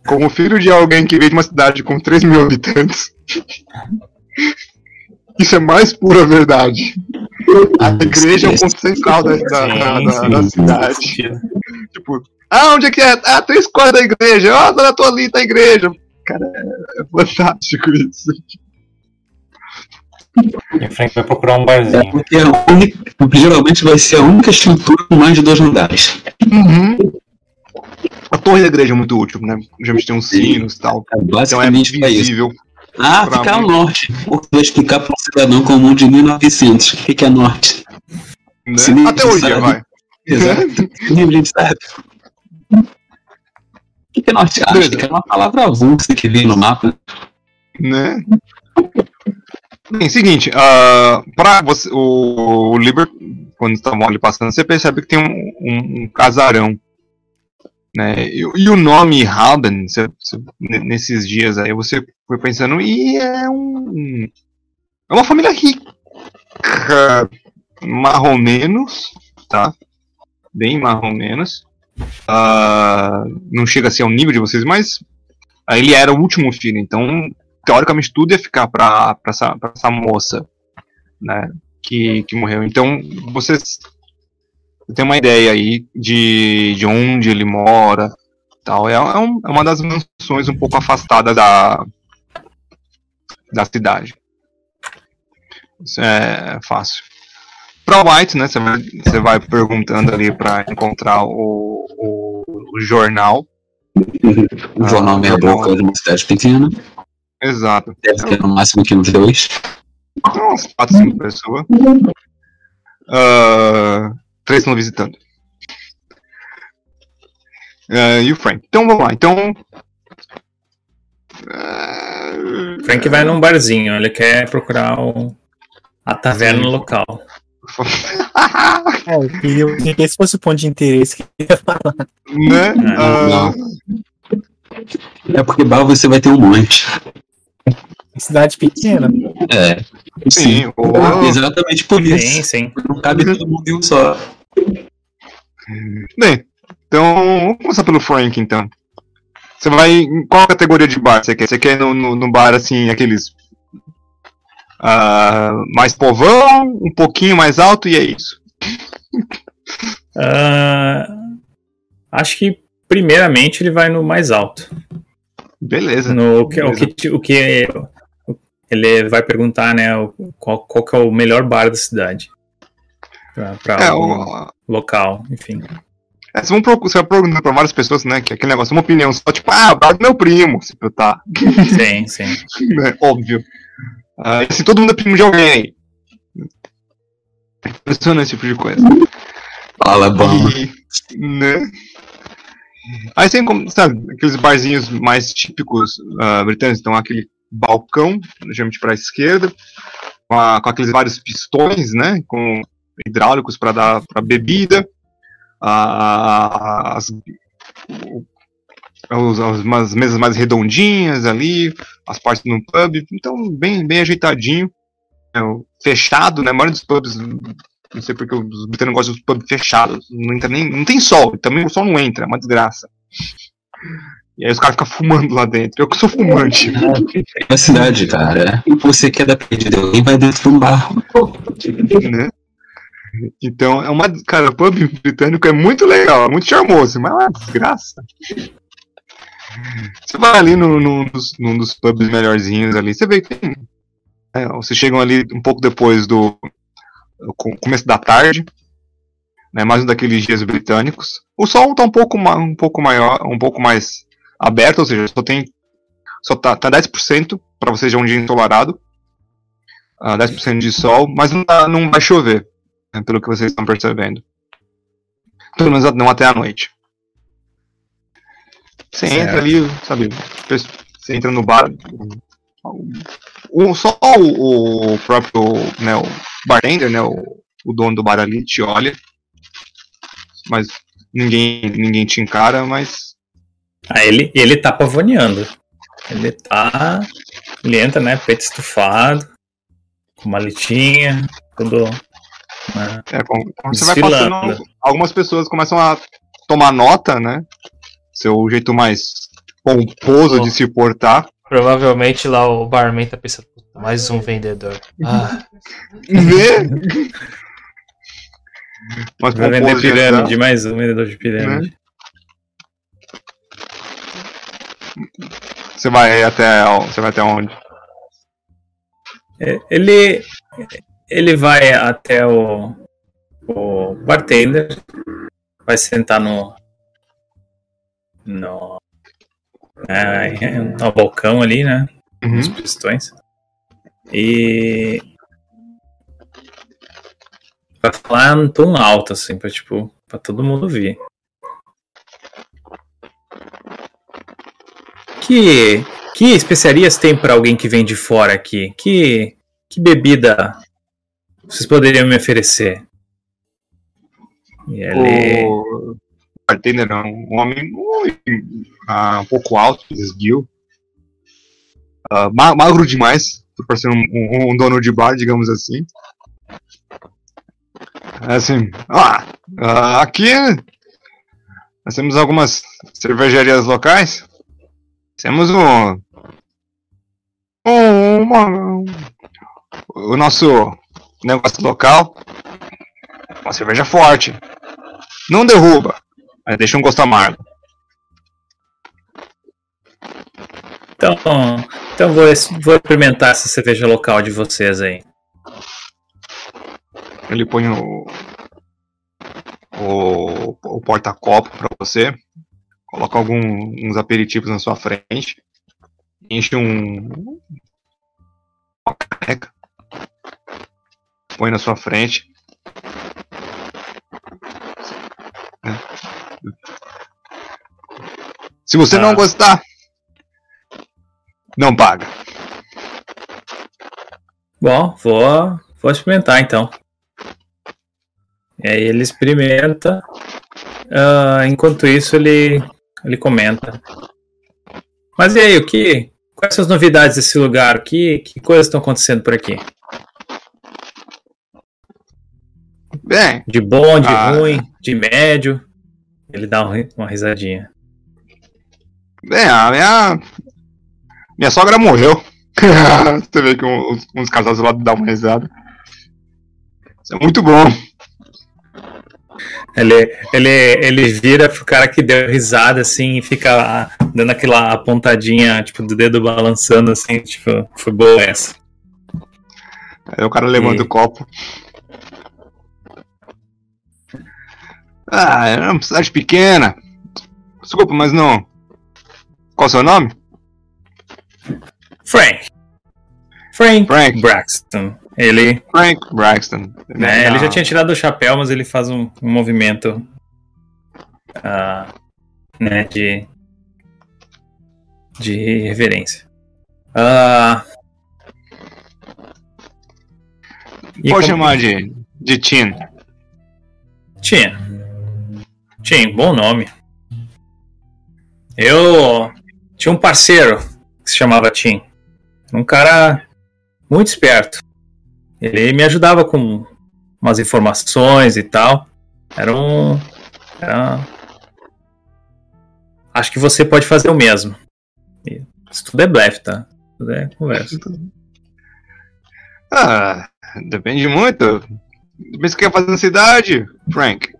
Como filho de alguém que veio de uma cidade com 3 mil habitantes. Isso é mais pura verdade. A igreja é o ponto central da, da, da- da- da cidade. Tipo, ah, onde é que é? Ah, três quadras da igreja. Ah, dona tô ali, tá a igreja. Cara, é fantástico isso. E o Frank vai procurar um É barzinho. porque é a única, porque geralmente vai ser a única estrutura com mais de dois andares. Uhum. A torre da igreja é muito útil, né? Geralmente tem uns sinos e tal. É Então é basicamente pra isso. visível. Ah, fica ao norte. Vou explicar para um cidadão comum de 1900 o que que é norte. Né? Até hoje sabe. vai. Exato. Nem a gente sabe. O que que é norte? Acho que é uma palavra avulsa que vem no mapa. né? Bem, seguinte, ah, pra você, o, o Liber, quando estavam ali passando, você percebe que tem um, um- um casarão, né? E, e o nome Halden, você- você- nesses dias aí, você foi pensando, e é um, é uma família rica, marrom menos, tá? Bem marrom menos. Ah, não chega a ser ao nível de vocês, mas ah, ele era o último filho, então teoricamente tudo ia ficar pra, essa, pra essa moça, né, que, que morreu. Então, vocês têm uma ideia aí de, de onde ele mora, tal. É, é, um- é uma das mansões um pouco afastadas da, da cidade. Isso é fácil. Pra White, né, você vai, você vai perguntando ali pra encontrar o, o, o jornal. O jornal Ah, Meia. Boca é de uma cidade pequena. Exato. Deve ter no máximo aqui uns dois. Então, umas 4, 5 pessoas. Ah, três estão visitando. Ah, e o Frank. Então vamos lá. Então. O Frank vai num barzinho, ele quer procurar o- a taverna local. É, eu queria eu queria que esse fosse o ponto de interesse que eu ia falar. né? Ah, É porque bar você vai ter um monte. Cidade pequena. É. sim. Ah, exatamente por Sim, isso. sim. Não cabe todo mundo em um só. Bem, então vamos começar pelo Frank então. Você vai. Em qual categoria de bar você quer? Você quer no, no, no bar assim, aqueles. ah, mais povão, um pouquinho mais alto e é isso. Ah, acho que primeiramente ele vai no mais alto. Beleza. No, o, que, o, que, o que ele vai perguntar, né? o- Qual, qual que é o melhor bar da cidade? Pra, pra É, o local, enfim. É, vocês vão procu- você vai perguntando pra várias pessoas, né? Que é aquele negócio, uma opinião só, tipo, ah, o bar do meu primo. Se tá, Sim, sim. né? Óbvio. Ah, e assim, todo mundo é primo de alguém aí. Impressionante esse tipo de coisa. Fala, bom. E, né? Aí tem como, sabe, aqueles barzinhos mais típicos ah, britânicos, então aquele balcão, geralmente para a esquerda, com, a- com aqueles vários pistões, né, com hidráulicos para dar para bebida, ah, as, os- as- mesas mais redondinhas ali, as partes no pub, então bem, bem ajeitadinho, é, fechado, né, a maioria dos pubs Não sei porque os britânicos gostam dos pubs fechados. Não, entra nem, não tem sol. Também o sol não entra. É uma desgraça. E aí os caras ficam fumando lá dentro. Eu que sou fumante. Na cidade, cara. Você quer dar perdida, alguém vai dentro de um bar. né? Então, é uma. Cara, o pub britânico é muito legal, é muito charmoso, mas é uma desgraça. Você vai ali no, num, dos, num dos pubs melhorzinhos ali, você vê que tem. é, vocês chegam ali um pouco depois do começo da tarde, né, mais um daqueles dias britânicos. O sol tá um pouco, um pouco maior, um pouco mais aberto, ou seja, só tem só tá, tá 10% para você já um dia ensolarado. Ah, 10% de sol, mas não, tá- não vai chover, né, pelo que vocês estão percebendo. Pelo menos não até a noite. Você Certo. entra ali, sabe? Você entra no bar. O, só o, o próprio né, o bartender, né, o, o dono do bar ali te olha. Mas ninguém, ninguém te encara, mas. Ah, ele, ele tá pavoneando. Ele tá. Ele entra, né? Peito estufado, com maletinha, tudo. né, É, com, quando você vai passando, algumas pessoas começam a tomar nota, né? Seu jeito mais pomposo Oh. de se portar. Provavelmente lá o barman tá pensando, "Puta, mais um vendedor. Ah, Vê? Mas Vai vender pirâmide, mais um vendedor de pirâmide. Você vai até. Você vai até onde? É, Ele, ele vai até o, o bartender, vai sentar no. no. É, no balcão ali, né? Uhum. Os pistões. E. Vai falar num tom alto, assim, pra, tipo, pra todo mundo ver. Que, que especiarias tem pra alguém que vem de fora aqui? Que, que bebida vocês poderiam me oferecer? E ele. O bartender é um homem muito, ah, um pouco alto, esguio. Ah, ma- magro demais, para ser um, um- um dono de bar, digamos assim. É assim, ah, ah, aqui nós temos algumas cervejarias locais. Temos um, um, uma- o nosso negócio local, uma cerveja forte. Não derruba, mas deixa um gosto amargo. Então, então vou, vou experimentar essa cerveja local de vocês aí. Ele põe o, o, o porta-copo pra você, coloca alguns aperitivos na sua frente, enche um uma caneca, põe na sua frente. Se você Ah. não gostar, não paga. Bom, vou, vou experimentar então. E aí ele experimenta. ah, enquanto isso, ele, ele comenta. Mas e aí, o que? Quais são as novidades desse lugar? Que, que coisas estão acontecendo por aqui? Bem, De bom, de Ah. ruim, de médio? Ele dá um uma risadinha. Bem, a minha. Minha sogra morreu. Você vê que uns, uns casais do lado dão uma risada. Isso é muito bom. Ele, ele, ele vira pro cara que deu risada assim e fica dando aquela apontadinha, tipo, do dedo balançando assim, tipo, foi boa essa. Aí o cara levanta E- o copo. Ah, é uma cidade pequena. Desculpa, mas não. Qual o seu nome? Frank. Frank, Frank. Braxton. Ele, Frank Braxton. né, ele já tinha tirado o chapéu, mas ele faz um, um movimento ah, né, de, de reverência. Ah, e Pode como- chamar de, de Tin. Tim. Tim, bom nome. Eu tinha um parceiro que se chamava Tim. Um cara muito esperto. Ele me ajudava com umas informações e tal. Era um. Era... Acho que você pode fazer o mesmo. Isso tudo é blefe, tá? Tudo é conversa. Ah, depende muito. Depende do que quer fazer na cidade, Frank.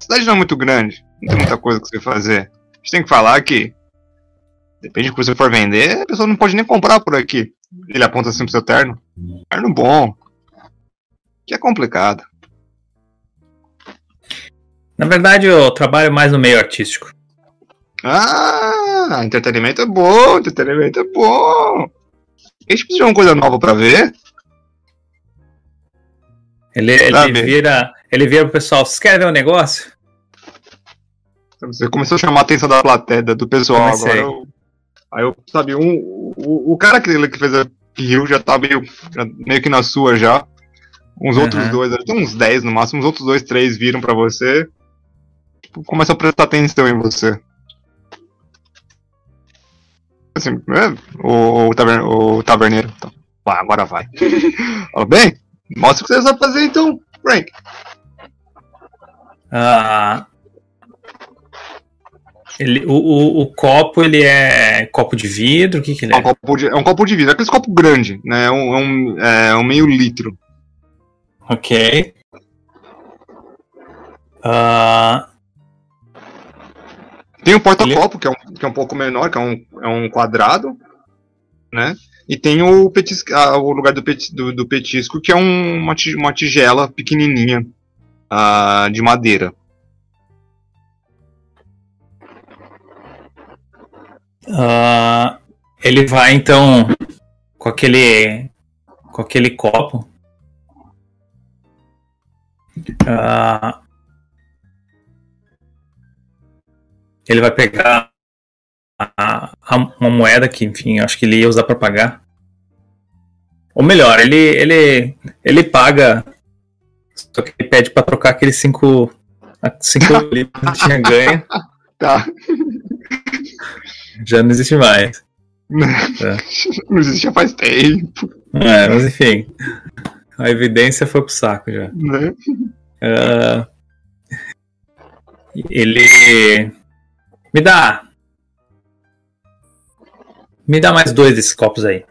A cidade não é muito grande. Não tem muita coisa que você fazer. A gente tem que falar que. Depende do que você for vender, a pessoa não pode nem comprar por aqui. Ele aponta assim pro seu terno. Terno bom. Que é complicado. Na verdade, eu trabalho mais no meio artístico. Ah, entretenimento é bom, entretenimento é bom. A gente precisa de uma coisa nova pra ver. Ele, ele vira. Ele vira pro pessoal, vocês querem ver um negócio? Você começou a chamar a atenção da plateia, do pessoal Comecei. agora. eu- aí eu, sabe, um, o, o cara que, que fez a riu já tá meio, já- meio que na sua já. Uns Aham. outros dois, tem uns 10 no máximo, uns outros dois, três viram pra você. Tipo, começam a prestar atenção em você. Assim, é, o, o, taver- o taverneiro. Então, pá, agora vai. Fala, bem, mostra o que você sabe fazer então, Frank. Ah, ele, o, o, o copo, ele é copo de vidro? O que, que ele É um é? copo de, é um copo de vidro, aquele copo grande, né? É um, é um, é um meio litro. Ok. Ah, Tem o porta-copo, que, é um, que é um pouco menor, que é um, é um quadrado, né? E tem o, petisco, ah, o lugar do, peti- do, do petisco, que é um- uma, uma tigela pequenininha ah, de madeira. Ah, ele vai então com aquele com aquele copo. Ah, ele vai pegar a- a- uma moeda que, enfim, acho que ele ia usar para pagar. Ou melhor, ele ele ele paga, só que ele pede para trocar aqueles cinco cinco libras que tinha ganho. Tá. Já não existe mais. Não existe já faz tempo, É, mas enfim. A evidência foi pro saco já. né? Ah, ele. Me dá. Me dá mais dois desses copos aí.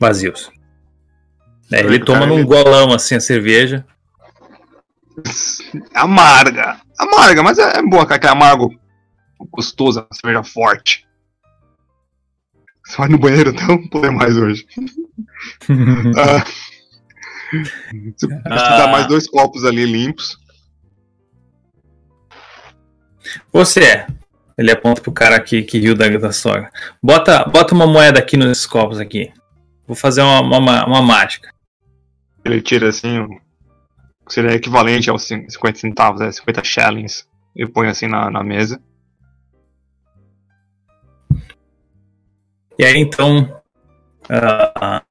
Vazios. É, ele toma num golão assim a cerveja. Amarga. Amarga, mas é, é boa, cara, que é amargo. Gostoso, cerveja forte. Você vai no banheiro, então não poder mais hoje. Ah, você Ah. dar mais dois copos ali limpos. Você. Ele aponta pro cara que, que riu da, da sogra. Bota, bota uma moeda aqui nesses copos aqui. Vou fazer uma, uma, uma mágica. Ele tira assim, o que seria equivalente aos cin- 50 centavos, é, 50 shillings, e põe assim na, na mesa. E aí então. ah,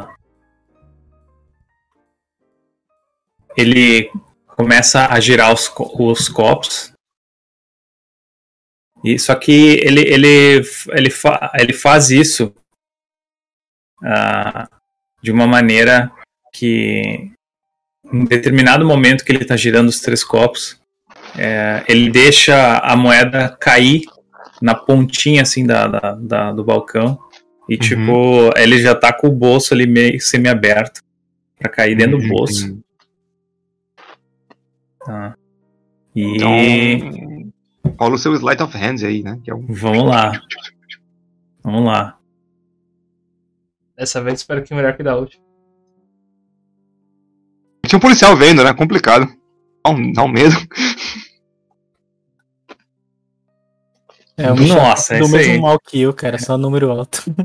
ele começa a girar os, os copos. E, só que ele, ele, ele, fa- ele faz isso ah, de uma maneira que, em determinado momento que ele está girando os três copos, é, ele deixa a moeda cair na pontinha assim da, da- da- do balcão. E tipo, ele já tá com o bolso ali meio semi-aberto pra cair dentro do bolso. Tá. E Então, rola o seu Sleight of Hands aí, né? Que é um... vamos lá. Vamos lá. Dessa vez espero que melhor que da última. Tinha um policial vendo, né? Complicado. Dá um, dá um medo. É, bicho Nossa, é do mesmo aí. mal que eu, cara, só número alto.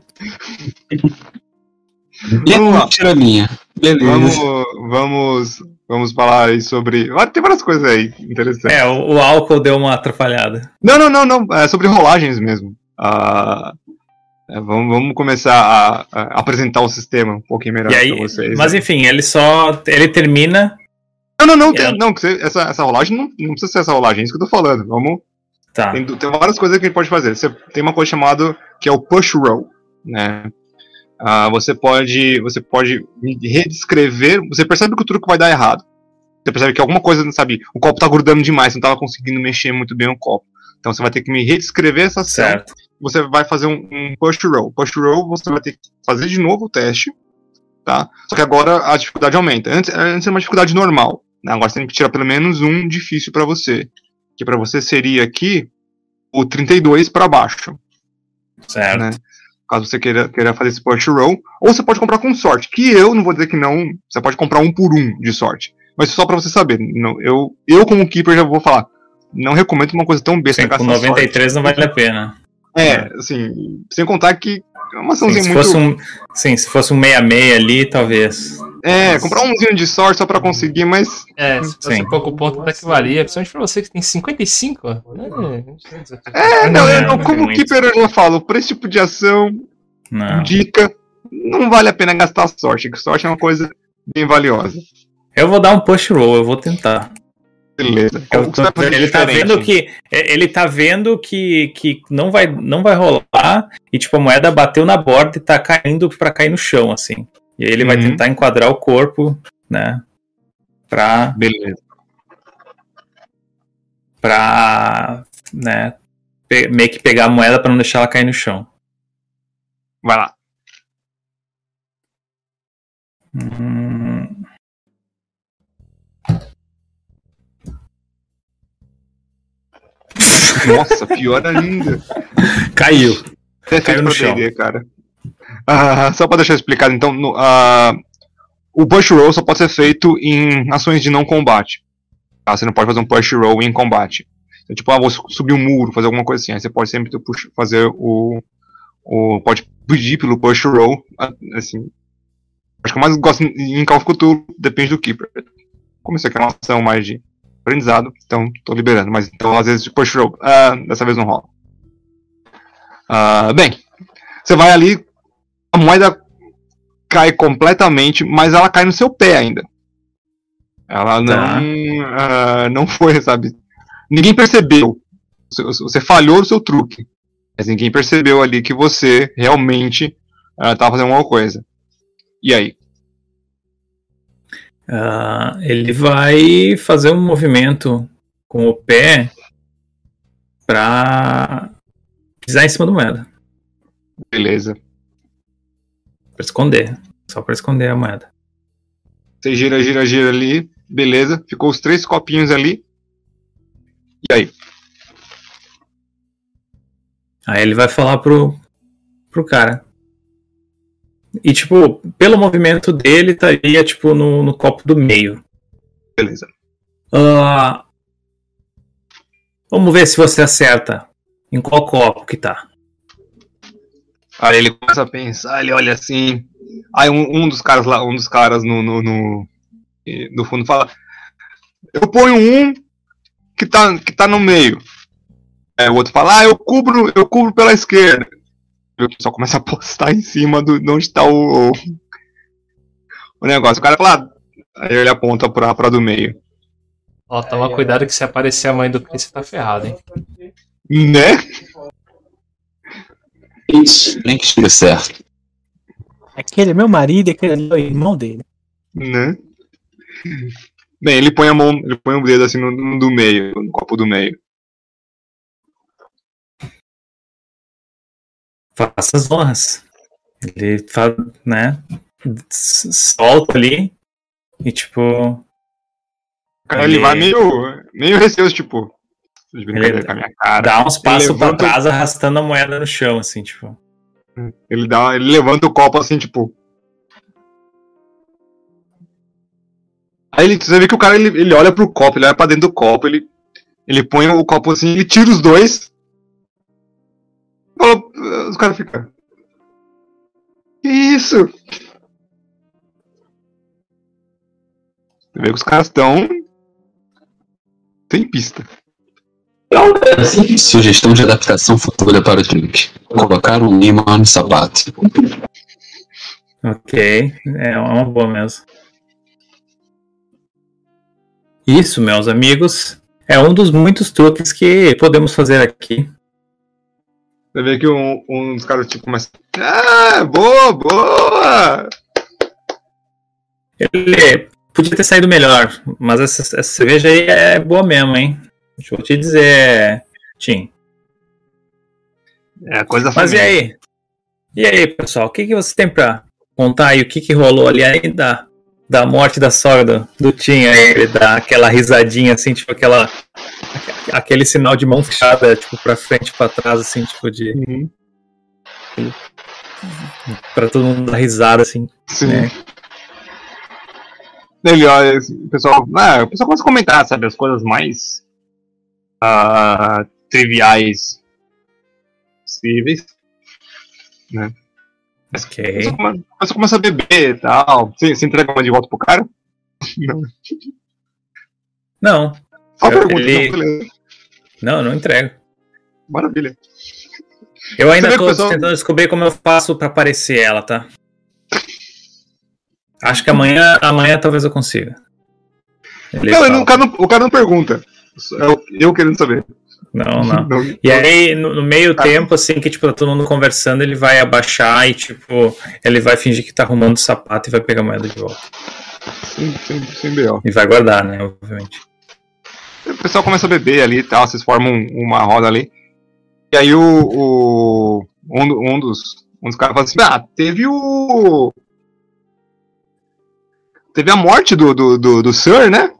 Vamos lá. Tira a minha. Beleza. Vamos, vamos, vamos falar aí sobre. Ah, Tem várias coisas aí interessantes. É, o, o álcool deu uma atrapalhada. Não, não, não, não. É sobre rolagens mesmo. Ah, é, vamos, vamos começar a, a apresentar o sistema um pouquinho melhor E aí, pra vocês. mas enfim, ele só. Ele termina. Não, não, não, É. tem- não que você- essa, essa rolagem não, não precisa ser essa rolagem, é isso que eu tô falando. Vamos. Tá. Tem, tem várias coisas que a gente pode fazer. Você tem uma coisa chamada que é o push roll, né? Ah, você pode, você pode redescrever. Você percebe que o truque vai dar errado. Você percebe que alguma coisa, sabe, o copo tá grudando demais, você não tava conseguindo mexer muito bem o copo. Então você vai ter que me reescrever essa ação. Certo. Você vai fazer um, um push roll. Push roll, você vai ter que fazer de novo o teste, tá? Só que agora a dificuldade aumenta. Antes, antes era uma dificuldade normal. Né? Agora você tem que tirar pelo menos um difícil pra você. Que pra você seria aqui o 32 pra baixo Certo. né? Caso você queira, queira fazer esse push roll. Ou você pode comprar com sorte. Que eu não vou dizer que não. Você pode comprar um por um de sorte. Mas só pra você saber. Não, eu, eu, como keeper, já vou falar. Não recomendo uma coisa tão besta Sim, com gastar 93 não vale a pena. sorte. É, assim. Sem contar que é uma Sim, açãozinha se, muito. fosse um, sim, se fosse um 66 ali, talvez. É, comprar umzinho de sorte só pra conseguir, mas. É, se fosse Sim. pouco ponto até que valia, principalmente pra você que tem 55. É, É, não, eu, Não, não, não como é muito. keeper eu já falo, por esse tipo de ação, Não. dica, não vale a pena gastar sorte, que sorte é uma coisa bem valiosa. Eu vou dar um push roll, eu vou tentar. Beleza. Eu O você fazer ele tá vendo que é, ele tá vendo que, que não vai não vai rolar e tipo a moeda bateu na borda e tá caindo pra cair no chão assim. E aí ele vai Uhum. tentar enquadrar o corpo, né? Pra Beleza. pra né, pe- meio que pegar a moeda pra não deixar ela cair no chão. Vai lá. Hum, Nossa, pior ainda. caiu. Caiu no chão. D&D, cara. Ah, só pra deixar explicado, então, no, ah, o push roll só pode ser feito em ações de não combate. Tá? Você não pode fazer um push roll em combate. Então, tipo, ah, vou su- subir um muro, fazer alguma coisa assim. Aí você pode sempre push- fazer o, o. Pode pedir pelo push roll. ah, Assim. Acho que eu mais gosto em Call of Cthulhu, depende do Keeper. Como isso aqui é uma ação mais de aprendizado, então tô liberando. Mas então, às vezes, push roll. ah, dessa vez não rola. Ah, bem, você vai ali, a moeda cai completamente, mas ela cai no seu pé ainda. Ela não, Tá. ah, não foi, sabe? Ninguém percebeu. Você, falhou no seu truque. Mas ninguém percebeu ali que você realmente estava fazendo alguma coisa. E aí? Ah, ele vai fazer um movimento com o pé pra pisar em cima da moeda. Beleza. Pra esconder. Só pra esconder a moeda. Você gira, gira, gira ali. Beleza. Ficou os três copinhos ali. E aí? Aí ele vai falar pro, pro cara. E, tipo, pelo movimento dele, estaria, tipo, no, no copo do meio. Beleza. Ah, vamos ver se você acerta. Em qual copo que tá. Aí ele começa a pensar, ele olha assim. Aí um, um dos caras lá, um dos caras no, no, no, no fundo fala: Eu ponho um que tá, que tá no meio. Aí o outro fala: Ah, eu cubro, eu cubro pela esquerda. E o pessoal começa a postar em cima do, de onde tá o, o, o negócio. O cara fala: ah, Aí ele aponta pra, pra do meio. Ó, toma cuidado que se aparecer a mãe do Chris, você tá ferrado, hein? Né? Isso. Nem que esteja certo. Aquele é meu marido e aquele ali é o irmão dele. Né? Bem, ele põe a mão, ele põe o dedo assim no, no do meio, no copo do meio. Faça as honras. Ele faz, né? Solta ali. E, tipo, Cara, ele Ele- vai meio, meio receoso, tipo. "Tô de brincadeira Ele- com a minha cara. dá uns passos pra levanta- trás arrastando a moeda no chão, assim, tipo. Ele, dá, ele levanta o copo assim, tipo. Aí ele, você vê que o cara ele, ele olha pro copo, ele olha pra dentro do copo, ele, ele põe o copo assim, ele tira os dois. Fala, os caras ficam. Que isso? Você vê que os caras estão. Sem pista. Assim, Sugestão de adaptação futura para o drink. Colocar um imã no sapato. Ok, é uma boa mesmo. Isso, meus amigos, é um dos muitos truques que podemos fazer aqui. Você vê que um, um dos caras tipo começa. Ah, boa, boa! Ele podia ter saído melhor, mas essa, essa cerveja aí é boa mesmo, hein? Deixa eu te dizer, Tim. É coisa Mas e família. aí? E aí, pessoal, o que, que você tem pra contar aí? O que, que rolou ali aí da, da morte da sogra do, do Tim aí? Ele dá aquela risadinha assim, tipo aquela. Aquele sinal de mão fechada, tipo, pra frente, pra trás, assim, tipo, de. Uhum. Pra todo mundo dar risada, assim. Sim. né? Ele olha, o pessoal, ah, o pessoal começa a comentar, sabe, as coisas mais ah, triviais possíveis. Ok. O pessoal come- o pessoal começa a beber e tal. Você, você entrega uma de volta pro cara? Não. Não, Só Eu- pergunta, ele- não, beleza. não, não entrego. Maravilha. Eu ainda Você tô pessoal- tentando descobrir como eu faço pra aparecer ela, tá? Acho que amanhã, amanhã talvez eu consiga. Ele Não, não- o, cara não, o cara não pergunta. É eu, eu querendo saber. Não, não. Não. E aí, no, no meio Tá. tempo, assim, que tipo, tá todo mundo conversando, ele vai abaixar e, tipo, ele vai fingir que tá arrumando o sapato e vai pegar a moeda de volta. Sem, sem, sem B.O. E vai guardar, né, obviamente. O pessoal começa a beber ali e tal, vocês formam um- uma roda ali. E aí o. o- um, um dos. Um dos caras fala assim, ah, teve o. Teve a morte do, do, do, do Sir, né?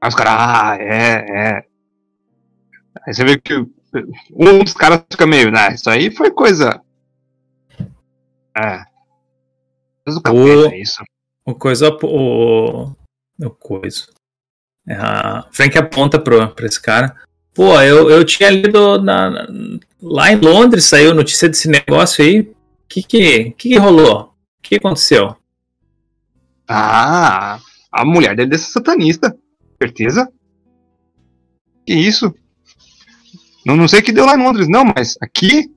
Aí os caras, ah, é, é. Aí você vê que um dos caras fica meio, né? Isso aí foi coisa. É. Coisa do capeta, O- isso. O coisa. O. O coisa. É, a Frank aponta pro, pra esse cara. Pô, eu, eu tinha lido na, lá em Londres, saiu notícia desse negócio aí. O que que, que que rolou? O que aconteceu? Ah, a mulher dele desse satanista. Certeza? Que isso? Não, não sei o que deu lá em Londres, não, mas aqui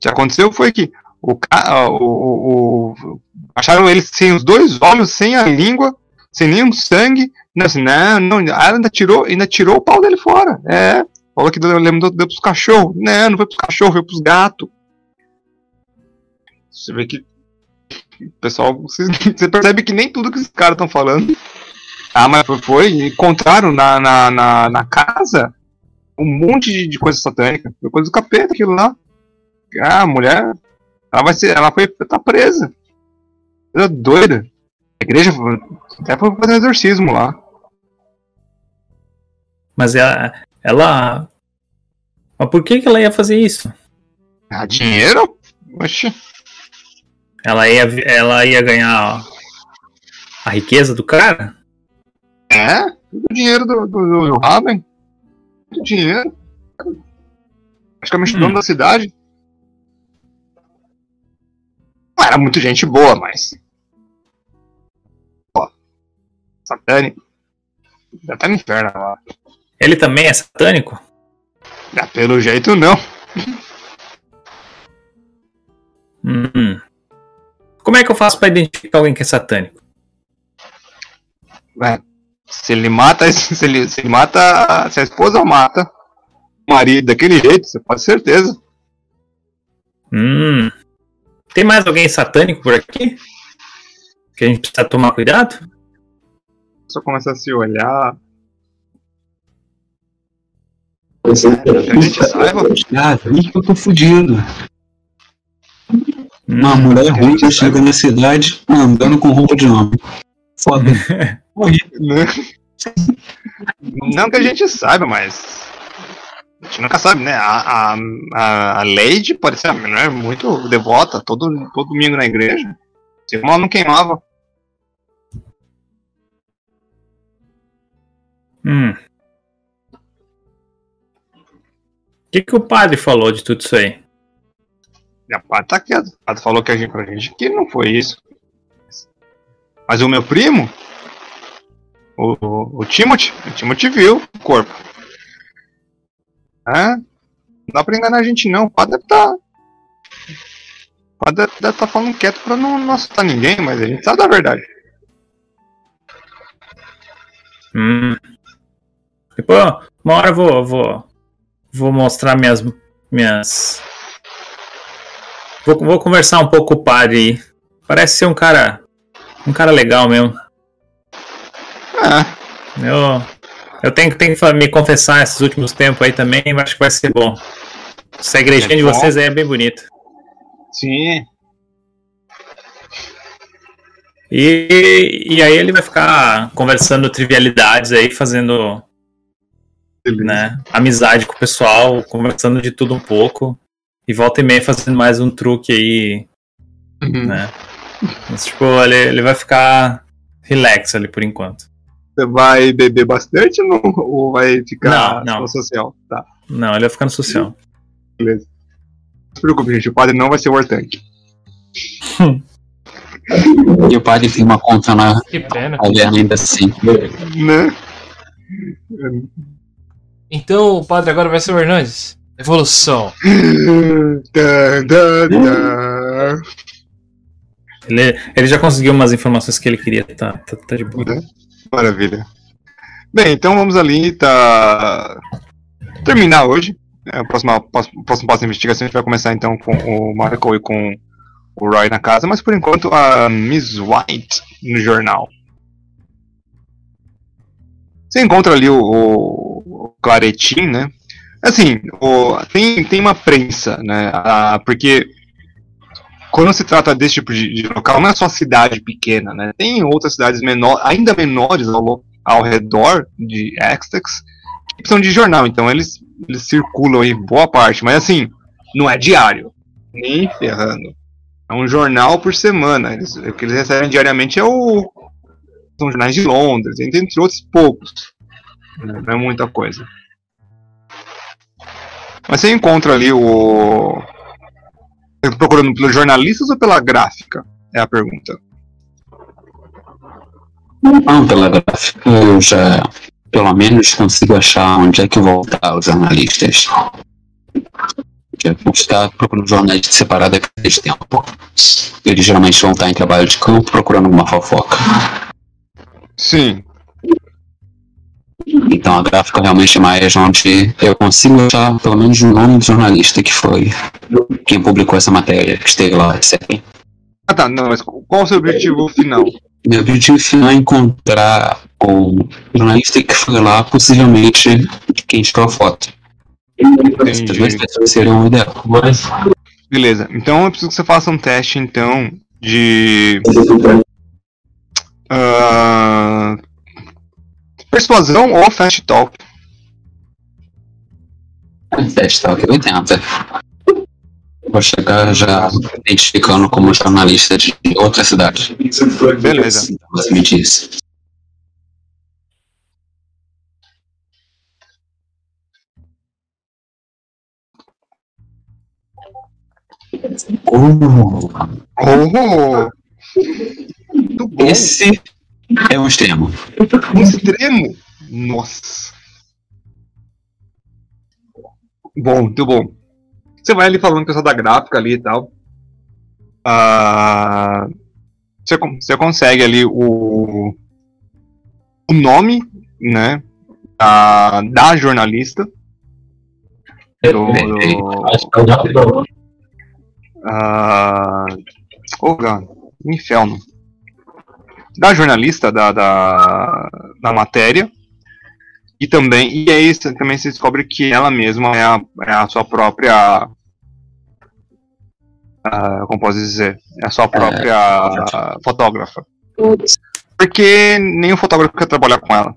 que aconteceu foi que o, ca- o, o, acharam ele sem os dois olhos, sem a língua, sem nenhum sangue. Não, assim, não, não, ainda tirou, ainda tirou o pau dele fora. É, falou que deu, deu, deu pros cachorros. Não, não foi pros cachorros, foi pros gatos. Você vê que pessoal, você, percebe que nem tudo que esses caras estão falando. Ah, mas foi, foi encontraram na, na, na, na casa um monte de, de coisa satânica. Foi coisa do capeta aquilo lá. Ah, a mulher, ela vai ser, ela foi, tá presa. Coisa doida. A igreja até foi fazer um exorcismo lá. Mas ela. ela mas por que, que ela ia fazer isso? Ah, dinheiro? Oxi. Ela ia, ela ia ganhar a riqueza do cara? É? Tudo dinheiro do, do, do, Raven. Tudo dinheiro. Praticamente Hum. dono da cidade. Não era muito gente boa, mas. Pô. Satânico. Já tá no inferno lá. Ele também é satânico? Ah, pelo jeito não. Hum. Como é que eu faço pra identificar alguém que é satânico? É, se ele mata. Se ele, se ele mata. Se a esposa mata o marido daquele jeito, você pode ter certeza. Hum. Tem mais alguém satânico por aqui? Que a gente precisa tomar cuidado? Só começa a se olhar. É, a gente saiba. Ah, aí que eu tô fudido. Uma Hum. mulher ruim que chega na cidade andando com roupa de homem. Foda. Né? Não que a gente saiba, mas. A gente nunca sabe, né? A, a, a, a Lady pode ser uma mulher muito devota, todo, todo domingo na igreja. Se ela não queimava. Hum. O que, que o padre falou de tudo isso aí? E a Paty tá quieto. O padre falou que a gente, pra gente que não foi isso. Mas o meu primo, o, o, Timothy, o Timothy viu o corpo. Não dá pra enganar a gente não. O padre deve tá. O padre deve, deve tá falando quieto pra não, não assustar ninguém, mas a gente sabe da verdade. Hum. Depois, uma hora eu vou, vou, vou mostrar minhas. minhas... Vou, vou conversar um pouco com o padre aí. Parece ser um cara. Um cara legal mesmo. Ah, Eu, eu tenho, tenho que me confessar esses últimos tempos aí também, acho que vai ser bom. Essa igrejinha É de vocês aí é bem bonita. sim. E, e aí ele vai ficar conversando trivialidades aí, fazendo Beleza. né, amizade com o pessoal, conversando de tudo um pouco. E volta e meia fazendo mais um truque aí, Uhum. né? Mas, tipo, ele, ele vai ficar relax ali por enquanto. Você vai beber bastante ou, não, ou vai ficar Não, não. no social? Tá, Não, ele vai ficar no social. beleza. Não se preocupe, gente. O padre não vai ser importante. E o padre tem uma conta na Que pena. ainda assim. Né? Então o padre agora vai ser o Hernandes. Evolução. Ele, ele já conseguiu umas informações que ele queria, tá, tá, tá de boa. Maravilha. Bem, então vamos ali tá terminar hoje. É, o próximo, próximo, passo da investigação a gente vai começar então com o Michael e com o Roy na casa, mas por enquanto a Miss White no jornal. Você encontra ali o, o, Claretin, né? Assim, o- tem, tem uma prensa, né? Ah, porque quando se trata desse tipo de, de local, não é só cidade pequena, né? Tem outras cidades menor, ainda menores ao, ao redor de Extex que são de jornal, então eles, eles circulam aí boa parte, mas assim, não é diário, nem ferrando. É um jornal por semana. Eles, o que eles recebem diariamente é o. São jornais de Londres, entre outros poucos. Não é muita coisa. Mas você encontra ali o. Procurando pelos jornalistas ou pela gráfica? É a pergunta. Não, pela gráfica eu já pelo menos consigo achar onde é que vão estar os jornalistas. Que é estar procurando jornais separados aquele tempo. Eles geralmente vão estar em trabalho de campo procurando alguma fofoca. Sim. Então a gráfica realmente é mais onde eu consigo achar pelo menos o nome do jornalista que foi quem publicou essa matéria, que esteve lá, etc. Ah tá, não, mas qual o seu objetivo final? Meu objetivo final é encontrar o jornalista que foi lá, possivelmente quem tirou a foto. Essas duas pessoas seriam o ideal. Beleza, então eu preciso que você faça um teste então de. ah, persuasão ou fast talk. Teste tal que 80. Vou chegar já identificando como jornalista de outra cidade. Beleza. Você me disse. Oh, Oh! Muito bom. esse é um extremo. Um extremo. Nossa. Bom, muito bom. Você vai ali falando com o pessoal da gráfica ali e tal. Ah, você, você consegue ali o, o nome, né? Da, da jornalista. Do, do, ah, oh, God, inferno. Da jornalista da, da, da matéria. E também, e aí você- também se descobre que ela mesma é a, é a sua própria. ah, como posso dizer? É a sua própria fotógrafa. Porque nenhum fotógrafo quer trabalhar com ela.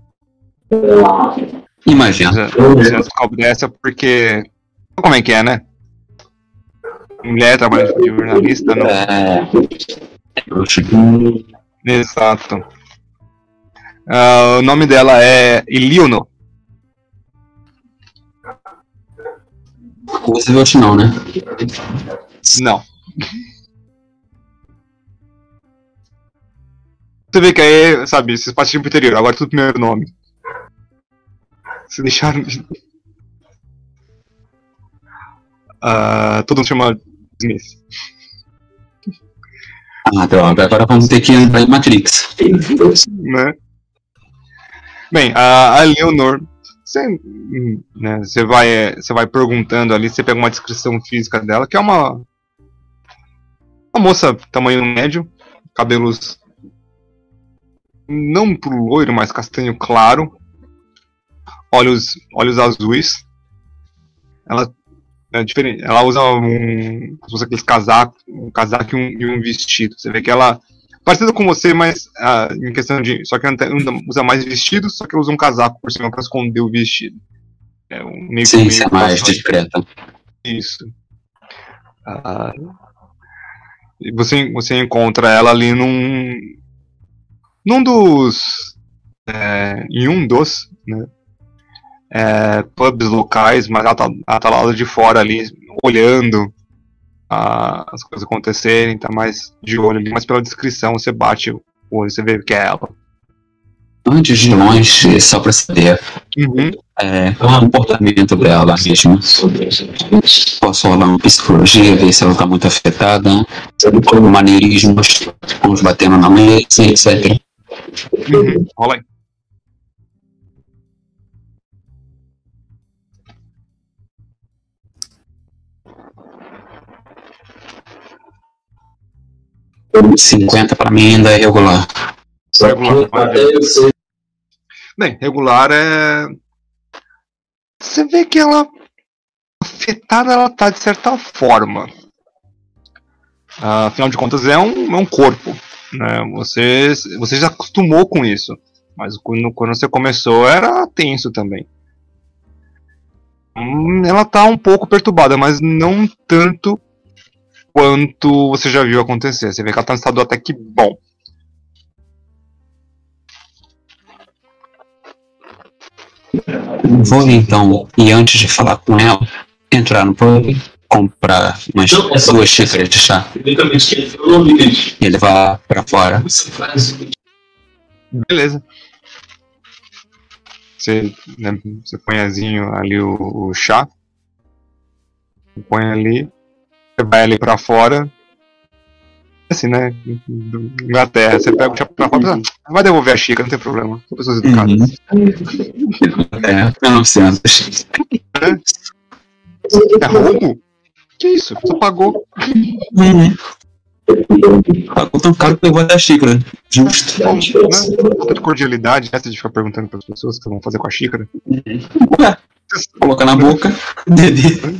Imagina. Você, você descobre dessa porque. Como é que é, né? Mulher trabalhando de jornalista, não. É. Exato. Ah, o nome dela é Iliono. Roosevelt não, né? Não. Você vê que aí, sabe, vocês partiram pro interior, agora é tudo primeiro nome. Se deixaram de. Ah, todo mundo chama Smith. Ah, droga. Agora vamos ter que entrar em Matrix. né? Bem, a, a Leonor, você, né, vai, você vai perguntando ali, você pega uma descrição física dela, que é uma uma moça tamanho médio, cabelos não pro loiro, mas castanho claro. Olhos, olhos azuis. Ela é diferente. Ela usa um. Usa aqueles casacos, um casaco e um, e um vestido. Você vê que ela. Parecida com você, mas ah, em questão de. Só que ela usa mais vestido, só que ela usa um casaco por cima pra esconder o vestido. É um meio Sim, meio isso é mais discreta. Isso. Ah, e você, você encontra ela ali num. Num dos. é, em um dos. Né, é, pubs locais, mas ela tá, ela tá lá de fora ali, olhando ah, as coisas acontecerem, tá mais de olho ali, mas pela descrição você bate o olho, você vê que é ela. Antes de longe, só pra saber Uhum. é, o comportamento dela mesmo. Posso rolar uma psicologia, ver se ela tá muito afetada, maneirismos, uns batendo na mesa, etc. Uhum. Rola aí. 50 pra mim ainda é regular. Regular, Bem, regular é. Você vê que ela. Afetada ela tá de certa forma. Ah, afinal de contas, é um, é um corpo. Né? Você, você já acostumou com isso. Mas quando, quando você começou era tenso também. Hum, ela tá um pouco perturbada, mas não tanto quanto você já viu acontecer. Você vê que ela tá em estado até que bom. Vou então, e antes de falar com ela, entrar no pub, comprar umas duas xícaras de chá e levar pra fora. Beleza. Você, né, você põe azinho ali o, o chá. Põe ali. Você vai ali pra fora. Assim, né? Inglaterra. Você pega o chá pra fora. "Ah, Vai devolver a xícara, não tem problema. São pessoas educadas. É, 900. É roubo? Que isso? Só pagou. Uhum. Pagou tão caro que levou até a xícara. Justo. Bom, né? Falta de cordialidade, essa de ficar perguntando para as pessoas o que vão fazer com a xícara. Ué, coloca na boca, beber.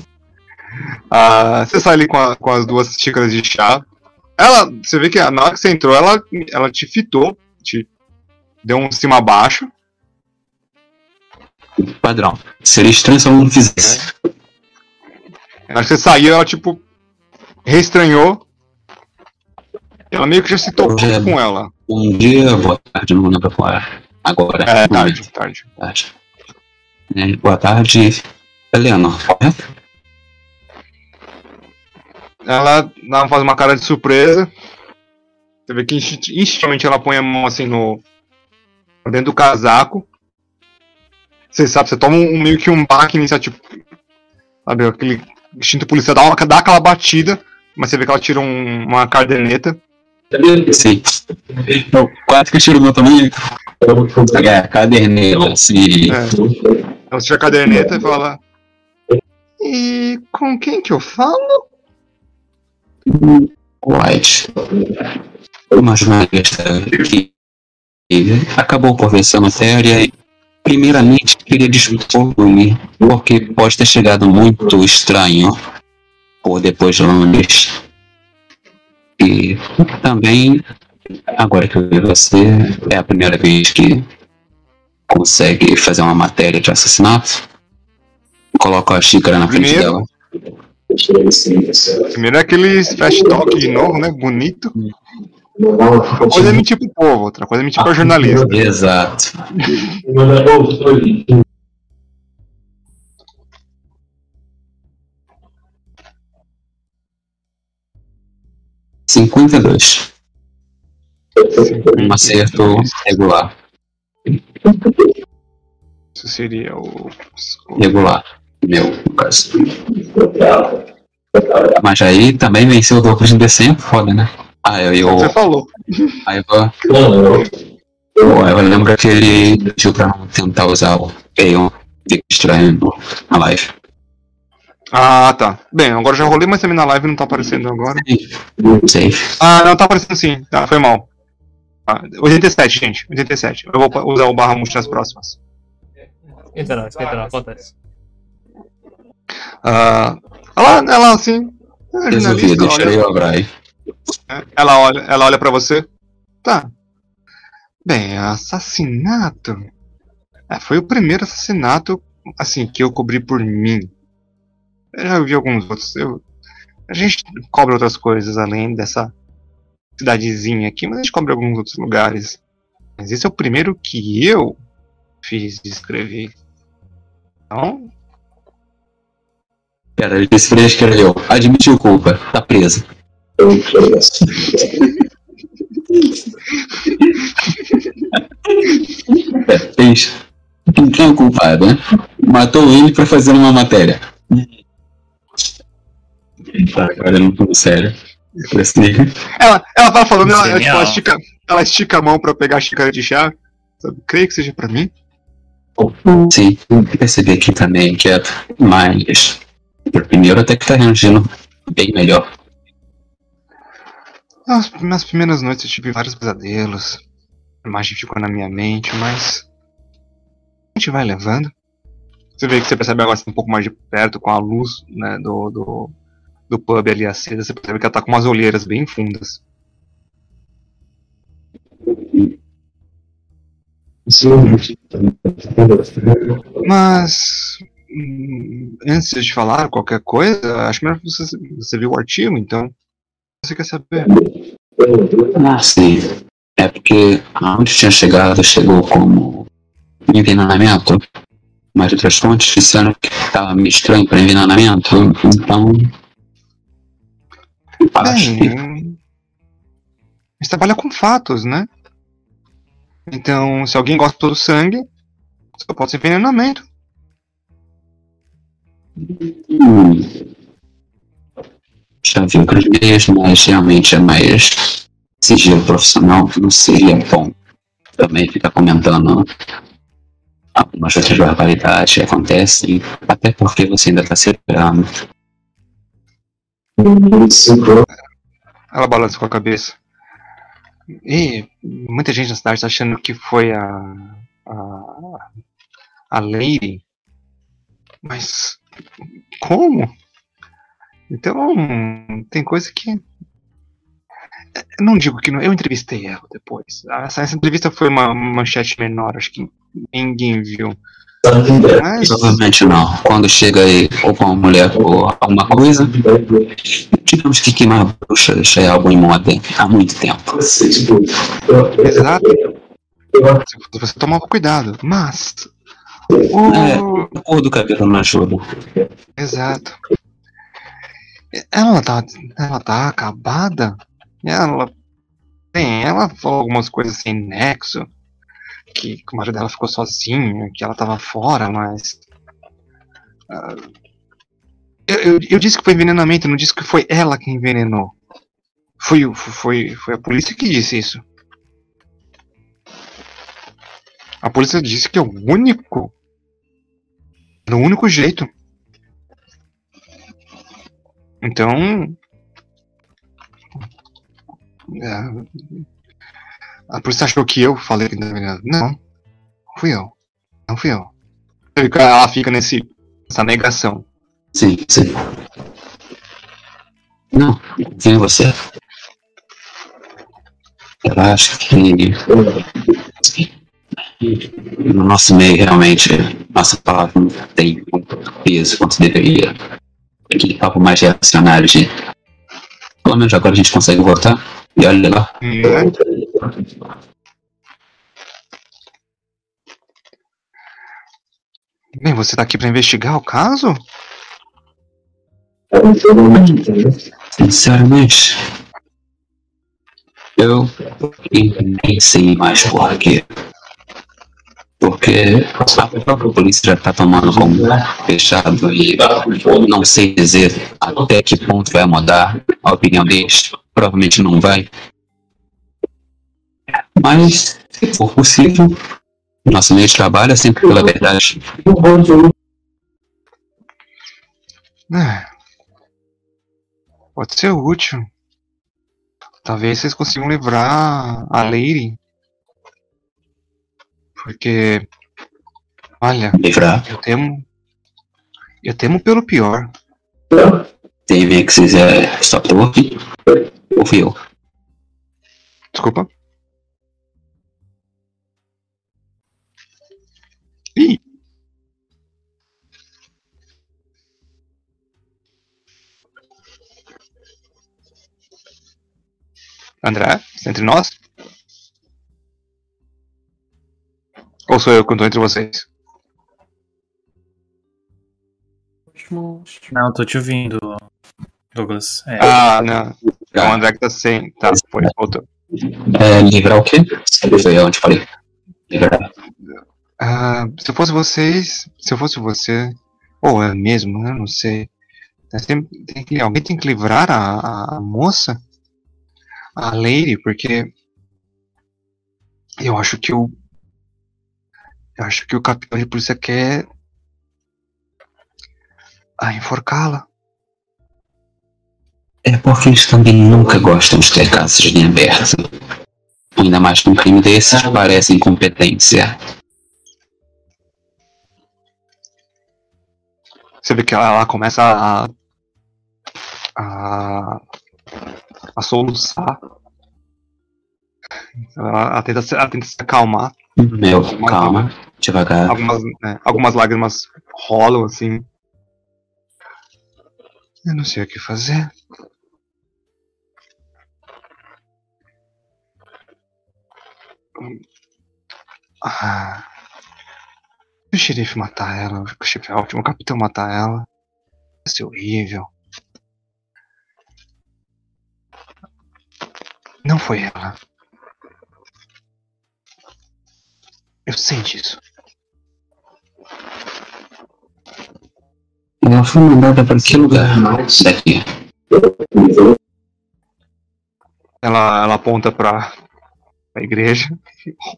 Ah, você sai ali com, a- com as duas xícaras de chá. Ela, você vê que na hora que você entrou, ela, ela te fitou, te deu um cima abaixo. Padrão. Seria estranho se eu não fizesse. Na hora que você saiu, ela tipo reestranhou. Ela meio que já se tocou É. com ela. Bom dia, boa tarde, não lembro qual é. Agora. É, tarde, tarde. tarde. É, boa tarde, Helena, correto? Ela ela faz uma cara de surpresa. Você vê que instinti- instintivamente ela põe a mão assim no. dentro do casaco. Você sabe, você toma um, meio que um baque nisso, tipo. Sabe, aquele instinto policial dá, uma, dá aquela batida, mas você vê que ela tira um- uma caderneta. Sim. Eu quase que eu tiro o meu também. É, caderneta, sim. É. Ela tira a caderneta e fala. E com quem que eu falo? White. Uma jornalista que que acabou conversando séria e primeiramente queria dispor-me porque pode ter chegado muito estranho por depois de Londres. E também, agora que eu vi você, é a primeira vez que consegue fazer uma matéria de assassinato. Coloca a xícara na frente Primeiro. dela. Primeiro é aquele fast talk de novo, né? Bonito. Uma coisa é mentir pro povo, outra coisa é mentir pra jornalista. Exato. Cinquenta e dois. Um acerto regular. Isso seria o. Regular. Meu, no caso. Mas aí também venceu o dobro de D100, foda, né? Ah, eu, eu, Você falou. a Eva, Pô, eu lembro que ele pediu pra não tentar usar o Aeon. No- na live. Ah, tá. Bem, agora eu já rolei, mas também na live não tá aparecendo agora. Sei. Ah, não, tá aparecendo sim. Tá, foi mal. Ah, 87, gente. 87. Eu vou usar o barra multi nas próximas. Esquenta não, esquenta não, acontece. Ah, ela, ela assim. é jornalista, deixa eu Abrai. Ela olha, ela olha pra você. Tá. Bem, assassinato. É, foi o primeiro assassinato, assim, que eu cobri por mim. Eu já vi alguns outros. Eu, a gente cobre outras coisas além dessa cidadezinha aqui, mas a gente cobre alguns outros lugares. Mas esse é o primeiro que eu fiz e escrevi. Então, Pera, ele disse pra ele que era eu. Admitiu culpa, tá preso. É, fez. Quem é o culpado, né? Matou ele pra fazer uma matéria. Tá, agora não tô sério. Ela, ela tá falando, ela, ela, tipo, ela Genial. estica, ela estica a mão pra pegar a xícara de chá. Sabe? Creio que seja pra mim. Sim, percebi aqui também que é mais. Pro primeiro até que tá reagindo bem melhor. Nas, nas primeiras noites eu tive vários pesadelos. A imagem ficou na minha mente, mas. A gente vai levando. Você vê que você percebe agora assim, um pouco mais de perto com a luz né, do, do, do pub ali acesa. Você percebe que ela tá com umas olheiras bem fundas. Mas. Antes de falar qualquer coisa, acho melhor você, você viu o artigo, então. Você quer saber? Ah, sim. É porque aonde tinha chegado, chegou como envenenamento. Mas outras fontes disseram que estava meio estranho para envenenamento. Então. Acho. Bem, gente trabalha com fatos, né? Então, se alguém gosta do sangue, só pode ser envenenamento. Hum, já vi outras ideias, mas realmente é mais sigilo profissional, não seria bom também ficar comentando algumas outras barbaridades que acontecem, até porque você ainda está segurando. Ela balança com a cabeça. E muita gente na cidade tá achando que foi a. a. a Lady. Mas. Como? Então. tem coisa que. Não digo que não. Eu entrevistei ela depois. Essa, essa entrevista foi uma manchete menor, acho que ninguém viu. Mas. Provavelmente não. Quando chega aí ou com uma mulher ou alguma coisa, digamos que queimar a bruxa já é algo em moda há muito tempo. Exato. Você tomar cuidado. Mas. O- É. A cor do cabelo não ajuda. Exato. Ela tá, ela tá acabada. Ela, bem, ela falou algumas coisas sem nexo. Que, que o marido dela ficou sozinho, que ela tava fora, mas. ah, eu, eu, eu disse que foi envenenamento, não disse que foi ela que envenenou. Foi, foi, foi a polícia que disse isso. A polícia disse que é o único. É o único jeito. Então. é, a polícia achou que eu falei não. Fui eu. Não fui eu. Ela fica nesse, nessa negação. Sim, sim. Não, vem você. Eu acho que no nosso meio realmente nossa palavra não tem muito peso quanto deveria. Aquele papo mais reacionário de pelo menos agora a gente consegue votar e olha lá. Bem, você tá aqui pra investigar o caso? Sinceramente, eu nem sei mais por quê. Porque a própria polícia já tá tomando como fechado e não sei dizer até que ponto vai mudar a opinião deles. Provavelmente não vai. Mas, se for possível, nosso meio de trabalho é sempre pela verdade. É. Pode ser útil. talvez vocês consigam livrar a Lady. Porque. Olha, Livrar. eu temo. Eu temo pelo pior. Tem que vocês é stop the work? Ou fui eu? Desculpa. Ih! André, está entre nós? Ou sou eu que estou entre vocês? Não, tô te ouvindo, Douglas. É, Ah, não. É o André que tá sem. Tá, foi, voltou. É, livrar o quê? Foi onde falei. Livrar. Ah, se eu fosse vocês, se eu fosse você, ou é mesmo, eu não sei. Tem, tem que- alguém tem que livrar a, a- a moça, a Lady, porque eu acho que o eu acho que o capitão de polícia quer ah, enforcá-la. É porque eles também nunca gostam de ter casos em aberto. Ainda mais que um crime desses parece incompetência. Você vê que ela, ela começa a a, a soluçar. Ela, tenta, se- ela tenta se acalmar. Meu, calma, devagar. algumas, né, algumas lágrimas rolam assim. Eu não sei o que fazer. Ah, se o xerife matar ela, o xerife, o último capitão matar ela, vai ser horrível. Não foi ela. Eu sei disso. Ela foi mandada para que lugar? Daqui. Ela, ela aponta pra, pra igreja,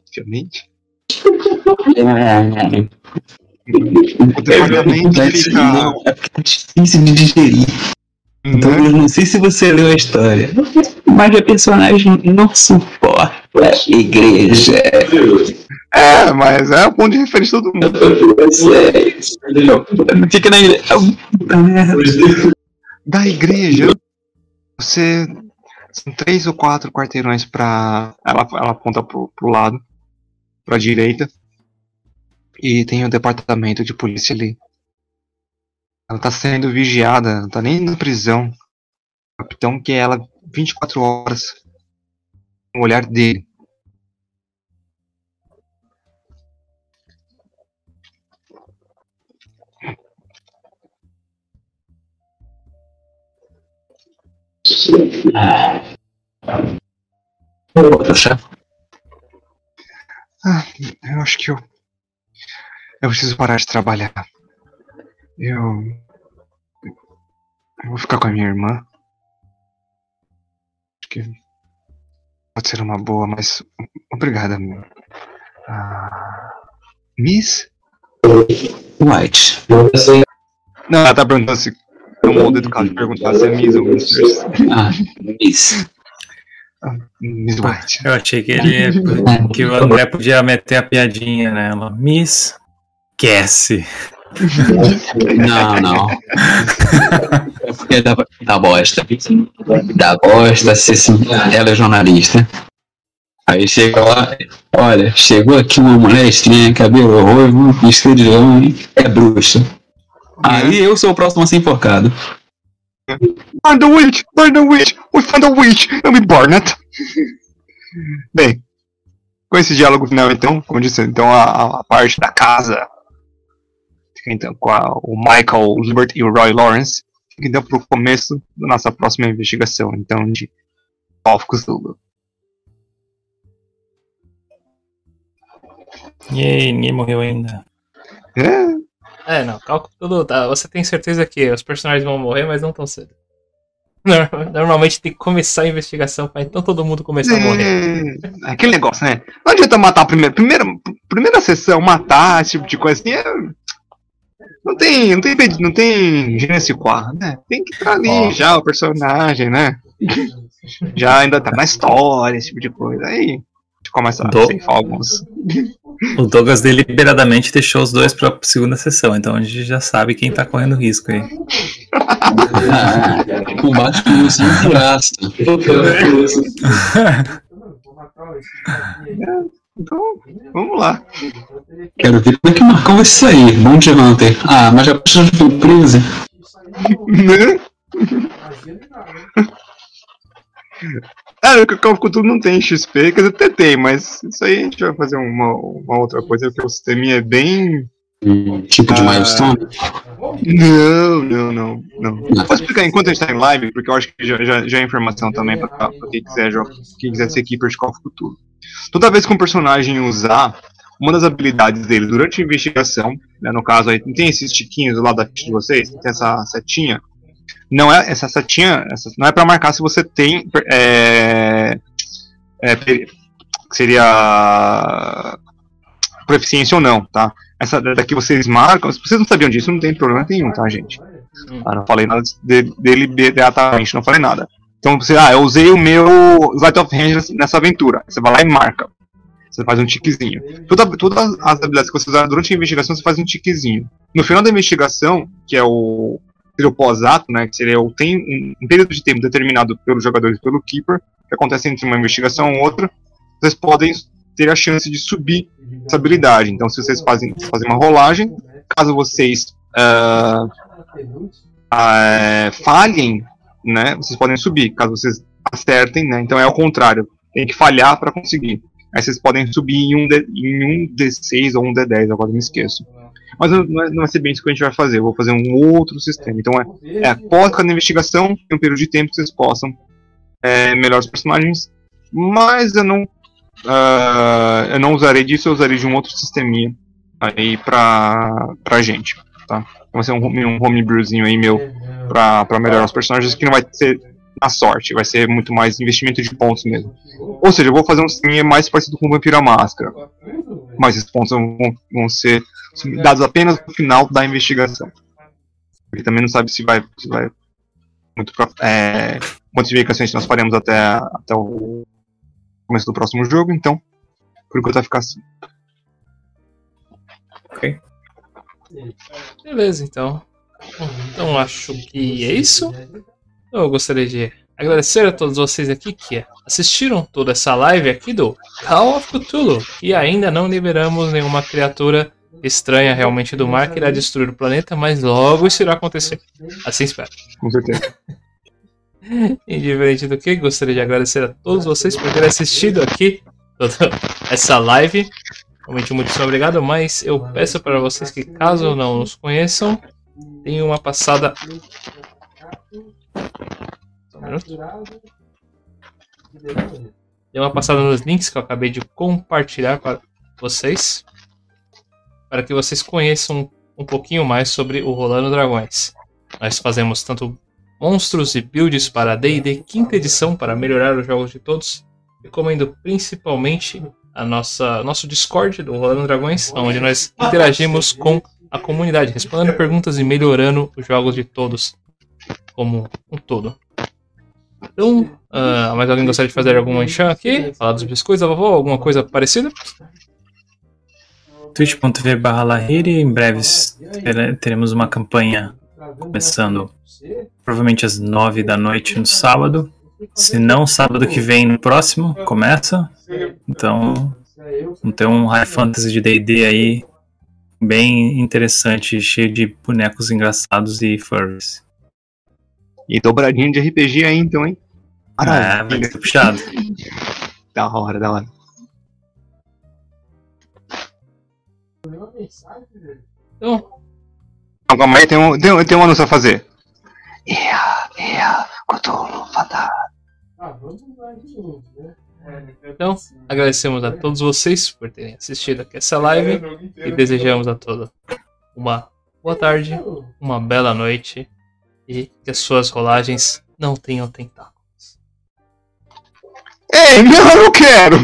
obviamente. O departamento fica. É porque tá difícil de digerir. Então eu não sei se você leu a história. Mas a personagem não suporta a igreja. É, mas é o ponto de referência de todo mundo. Fica na igreja. Merda. Da igreja, você. São três ou quatro quarteirões pra. Ela, ela aponta pro, pro lado, pra direita. E tem o departamento de polícia ali. Ela tá sendo vigiada, não tá nem na prisão. O capitão que ela 24 horas. O olhar dele. Poxa, Ah, eu acho que eu. Eu preciso parar de trabalhar. Eu. Eu vou ficar com a minha irmã. Acho que. Pode ser uma boa, mas. Obrigada, meu. Ah, Miss? White. Não, ela tá perguntando se. É um modo educado de perguntar se é Miss ou Mistress. Ah, Miss. Miss White. eu achei que ele que o André podia meter a piadinha nela. Miss Cassie. Não, não. É porque dá, dá bosta. Dá bosta se sim, ela é jornalista. Aí chega lá, olha, chegou aqui uma mulher estranha, cabelo ruivo, homem, é bruxa. Aí eu sou o próximo a ser enforcado. Burn the witch! Burn the witch! We found a witch! And we burn it! Bem, com esse diálogo final então, como disse, então a, a parte da casa fica então com a- o Michael Libert e o Roy Lawrence fica então pro começo da nossa próxima investigação, então de Call of Cthulhu. E ninguém morreu ainda. É, É, não, cálculo tudo. Tá, você tem certeza que os personagens vão morrer, mas não tão cedo. Nor- Normalmente tem que começar a investigação pra então todo mundo começar a morrer. é, aquele negócio, né? Não adianta matar a primeira, primeira, primeira sessão, matar, esse tipo de coisa assim, é- não tem, não tem, não tem je ne sais quoi, né? Tem que estar ali Ó. já o personagem, né? Já ainda tá na história, esse tipo de coisa. Aí a gente começa a Do- ceifar alguns. O Douglas deliberadamente deixou os dois pra segunda sessão, então a gente já sabe quem tá correndo risco aí. Ah, combate com luz sem graça. Então, vamos lá. Quero ver como é que o Marcão vai sair. Monte Hunter. Ah, mas já precisa de surpresa. Né? Ah, o Call of Cthulhu não tem XP, quer dizer, até tem, mas isso aí a gente vai fazer uma, uma outra coisa, porque o sisteminha é bem. Um tipo de Ah. milestone. Não, não, não, não. Posso explicar enquanto a gente tá em live, porque eu acho que já, já, já é informação também pra, pra quem quiser jogar, quem quiser ser keeper de Call of Cthulhu. Toda vez que um personagem usar uma das habilidades dele durante a investigação, né, no caso aí, não tem esses tiquinhos do lado da ficha de vocês, tem essa setinha. Não é essa setinha, essa, não é pra marcar se você tem é, é, seria proficiência ou não, tá? Essa daqui vocês marcam, se vocês não sabiam disso, não tem problema nenhum, tá, gente? Ah, não falei nada de- dele imediatamente, não falei nada. Então você, ah, eu usei o meu Light of Hand nessa aventura. Você vai lá e marca. Você faz um tiquezinho. Toda, todas as habilidades que você usar durante a investigação, você faz um tiquezinho. No final da investigação, que é o, seria o pós-ato, né, que seria o tem, um, um período de tempo determinado pelos jogadores e pelo Keeper, que acontece entre uma investigação e outra, vocês podem ter a chance de subir essa habilidade. Então, se vocês fazem, fazem uma rolagem, caso vocês ah, ah, falhem, né, vocês podem subir. Caso vocês acertem, né, então é ao contrário. Tem que falhar para conseguir. Aí vocês podem subir em um, D, em um D6 ou um D10, agora me esqueço. Mas não, é- não vai ser bem isso que a gente vai fazer. Eu vou fazer um outro sistema. Então é, é após cada investigação, tem um período de tempo que vocês possam é, melhorar os personagens. Mas eu não. ah, eu não usarei disso, eu usarei de um outro sisteminha aí pra, pra gente. Tá? Vai ser um, um homebrewzinho aí meu pra, pra melhorar os personagens que não vai ser na sorte, vai ser muito mais investimento de pontos mesmo. Ou seja, eu vou fazer um sisteminha mais parecido com o Vampira Máscara. Mas esses pontos vão, vão ser dados apenas no final da investigação. Ele também não sabe se vai, se vai muito pra, é, quantas investigações nós faremos até, até o começo do próximo jogo, então por enquanto vai ficar assim. Beleza, então. Então acho que é isso. Eu gostaria de agradecer a todos vocês aqui que assistiram toda essa live aqui do Call of Cthulhu. E ainda não liberamos nenhuma criatura estranha realmente do mar que irá destruir o planeta, mas logo isso irá acontecer. Assim espero. Com certeza. Indiferente do que, gostaria de agradecer a todos vocês por terem assistido aqui toda essa live. Realmente muito obrigado, mas eu peço para vocês que caso não nos conheçam, tenham uma passada. Só um uma passada nos links que eu acabei de compartilhar para vocês, para que vocês conheçam um pouquinho mais sobre o Rolando Dragões. Nós fazemos tanto monstros e builds para D&D quinta edição para melhorar os jogos de todos. Recomendo principalmente a nossa nosso Discord do Rolando Dragões, onde nós interagimos com a comunidade, respondendo perguntas e melhorando os jogos de todos como um todo. Então, ah, mais alguém gostaria de fazer alguma enxã aqui? Falar dos biscoitos da vovó? Alguma coisa parecida? twitch.tv barra em breve tere- teremos uma campanha começando provavelmente às 9 da noite no sábado. Se não, sábado que vem no próximo, começa. Então, vamos ter um High Fantasy de D&D aí bem interessante, cheio de bonecos engraçados e furries. E dobradinho de RPG aí então, hein? Ah, vai Maravilha. ser puxado. Da hora, da hora. Então, Não, calma aí, tem um, tem, um- tem um anúncio a fazer. Ia, ia, Cthulhu, fantasma. Então, agradecemos a todos vocês por terem assistido aqui essa live e desejamos a todos uma boa tarde, uma bela noite e que as suas rolagens não tenham tentáculos. Ei, não, eu não quero!